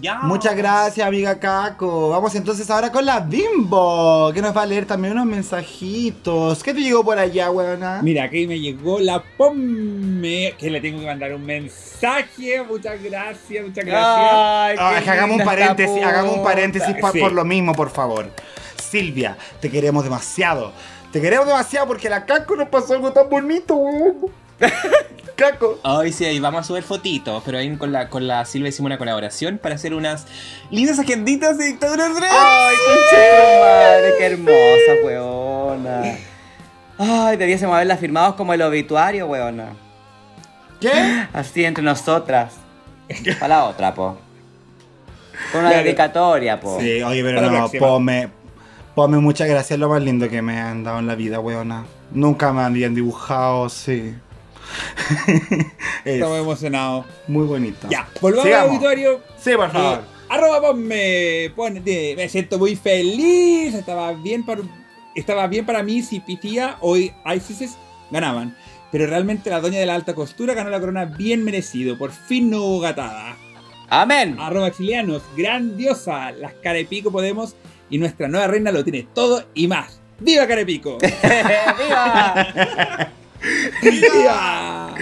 Ya. Muchas gracias, amiga Caco. Vamos entonces ahora con la Bimbo, que nos va a leer también unos mensajitos. ¿Qué te llegó por allá, weona? Mira, aquí me llegó la POME, que le tengo que mandar un mensaje. Muchas gracias, muchas gracias. Ay, qué que hagamos un paréntesis, hagamos un paréntesis pa- Sí. por lo mismo, por favor. Silvia, te queremos demasiado. Te queremos demasiado porque la Caco nos pasó algo tan bonito, weón. Caco. Ay, sí, ahí vamos a subir fotitos, pero ahí con la, con la Silvia hicimos una colaboración para hacer unas lindas agenditas de Dictadura. Ay, conche madre, qué hermosa, weona. Ay, debiésemos haberla firmado como el obituario, weona. ¿Qué? Así entre nosotras. Para la otra, po. Con una Claro. dedicatoria, po. Sí, oye, pero Para no, próxima. Pome. Pome, muchas gracias, es lo más lindo que me han dado en la vida, weona. Nunca me habían dibujado, sí. es Estamos emocionados. muy bonito. Ya, volvamos al auditorio. Sí, por favor. Eh, arroba ponme, de- me siento muy feliz. Estaba bien para, estaba bien para mí si Pitía o ISIS ganaban. Pero realmente la doña de la alta costura ganó la corona bien merecido. Por fin no hubo gatada. Amén. Arroba exilianos, grandiosa. Las Carepico Podemos y nuestra nueva reina lo tiene todo y más. ¡Viva Carepico! ¡Viva!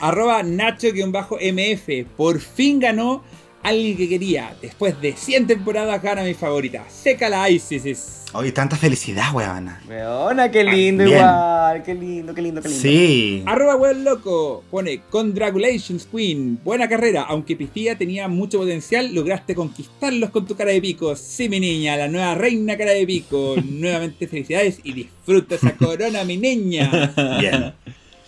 Arroba Nacho-MF. Por fin ganó alguien que quería. Después de 100 temporadas gana mi favorita. Seca la ISIS. Oye, tanta felicidad, weona. Weona, qué lindo Bien. igual. Qué lindo, qué lindo, qué lindo. Sí. Arroba Well Loco pone Congratulations Queen, buena carrera, aunque Pifía tenía mucho potencial, lograste conquistarlos con tu cara de pico. Sí, mi niña, la nueva reina cara de pico. Nuevamente felicidades y disfruta esa corona, mi niña. Bien.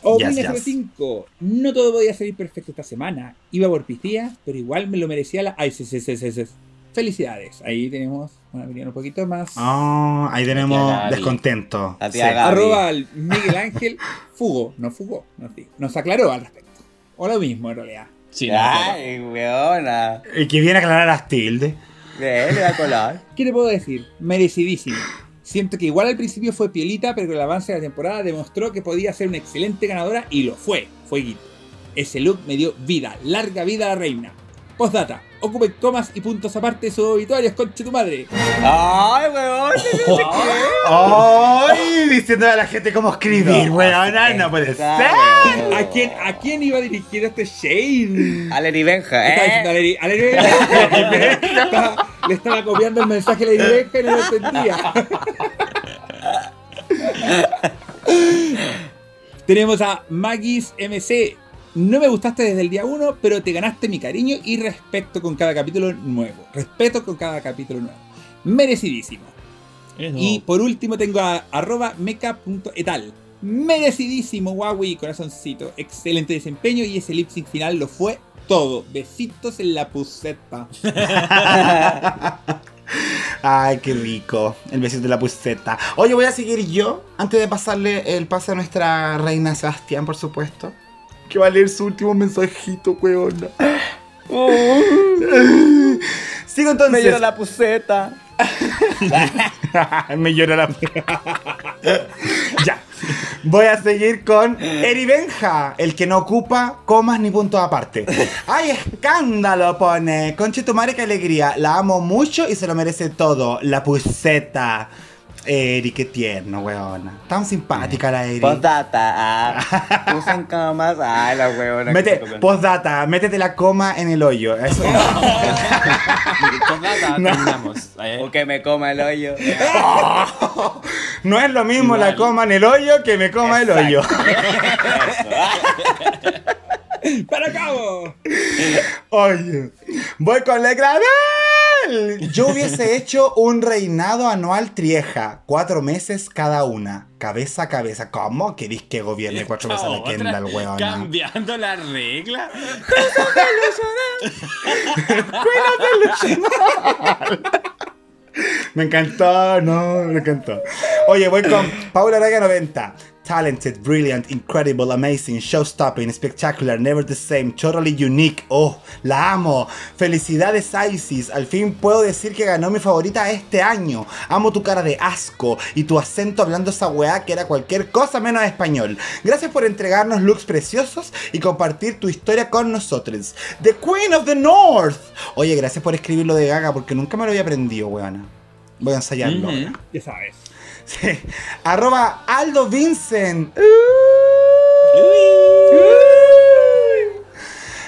O Yes, Win yes. 5 no todo podía salir perfecto esta semana. Iba por Pifía, pero igual me lo merecía la Ay, sí, sí, sí, sí, sí. Felicidades. Ahí tenemos una opinión un poquito más. Oh, ahí tenemos Gaby. descontento. Sí. Arroba al Miguel Ángel Fugo, no fugó, no, sí, nos aclaró al respecto. O lo mismo en realidad. Sí, no. Ay, weona. Y que viene a aclarar las tildes. Le va a colar. ¿Qué te puedo decir? Merecidísimo. Siento que igual al principio fue pielita, pero con el avance de la temporada demostró que podía ser una excelente ganadora y lo fue, fueguito. Ese look me dio vida, larga vida a la reina. Postdata, ocupen comas y puntos aparte de sus obituarios, conche tu madre. Ay, weón. ¡Ay! Diciendo a la gente cómo escribir, weona. No puede ser. ¿A quién, ¿A quién iba dirigido este Shane? A Lady Benja, Estaba diciendo a ¿eh? A Lady Benja. Estaba- Le estaba copiando el mensaje a Lady Benja y no lo entendía. Tenemos a Maggie's MC. No me gustaste desde el día 1, pero te ganaste mi cariño y respeto con cada capítulo nuevo. Respeto con cada capítulo nuevo. Merecidísimo. Y por último tengo a arroba meca.etal. Merecidísimo, Huawei, corazoncito. Excelente desempeño y ese lip sync final lo fue todo. Besitos en la puseta. Ay, qué rico. El besito de la puseta. Oye, voy a seguir yo, antes de pasarle el pase a nuestra reina Sebastián, por supuesto. Que va a leer su último mensajito, weona. Sigo entonces. Me llora la puseta. Me llora la. ya. Voy a seguir con Eri Benja, el que no ocupa comas ni puntos aparte. ¡Ay, escándalo! Pone. Conche tu madre, qué alegría. La amo mucho y se lo merece todo. La puseta. Eri, qué tierno, weona. Tan simpática la Eri. Postdata, ah. Usan camas. Ay, la weona. Mete, postdata, métete la coma en el hoyo. Eso Postdata, terminamos. Eh, O que me coma el hoyo. no es lo mismo Igual. la coma en el hoyo que me coma el hoyo. ¡Para cabo! Oye, voy con la Yo hubiese hecho un reinado anual trieja, cuatro meses cada una, cabeza a cabeza. ¿Cómo queréis que gobierne cuatro meses la otra, Kendall, weona? Cambiando la regla. Me encantó, no, me encantó. Oye, voy con Paula Araga 90. Talented, brilliant, incredible, amazing, show-stopping, spectacular, never the same, totally unique. Oh, la amo. Felicidades, Isis. Al fin puedo decir que ganó mi favorita este año. Amo tu cara de asco y tu acento hablando esa weá que era cualquier cosa menos español. Gracias por entregarnos looks preciosos y compartir tu historia con nosotros. The Queen of the North. Oye, gracias por escribir lo de Gaga porque nunca me lo había aprendido, weona. Voy a ensayarlo. Ya sabes. Sí. Arroba Aldo Vincent.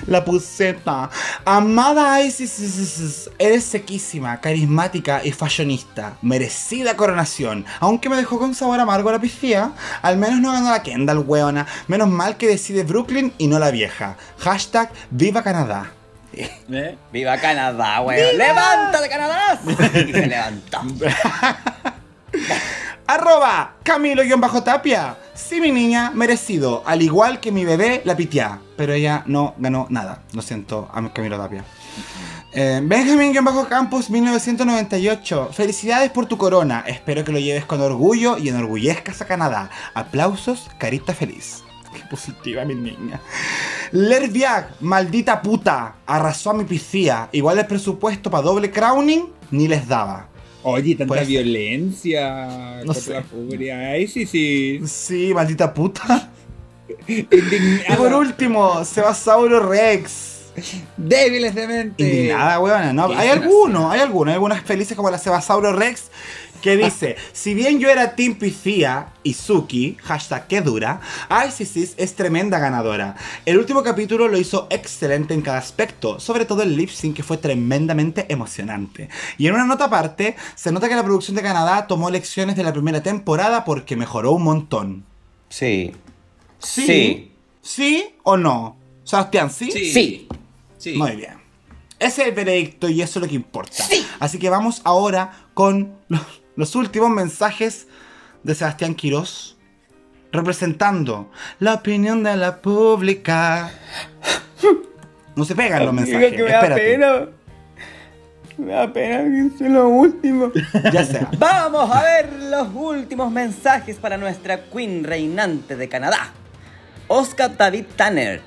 La puseta. Amada Isis, eres sequísima, carismática y fashionista. Merecida coronación. Aunque me dejó con sabor amargo la piscía, al menos no ganó la Kendall, weona. Menos mal que decide Brooklyn y no la vieja. Hashtag Viva Canadá. ¿Eh? ¡Viva Canadá, weón! ¡Levántate, Canadá! Y se levantó. Arroba Camilo-Tapia. Sí, mi niña, merecido. Al igual que mi bebé, la pitiá. Pero ella no ganó nada. Lo siento, a Camilo Tapia. Eh, Benjamin-Campos 1998. Felicidades por tu corona. Espero que lo lleves con orgullo y enorgullezcas a Canadá. Aplausos, carita feliz. Qué positiva, mi niña. Lerviag, maldita puta. Arrasó a mi piscía. Igual el presupuesto para doble crowning ni les daba. Oye, tanta violencia No contra la furia. Ay, sí, sí. Sí, maldita puta. Y por último, Sebasauro Rex. Débiles de mente. Indignada, weona. No, ¿Qué hay algunos, hay algunos, hay algunas felices como la Sebasauro Rex que dice, si bien yo era Team Piscía y Suki, hashtag que dura, ICC es tremenda ganadora. El último capítulo lo hizo excelente en cada aspecto, sobre todo el lip sync que fue tremendamente emocionante. Y en una nota aparte, se nota que la producción de Canadá tomó lecciones de la primera temporada porque mejoró un montón. Sí. ¿Sí? Sí. ¿Sí o no? Sebastián, ¿sí? Sí. Sí. Sí. Muy bien. Ese es el veredicto y eso es lo que importa. Así que vamos ahora con los, los últimos mensajes de Sebastián Quirós, representando la opinión de la pública. No se pegan los mensajes. que me da espérate. pena. Me da pena que sea lo último. Ya sea. Vamos a ver los últimos mensajes para nuestra queen reinante de Canadá. Oscar David Tanner.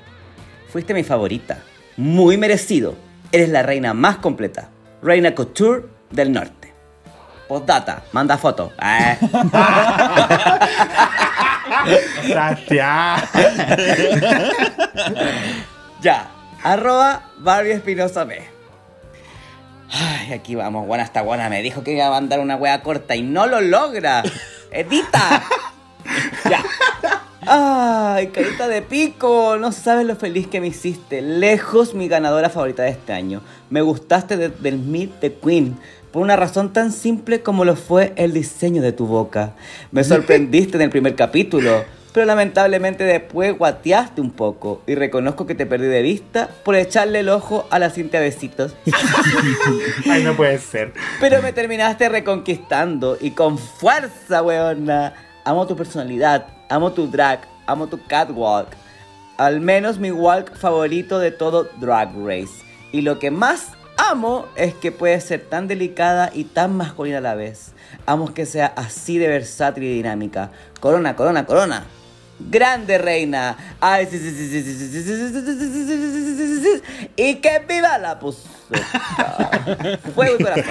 Fuiste mi favorita. Muy merecido. Eres la reina más completa. Reina Couture del norte. Postdata. Manda foto. Eh. Ya. Arroba Barbie Espinosa B. Ay, aquí vamos, buena esta buena. Me dijo que iba a mandar una wea corta y no lo logra. ¡Edita! ya. Ay, carita de pico. No sabes lo feliz que me hiciste. Lejos mi ganadora favorita de este año. Me gustaste de- del Meet the Queen. Por una razón tan simple como lo fue el diseño de tu boca. Me sorprendiste en el primer capítulo. Pero lamentablemente después guateaste un poco y reconozco que te perdí de vista por echarle el ojo a la cinta de besitos. Ay, no puede ser. Pero me terminaste reconquistando y con fuerza, weona. Amo tu personalidad, amo tu drag, amo tu catwalk. Al menos mi walk favorito de todo Drag Race. Y lo que más amo es que puede ser tan delicada y tan masculina a la vez. Amo que sea así de versátil y dinámica. Corona, corona, corona. Grande reina. Ay, sí, sí, sí, sí, sí, sí, sí, sí, sí, sí, sí, sí, sí, sí, sí, sí. Y que viva la puseta. Fuego y corazón.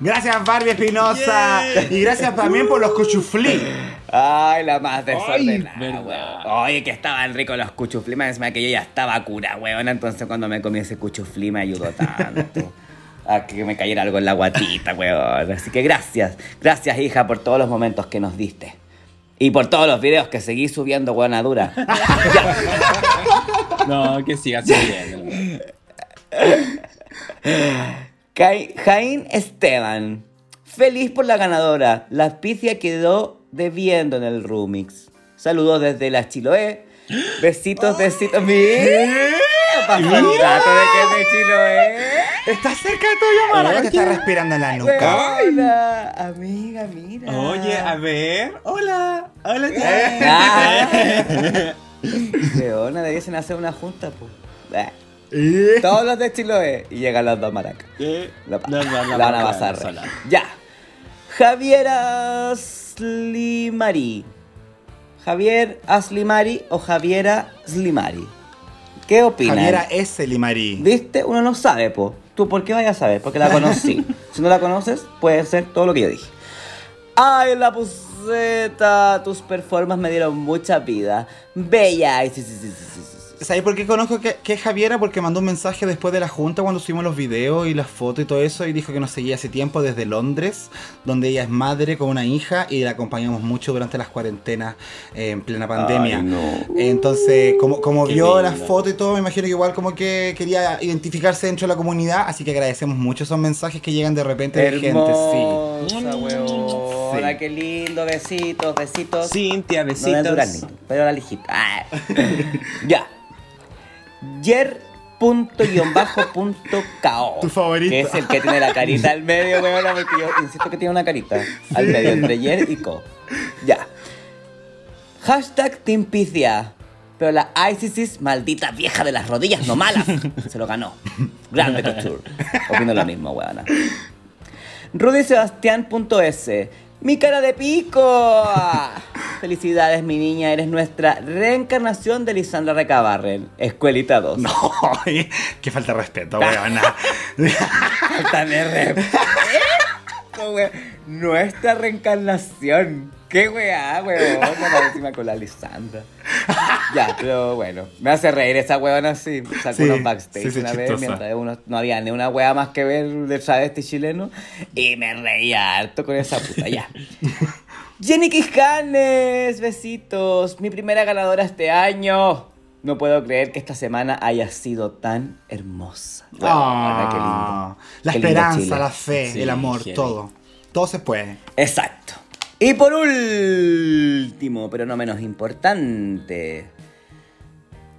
Gracias, Barbie Espinosa. Y gracias también por los cuchuflí. Ay, la más desordenada, weón. Oye, que estaban ricos los cuchuflí, más encima que yo ya estaba cura, weón. Entonces cuando me comí ese cuchuflí me ayudó tanto. A que me cayera algo en la guatita, weón. Así que gracias. Gracias, hija, por todos los momentos que nos diste. Y por todos los videos que seguí subiendo, weona dura. No, que siga subiendo. Jaín Esteban. Feliz por la ganadora. La picia quedó debiendo en el remix. Saludos desde la Chiloé. Besitos, besitos. Mira. Pasó el dato de que es de Chiloé. ¿Estás cerca de que te está respirando en la nuca? Hola, amiga, mira. Oye, a ver. Hola. Hola, Ah. Leona, debiesen hacer una junta, pues. Eh. Todos los de Chiloé. Y llegan los dos maracas. La, la van a pasar. Ya. Javiera Slimari. Javier Aslimari o Javiera Slimari. ¿Qué opinas? Javiera S. Limari. ¿Viste? Uno no sabe, po. ¿Tú por qué vayas a saber? Porque la conocí. si no la conoces, puede ser todo lo que yo dije. ¡Ay, la puseta! Tus performances me dieron mucha vida. Bella. Sí, sí, sí, sí, sí, ¿sabes por qué conozco que, que es Javiera? Porque mandó un mensaje después de la junta cuando subimos los videos y las fotos y todo eso y dijo que nos seguía hace tiempo desde Londres, donde ella es madre con una hija y la acompañamos mucho durante las cuarentenas eh, en plena pandemia. Ay, no. Entonces, como, como Qué vio las fotos y todo, me imagino que igual como que quería identificarse dentro de la comunidad, así que agradecemos mucho esos mensajes que llegan de repente de gente, sí. Sí. qué lindo, besitos, besitos. Cintia, No besitos. Pero la lijita. Ah. ya. Yer.bajo.cao. Tu favorito. Que es el que tiene la carita al medio, weona, porque yo insisto que tiene una carita al medio entre Yer y Co. Ya. Hashtag Team Picia. Pero la ISIS, maldita vieja de las rodillas no malas, se lo ganó. Grande Couture. Opino lo mismo, weona. Rudy Sebastián.es. Mi cara de pico. Felicidades, mi niña. Eres nuestra reencarnación de Lisandra Recabarren. Escuelita 2. No, que falta de respeto, weona. Falta de respeto. Nuestra reencarnación. Qué weá, weón. Encima con la Lisandra. Ya, pero bueno. Me hace reír esa weona así. Sacó Sí, unos backstage sí, sí, una vez mientras uno, no había ni una weá más que ver de travesti chileno. Y me reía harto con esa puta. Ya. Jenny Quijanes, besitos. Mi primera ganadora este año. No puedo creer que esta semana haya sido tan hermosa. Weona, qué lindo. Ah, La Qué lindo esperanza, Chile. la fe, el amor, todo. Todo se puede. Exacto. Y por último, pero no menos importante,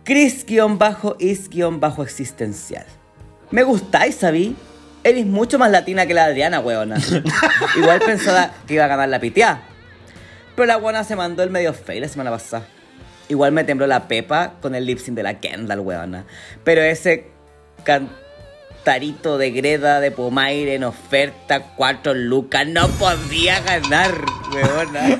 Chris-is-existencial. Me gustáis, Sabi. Eres mucho más latina que la Adriana, weona. Igual pensaba que iba a ganar la pitiá. Pero la buena se mandó el medio fey la semana pasada. Igual me tembló la pepa con el lip sync de la Kendall, weona. Pero ese cantarito de Greda de Pomaire en oferta, cuatro lucas, no podía ganar, weona.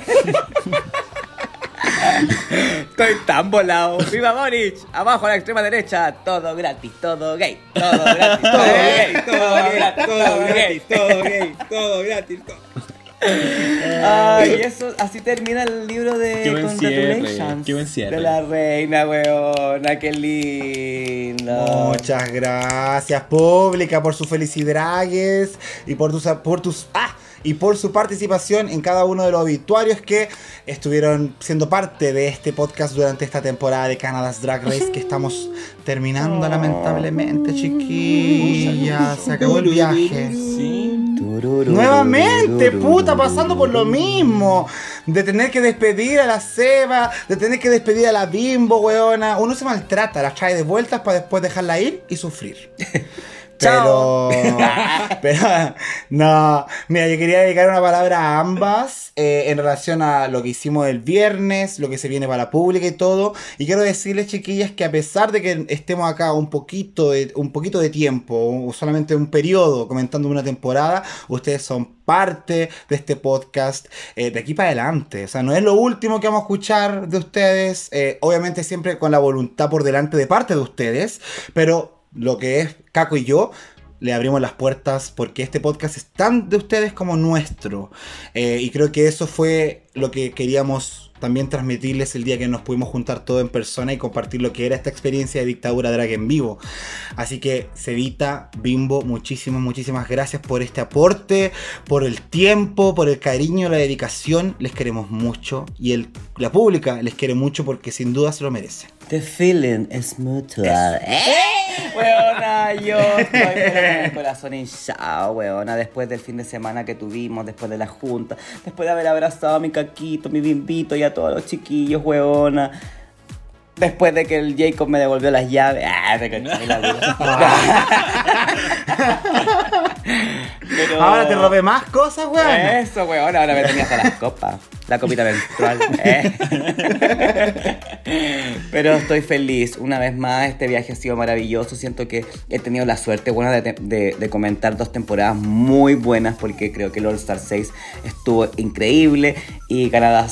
Estoy tan volado. ¡Viva Boric! Abajo a la extrema derecha. Todo gratis, todo gay. Todo gratis, todo gay. Todo gratis, todo gratis, todo gay, todo gratis, todo. Ay, y eso, así termina el libro de Qué buen cierre, Congratulations. qué buen cierre. De la reina, weona, qué lindo. Muchas gracias, pública, por sus felicidades y por tus, por tus ah, y por su participación en cada uno de los obituarios que estuvieron siendo parte de este podcast durante esta temporada de Canada's Drag Race que estamos terminando lamentablemente, chiquillas. Se acabó el viaje. Sí. Nuevamente, puta, pasando por lo mismo. De tener que despedir a la Seba, de tener que despedir a la Bimbo, weona. Uno se maltrata, las trae de vueltas para después dejarla ir y sufrir. Pero, no, mira, yo quería dedicar una palabra a ambas eh, en relación a lo que hicimos el viernes, lo que se viene para la pública y todo. Y quiero decirles, chiquillas, que a pesar de que estemos acá un poquito de, un poquito de tiempo, o solamente un periodo comentando una temporada, ustedes son parte de este podcast eh, de aquí para adelante. O sea, no es lo último que vamos a escuchar de ustedes, eh, obviamente siempre con la voluntad por delante de parte de ustedes, pero lo que es Caco y yo, le abrimos las puertas porque este podcast es tan de ustedes como nuestro. Eh, y creo que eso fue lo que queríamos también transmitirles el día que nos pudimos juntar todos en persona y compartir lo que era esta experiencia de dictadura drag en vivo. Así que, Cevita, Bimbo, muchísimas, muchísimas gracias por este aporte, por el tiempo, por el cariño, la dedicación. Les queremos mucho y el, la pública les quiere mucho porque sin duda se lo merecen. The feeling is mutual. ¡Eh! Weona, yo estoy con el corazón hinchado, weona, después del fin de semana que tuvimos, después de la junta, después de haber abrazado a mi caquito, mi bimbito y a todos los chiquillos, weona. Después de que el Jacob me devolvió las llaves. Ah, te caché la. Pero- Ahora te robé más cosas, weón. Eso, weón, ahora me tenía hasta las copas. La copita menstrual. eh. Pero estoy feliz. Una vez más, este viaje ha sido maravilloso. Siento que he tenido la suerte buena de, de- de comentar dos temporadas muy buenas porque creo que el All Star 6 estuvo increíble y Canadá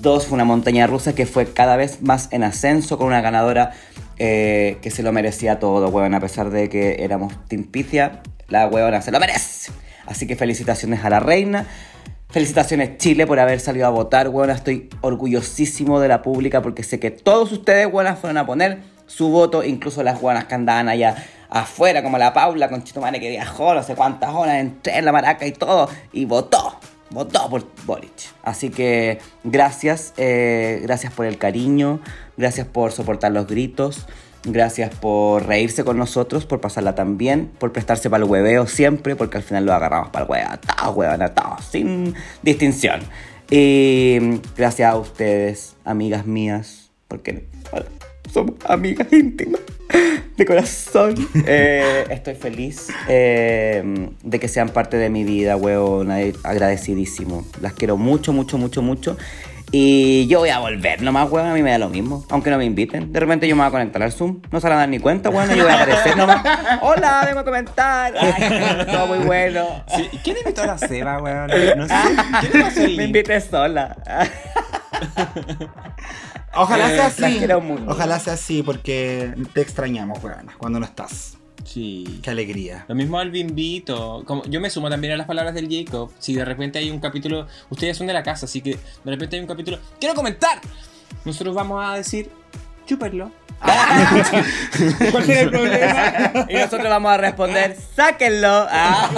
2 fue una montaña rusa que fue cada vez más en ascenso con una ganadora eh, que se lo merecía todo, weón. A pesar de que éramos Team Picia, la weona se lo merece. Así que felicitaciones a la reina. Felicitaciones Chile por haber salido a votar, weona. Estoy orgullosísimo de la pública porque sé que todos ustedes, weonas, fueron a poner su voto, incluso las guanas que andaban allá afuera, como la Paula con Chitumare que viajó no sé cuántas horas entre la maraca y todo, y votó. Votó por Boric. Así que gracias, eh, gracias por el cariño, gracias por soportar los gritos, gracias por reírse con nosotros, por pasarla tan bien, por prestarse para el hueveo siempre, porque al final lo agarramos para el hueveo, todos huevan, todos, sin distinción. Y gracias a ustedes, amigas mías, porque bueno, somos amigas íntimas de corazón. Eh, estoy feliz eh, de que sean parte de mi vida, weón. Agradecidísimo. Las quiero mucho, mucho, mucho, mucho. Y yo voy a volver nomás, weón. A mí me da lo mismo. Aunque no me inviten. De repente yo me voy a conectar al Zoom. No se van a dar ni cuenta, weón. Yo voy a aparecer nomás. Hola, vengo a comentar. Ay, todo muy bueno. Sí, ¿Quién invitó a la Seba, weón? No sé. ¿Quién Me invité sola. Ojalá sea así. Ojalá sea así porque te extrañamos, weón, cuando no estás. Sí. Qué alegría. Lo mismo al Bimbito. Como, yo me sumo también a las palabras del Jacob. Si de repente hay un capítulo. Ustedes son de la casa, así que de repente hay un capítulo. ¡Quiero comentar! Nosotros vamos a decir. Chúperlo. ¿Cuál será el problema? Y nosotros vamos a responder, sáquenlo. Ah.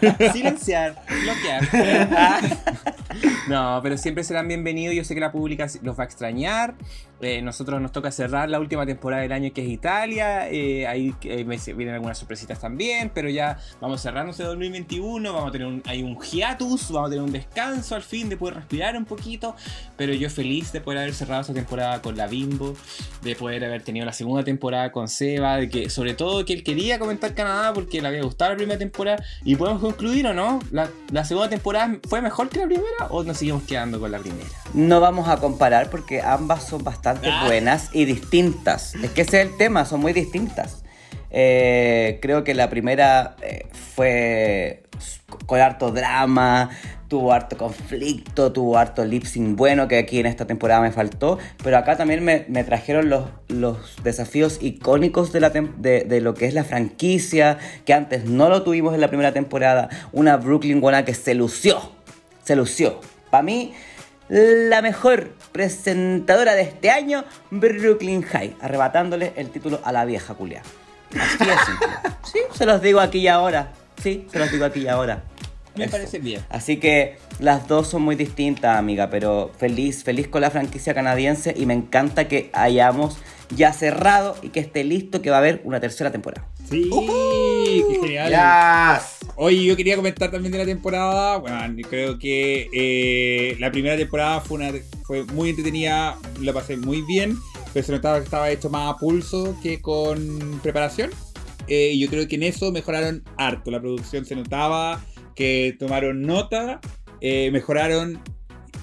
Silenciar. Bloquear. No, pero siempre serán bienvenidos. Yo sé que la pública los va a extrañar. Eh, nosotros nos toca cerrar la última temporada del año que es Italia. Eh, ahí eh, vienen algunas sorpresitas también. Pero ya vamos cerrando este 2021. Vamos a tener un, hay un hiatus. Vamos a tener un descanso al fin de poder respirar un poquito. Pero yo feliz de poder haber cerrado esta temporada con la Bimbo. De poder haber tenido la segunda temporada con Seba. De que sobre todo que él quería comentar Canadá porque le había gustado la primera temporada. Y podemos concluir o no. La, la segunda temporada fue mejor que la primera o nos seguimos quedando con la primera. No vamos a comparar porque ambas son bastante buenas y distintas. Es que ese es el tema, son muy distintas. Eh, creo que la primera eh, fue con harto drama, tuvo harto conflicto, tuvo harto lip sync bueno que aquí en esta temporada me faltó, pero acá también me, me trajeron los, los desafíos icónicos de, la tem- de, de lo que es la franquicia, que antes no lo tuvimos en la primera temporada, una Brooklyn buena que se lució, se lució. Para mí, la mejor presentadora de este año, Brooklyn High, arrebatándole el título a la vieja culia. Así es. Sí, se los digo aquí y ahora. Sí, se los digo aquí y ahora. Me Eso. parece bien. Así que las dos son muy distintas, amiga, pero feliz, feliz con la franquicia canadiense y me encanta que hayamos ya cerrado y que esté listo que va a haber una tercera temporada. Sí, qué genial. Yes. Oye, yo quería comentar también de la temporada. Bueno, creo que eh, la primera temporada fue, una, fue muy entretenida, la pasé muy bien, pero se notaba que estaba hecho más a pulso que con preparación. Eh, y yo creo que en eso mejoraron harto. La producción se notaba que tomaron nota, eh, mejoraron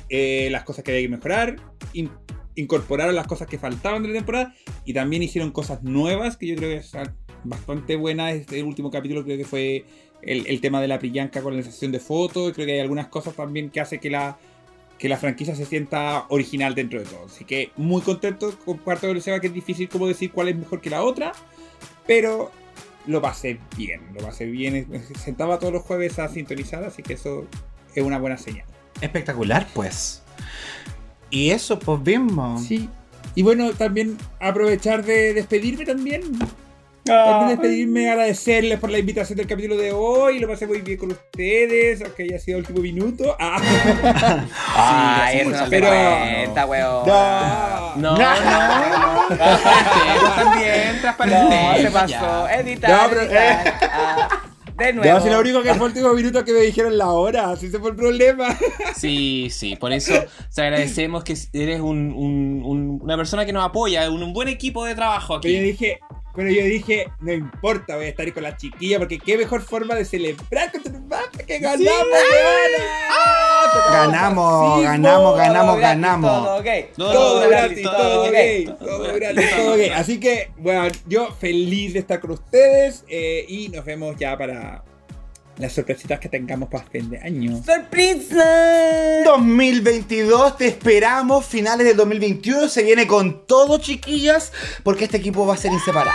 eh, las cosas que había que mejorar, in- incorporaron las cosas que faltaban de la temporada y también hicieron cosas nuevas que yo creo que son bastante buenas. Este último capítulo creo que fue el, tema de la Priyanka con la sesión de fotos. Creo que hay algunas cosas también que hace que la, que la franquicia se sienta original dentro de todo. Así que muy contento, comparto con Seba que es difícil como decir cuál es mejor que la otra, pero lo pasé bien, lo pasé bien. Sentaba todos los jueves a sintonizar, así que eso es una buena señal. Espectacular, pues. Y eso, pues mismo. Sí. Y bueno, también aprovechar de despedirme también. También despedirme, agradecerles por la invitación del capítulo de hoy. Lo pasé muy bien con ustedes, aunque haya sido el último minuto. Ah. Ay, sí, eso no pero- cuenta, weón. No. No, no, no. También, No, transparentemos. se ya. pasó. Editar, No, pero- editar. Ah, de nuevo. No, si lo único que fue el último minuto que me dijeron la hora, así se fue el problema. Sí, sí, por eso te agradecemos que eres un- un- un- una persona que nos apoya, un, un buen equipo de trabajo Pero yo aquí. dije, pero yo dije, no importa, voy a estar con la chiquilla, porque qué mejor forma de celebrar con tu mamá que ganamos, weona. Ganamos, Sí, ganamos, ganamos, Todo gratis, ganamos. Todo gay. Todo Todo gratis, gratis, todo gay, todo gratis, todo gay. Así que, bueno, yo feliz de estar con ustedes eh, y nos vemos ya para las sorpresitas que tengamos para fin de año. ¡Sorpresa! 2022, te esperamos. Finales del 2021 se viene con todo, chiquillas, porque este equipo va a ser inseparable.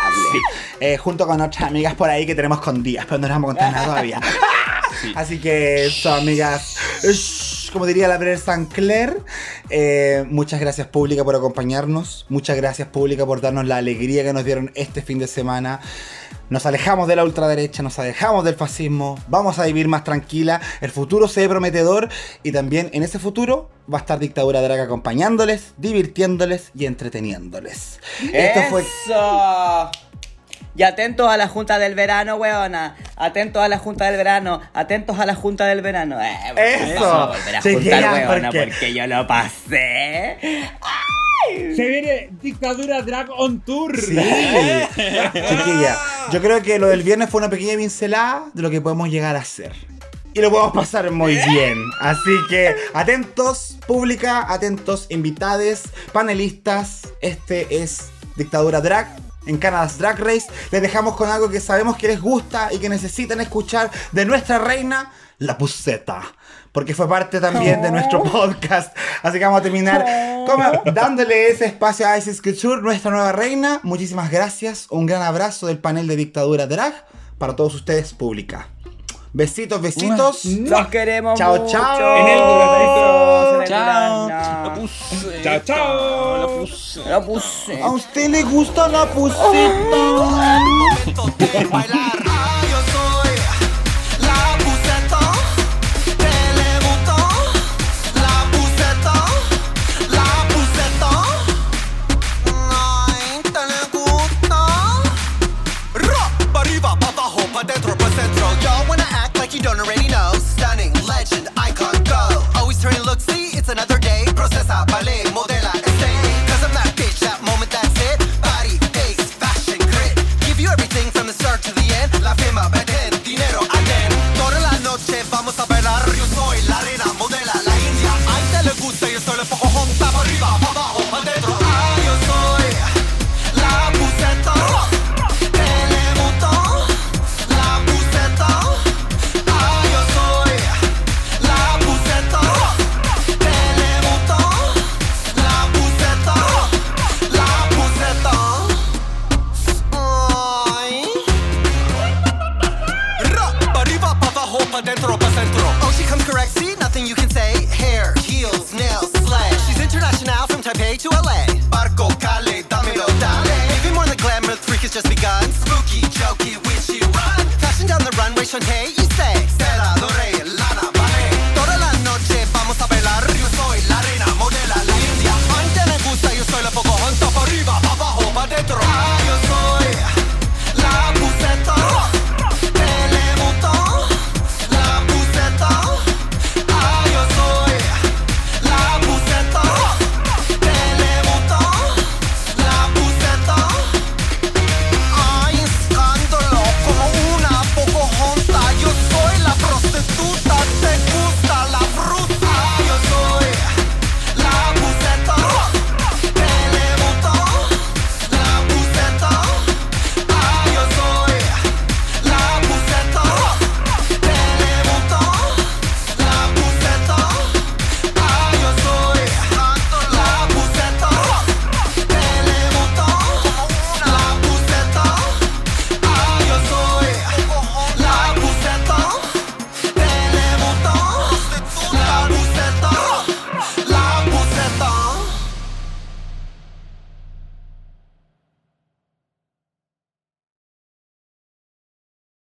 Eh, junto con otras amigas por ahí que tenemos con días, pero no les vamos a contar nada todavía. Así que eso, amigas. Como diría la Brer Sancler, Eh, muchas gracias pública por acompañarnos. Muchas gracias pública por darnos la alegría que nos dieron este fin de semana. Nos alejamos de la ultraderecha, nos alejamos del fascismo, vamos a vivir más tranquila, el futuro se ve prometedor y también en ese futuro va a estar Dictadura Drag acompañándoles, divirtiéndoles y entreteniéndoles. Esto fue... Y atentos a la junta del verano, weona. Atentos a la junta del verano. Atentos a la junta del verano. Eh, Eso. vamos a volver a Chiquilla, juntar, weona, porque- porque yo lo pasé. Se viene Dictadura Drag on Tour. Sí, chiquilla. Yo creo que lo del viernes fue una pequeña pincelada de lo que podemos llegar a hacer. Y lo podemos pasar muy bien. Así que atentos, pública, atentos, invitades, panelistas. Este es Dictadura Drag. En Canada's Drag Race les dejamos con algo que sabemos que les gusta y que necesitan escuchar de nuestra reina, la Puseta. Porque fue parte también de nuestro podcast. Así que vamos a terminar como dándole ese espacio a Isis Couture, nuestra nueva reina. Muchísimas gracias. Un gran abrazo del panel de Dictadura Drag para todos ustedes, pública. Besitos, besitos. Los queremos Chao, mucho. chao. En el duraznito. En el Chao. La puse. Chao, chao. La puse. Lo puse. ¿A usted le gusta la puseta? momento de bailar. Yo soy it's another day. Procesa, ballet, modela,